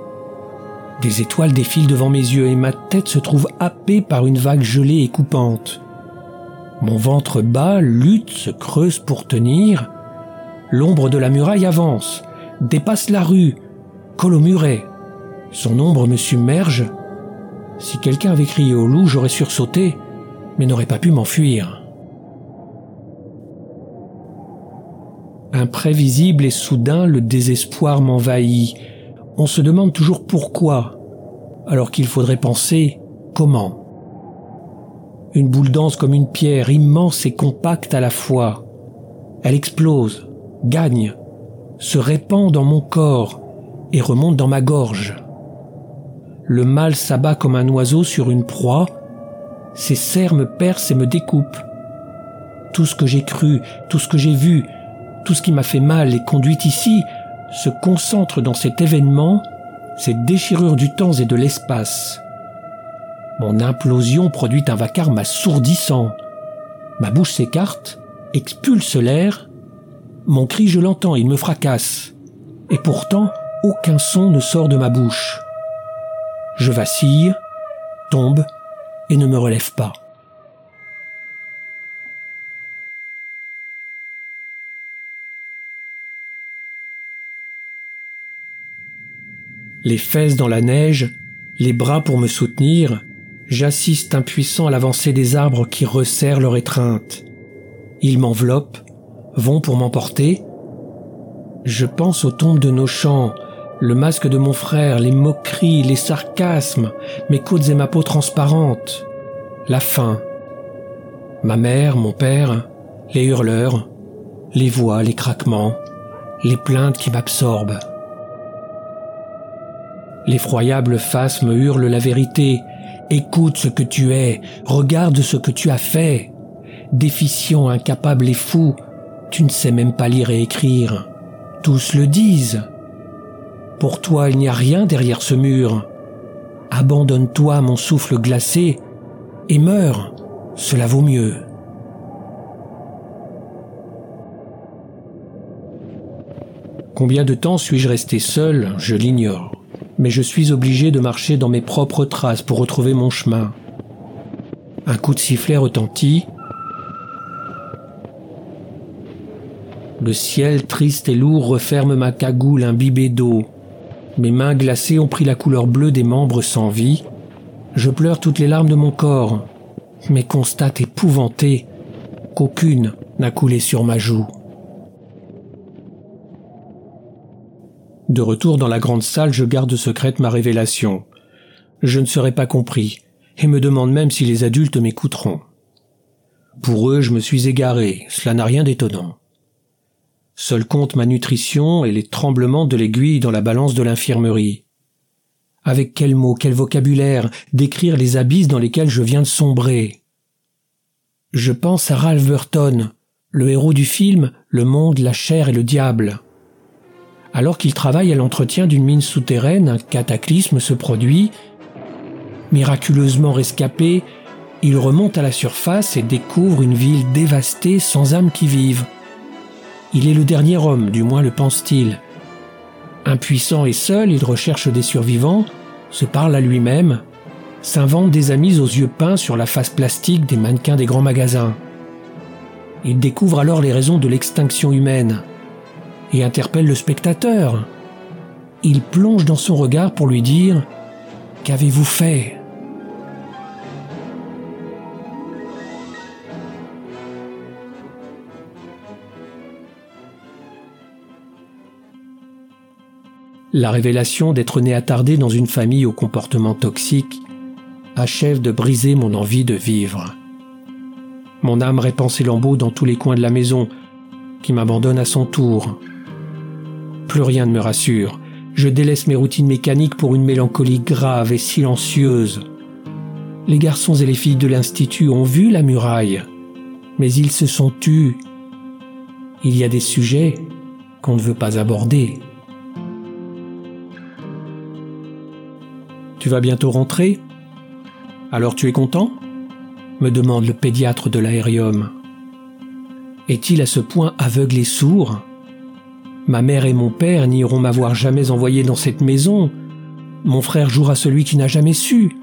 Des étoiles défilent devant mes yeux et ma tête se trouve happée par une vague gelée et coupante. Mon ventre bas, lutte, se creuse pour tenir. L'ombre de la muraille avance, dépasse la rue, colle au muret. Son ombre me submerge. Si quelqu'un avait crié au loup, j'aurais sursauté, mais n'aurais pas pu m'enfuir. Imprévisible et soudain, le désespoir m'envahit. On se demande toujours pourquoi, alors qu'il faudrait penser comment. Une boule dense comme une pierre, immense et compacte à la fois. Elle explose, gagne, se répand dans mon corps et remonte dans ma gorge. Le mal s'abat comme un oiseau sur une proie, ses serres me percent et me découpent. Tout ce que j'ai cru, tout ce que j'ai vu, tout ce qui m'a fait mal et conduit ici, se concentre dans cet événement, cette déchirure du temps et de l'espace. Mon implosion produit un vacarme assourdissant. Ma bouche s'écarte, expulse l'air. Mon cri, je l'entends, il me fracasse. Et pourtant, aucun son ne sort de ma bouche. Je vacille, tombe et ne me relève pas. Les fesses dans la neige, les bras pour me soutenir, J'assiste impuissant à l'avancée des arbres qui resserrent leur étreinte. Ils m'enveloppent, vont pour m'emporter. Je pense aux tombes de nos champs, le masque de mon frère, les moqueries, les sarcasmes, mes côtes et ma peau transparente, la faim, ma mère, mon père, les hurleurs, les voix, les craquements, les plaintes qui m'absorbent. L'effroyable face me hurle la vérité, Écoute ce que tu es, regarde ce que tu as fait. Déficient, incapable et fou, tu ne sais même pas lire et écrire. Tous le disent. Pour toi, il n'y a rien derrière ce mur. Abandonne-toi mon souffle glacé et meurs, cela vaut mieux. Combien de temps suis-je resté seul? Je l'ignore mais je suis obligé de marcher dans mes propres traces pour retrouver mon chemin. Un coup de sifflet retentit. Le ciel triste et lourd referme ma cagoule imbibée d'eau. Mes mains glacées ont pris la couleur bleue des membres sans vie. Je pleure toutes les larmes de mon corps, mais constate épouvanté qu'aucune n'a coulé sur ma joue. De retour dans la grande salle, je garde secrète ma révélation. Je ne serai pas compris, et me demande même si les adultes m'écouteront. Pour eux, je me suis égaré, cela n'a rien d'étonnant. Seul compte ma nutrition et les tremblements de l'aiguille dans la balance de l'infirmerie. Avec quels mots, quel vocabulaire décrire les abysses dans lesquels je viens de sombrer? Je pense à Ralph Burton, le héros du film Le monde, la chair et le diable. Alors qu'il travaille à l'entretien d'une mine souterraine, un cataclysme se produit. Miraculeusement rescapé, il remonte à la surface et découvre une ville dévastée sans âme qui vive. Il est le dernier homme, du moins le pense-t-il. Impuissant et seul, il recherche des survivants, se parle à lui-même, s'inventent des amis aux yeux peints sur la face plastique des mannequins des grands magasins. Il découvre alors les raisons de l'extinction humaine et interpelle le spectateur. Il plonge dans son regard pour lui dire Qu'avez-vous fait? La révélation d'être né attardé dans une famille au comportement toxique achève de briser mon envie de vivre. Mon âme répand ses lambeaux dans tous les coins de la maison, qui m'abandonne à son tour. Plus rien ne me rassure. Je délaisse mes routines mécaniques pour une mélancolie grave et silencieuse. Les garçons et les filles de l'Institut ont vu la muraille, mais ils se sont tus. Il y a des sujets qu'on ne veut pas aborder. Tu vas bientôt rentrer Alors tu es content? me demande le pédiatre de l'aérium. Est-il à ce point aveugle et sourd? Ma mère et mon père n'iront m'avoir jamais envoyé dans cette maison. Mon frère jouera celui qui n'a jamais su.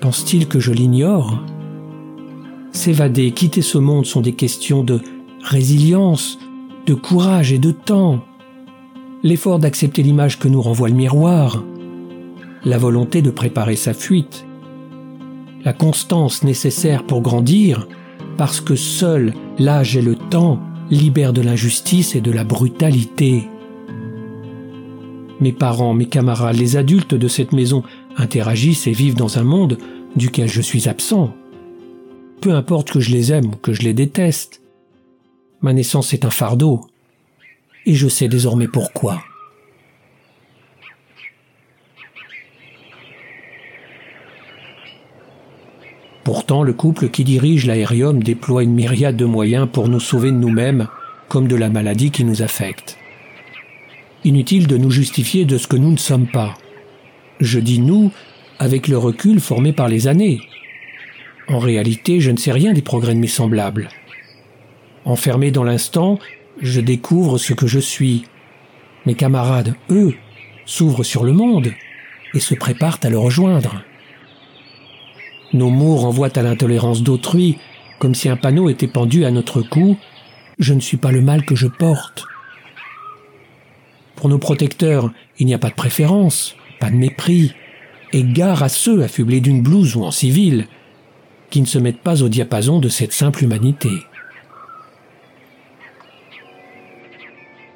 Pense-t-il que je l'ignore? S'évader, quitter ce monde sont des questions de résilience, de courage et de temps. L'effort d'accepter l'image que nous renvoie le miroir, la volonté de préparer sa fuite, la constance nécessaire pour grandir, parce que seul l'âge et le temps libèrent de l'injustice et de la brutalité. Mes parents, mes camarades, les adultes de cette maison interagissent et vivent dans un monde duquel je suis absent. Peu importe que je les aime ou que je les déteste. Ma naissance est un fardeau. Et je sais désormais pourquoi. Pourtant, le couple qui dirige l'aérium déploie une myriade de moyens pour nous sauver de nous-mêmes, comme de la maladie qui nous affecte. Inutile de nous justifier de ce que nous ne sommes pas. Je dis nous avec le recul formé par les années. En réalité, je ne sais rien des progrès de mes semblables. Enfermé dans l'instant, je découvre ce que je suis. Mes camarades, eux, s'ouvrent sur le monde et se préparent à le rejoindre. Nos mots renvoient à l'intolérance d'autrui, comme si un panneau était pendu à notre cou. Je ne suis pas le mal que je porte. Pour nos protecteurs, il n'y a pas de préférence, pas de mépris. Et gare à ceux affublés d'une blouse ou en civil, qui ne se mettent pas au diapason de cette simple humanité.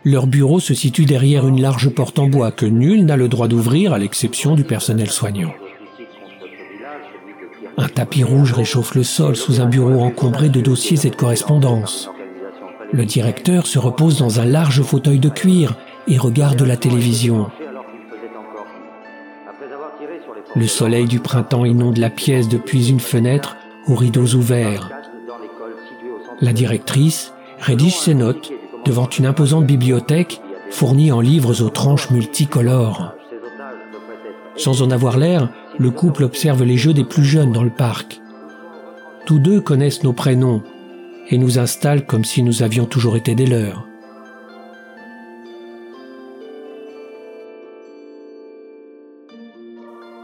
Leur bureau se situe derrière une large porte en bois que nul n'a le droit d'ouvrir à l'exception du personnel soignant. Un tapis rouge réchauffe le sol sous un bureau encombré de dossiers et de correspondances. Le directeur se repose dans un large fauteuil de cuir et regarde la télévision. Le soleil du printemps inonde la pièce depuis une fenêtre aux rideaux ouverts. La directrice rédige ses notes devant une imposante bibliothèque fournie en livres aux tranches multicolores. Sans en avoir l'air, le couple observe les jeux des plus jeunes dans le parc. Tous deux connaissent nos prénoms et nous installent comme si nous avions toujours été des leurs.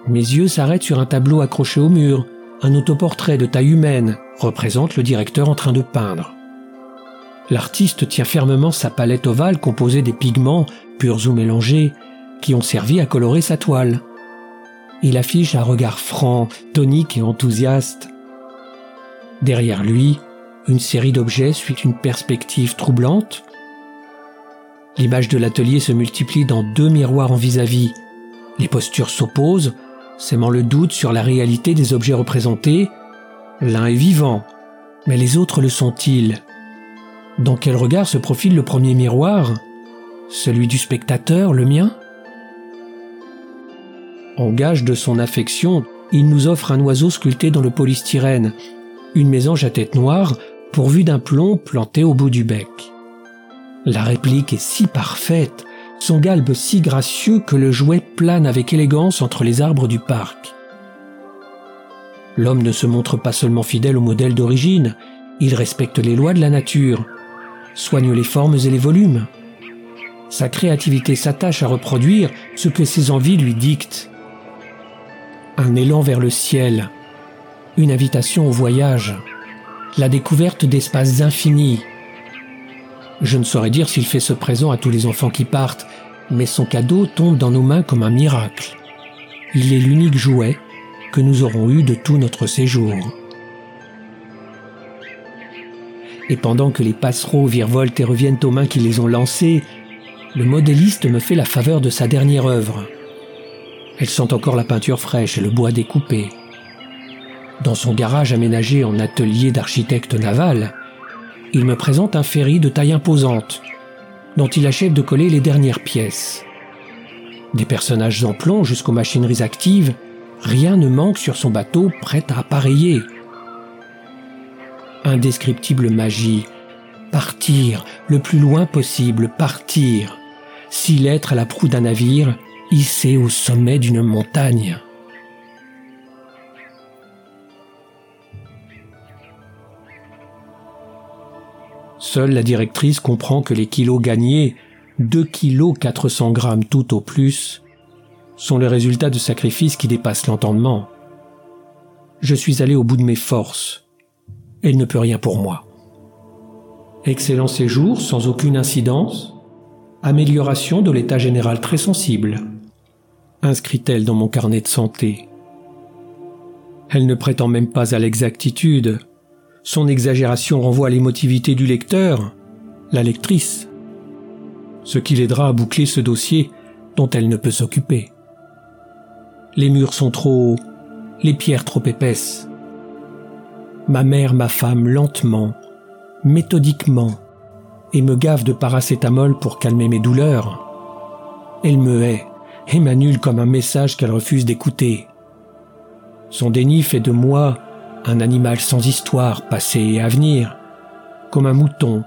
Mes yeux s'arrêtent sur un tableau accroché au mur. Un autoportrait de taille humaine représente le directeur en train de peindre. L'artiste tient fermement sa palette ovale composée des pigments, purs ou mélangés, qui ont servi à colorer sa toile il affiche un regard franc, tonique et enthousiaste. Derrière lui, une série d'objets suit une perspective troublante. L'image de l'atelier se multiplie dans deux miroirs en vis-à-vis. Les postures s'opposent, sémant le doute sur la réalité des objets représentés. L'un est vivant, mais les autres le sont-ils? Dans quel regard se profile le premier miroir? Celui du spectateur, le mien? En gage de son affection, il nous offre un oiseau sculpté dans le polystyrène, une mésange à tête noire pourvue d'un plomb planté au bout du bec. La réplique est si parfaite, son galbe si gracieux que le jouet plane avec élégance entre les arbres du parc. L'homme ne se montre pas seulement fidèle au modèle d'origine, il respecte les lois de la nature, soigne les formes et les volumes. Sa créativité s'attache à reproduire ce que ses envies lui dictent. Un élan vers le ciel, une invitation au voyage, la découverte d'espaces infinis. Je ne saurais dire s'il fait ce présent à tous les enfants qui partent, mais son cadeau tombe dans nos mains comme un miracle. Il est l'unique jouet que nous aurons eu de tout notre séjour. Et pendant que les passereaux virevoltent et reviennent aux mains qui les ont lancés, le modéliste me fait la faveur de sa dernière œuvre. Elle sent encore la peinture fraîche et le bois découpé. Dans son garage aménagé en atelier d'architecte naval, il me présente un ferry de taille imposante, dont il achève de coller les dernières pièces. Des personnages en plomb jusqu'aux machineries actives, rien ne manque sur son bateau prêt à appareiller. Indescriptible magie, partir, le plus loin possible, partir, six lettres à la proue d'un navire, hissé au sommet d'une montagne. Seule la directrice comprend que les kilos gagnés, 2 kilos 400 grammes tout au plus, sont le résultat de sacrifices qui dépassent l'entendement. Je suis allé au bout de mes forces. Elle ne peut rien pour moi. Excellent séjour sans aucune incidence. Amélioration de l'état général très sensible. Inscrit-elle dans mon carnet de santé. Elle ne prétend même pas à l'exactitude. Son exagération renvoie à l'émotivité du lecteur, la lectrice. Ce qui l'aidera à boucler ce dossier dont elle ne peut s'occuper. Les murs sont trop hauts, les pierres trop épaisses. Ma mère m'affame lentement, méthodiquement, et me gave de paracétamol pour calmer mes douleurs. Elle me hait et m'annule comme un message qu'elle refuse d'écouter. Son déni fait de moi un animal sans histoire, passé et à venir, comme un mouton,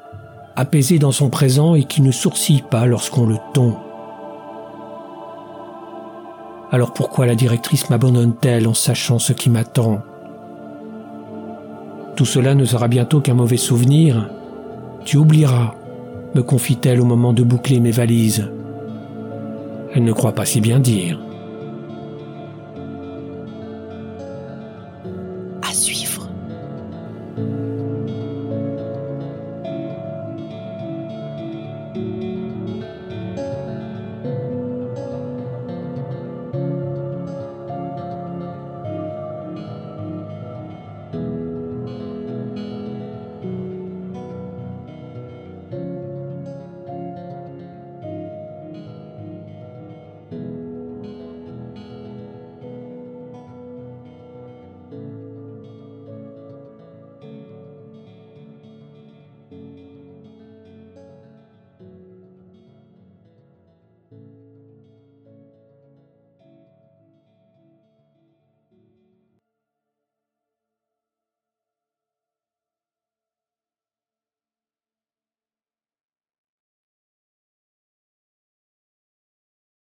apaisé dans son présent et qui ne sourcille pas lorsqu'on le tond. Alors pourquoi la directrice m'abandonne-t-elle en sachant ce qui m'attend? Tout cela ne sera bientôt qu'un mauvais souvenir. Tu oublieras, me confie-t-elle au moment de boucler mes valises. Elle ne croit pas si bien dire.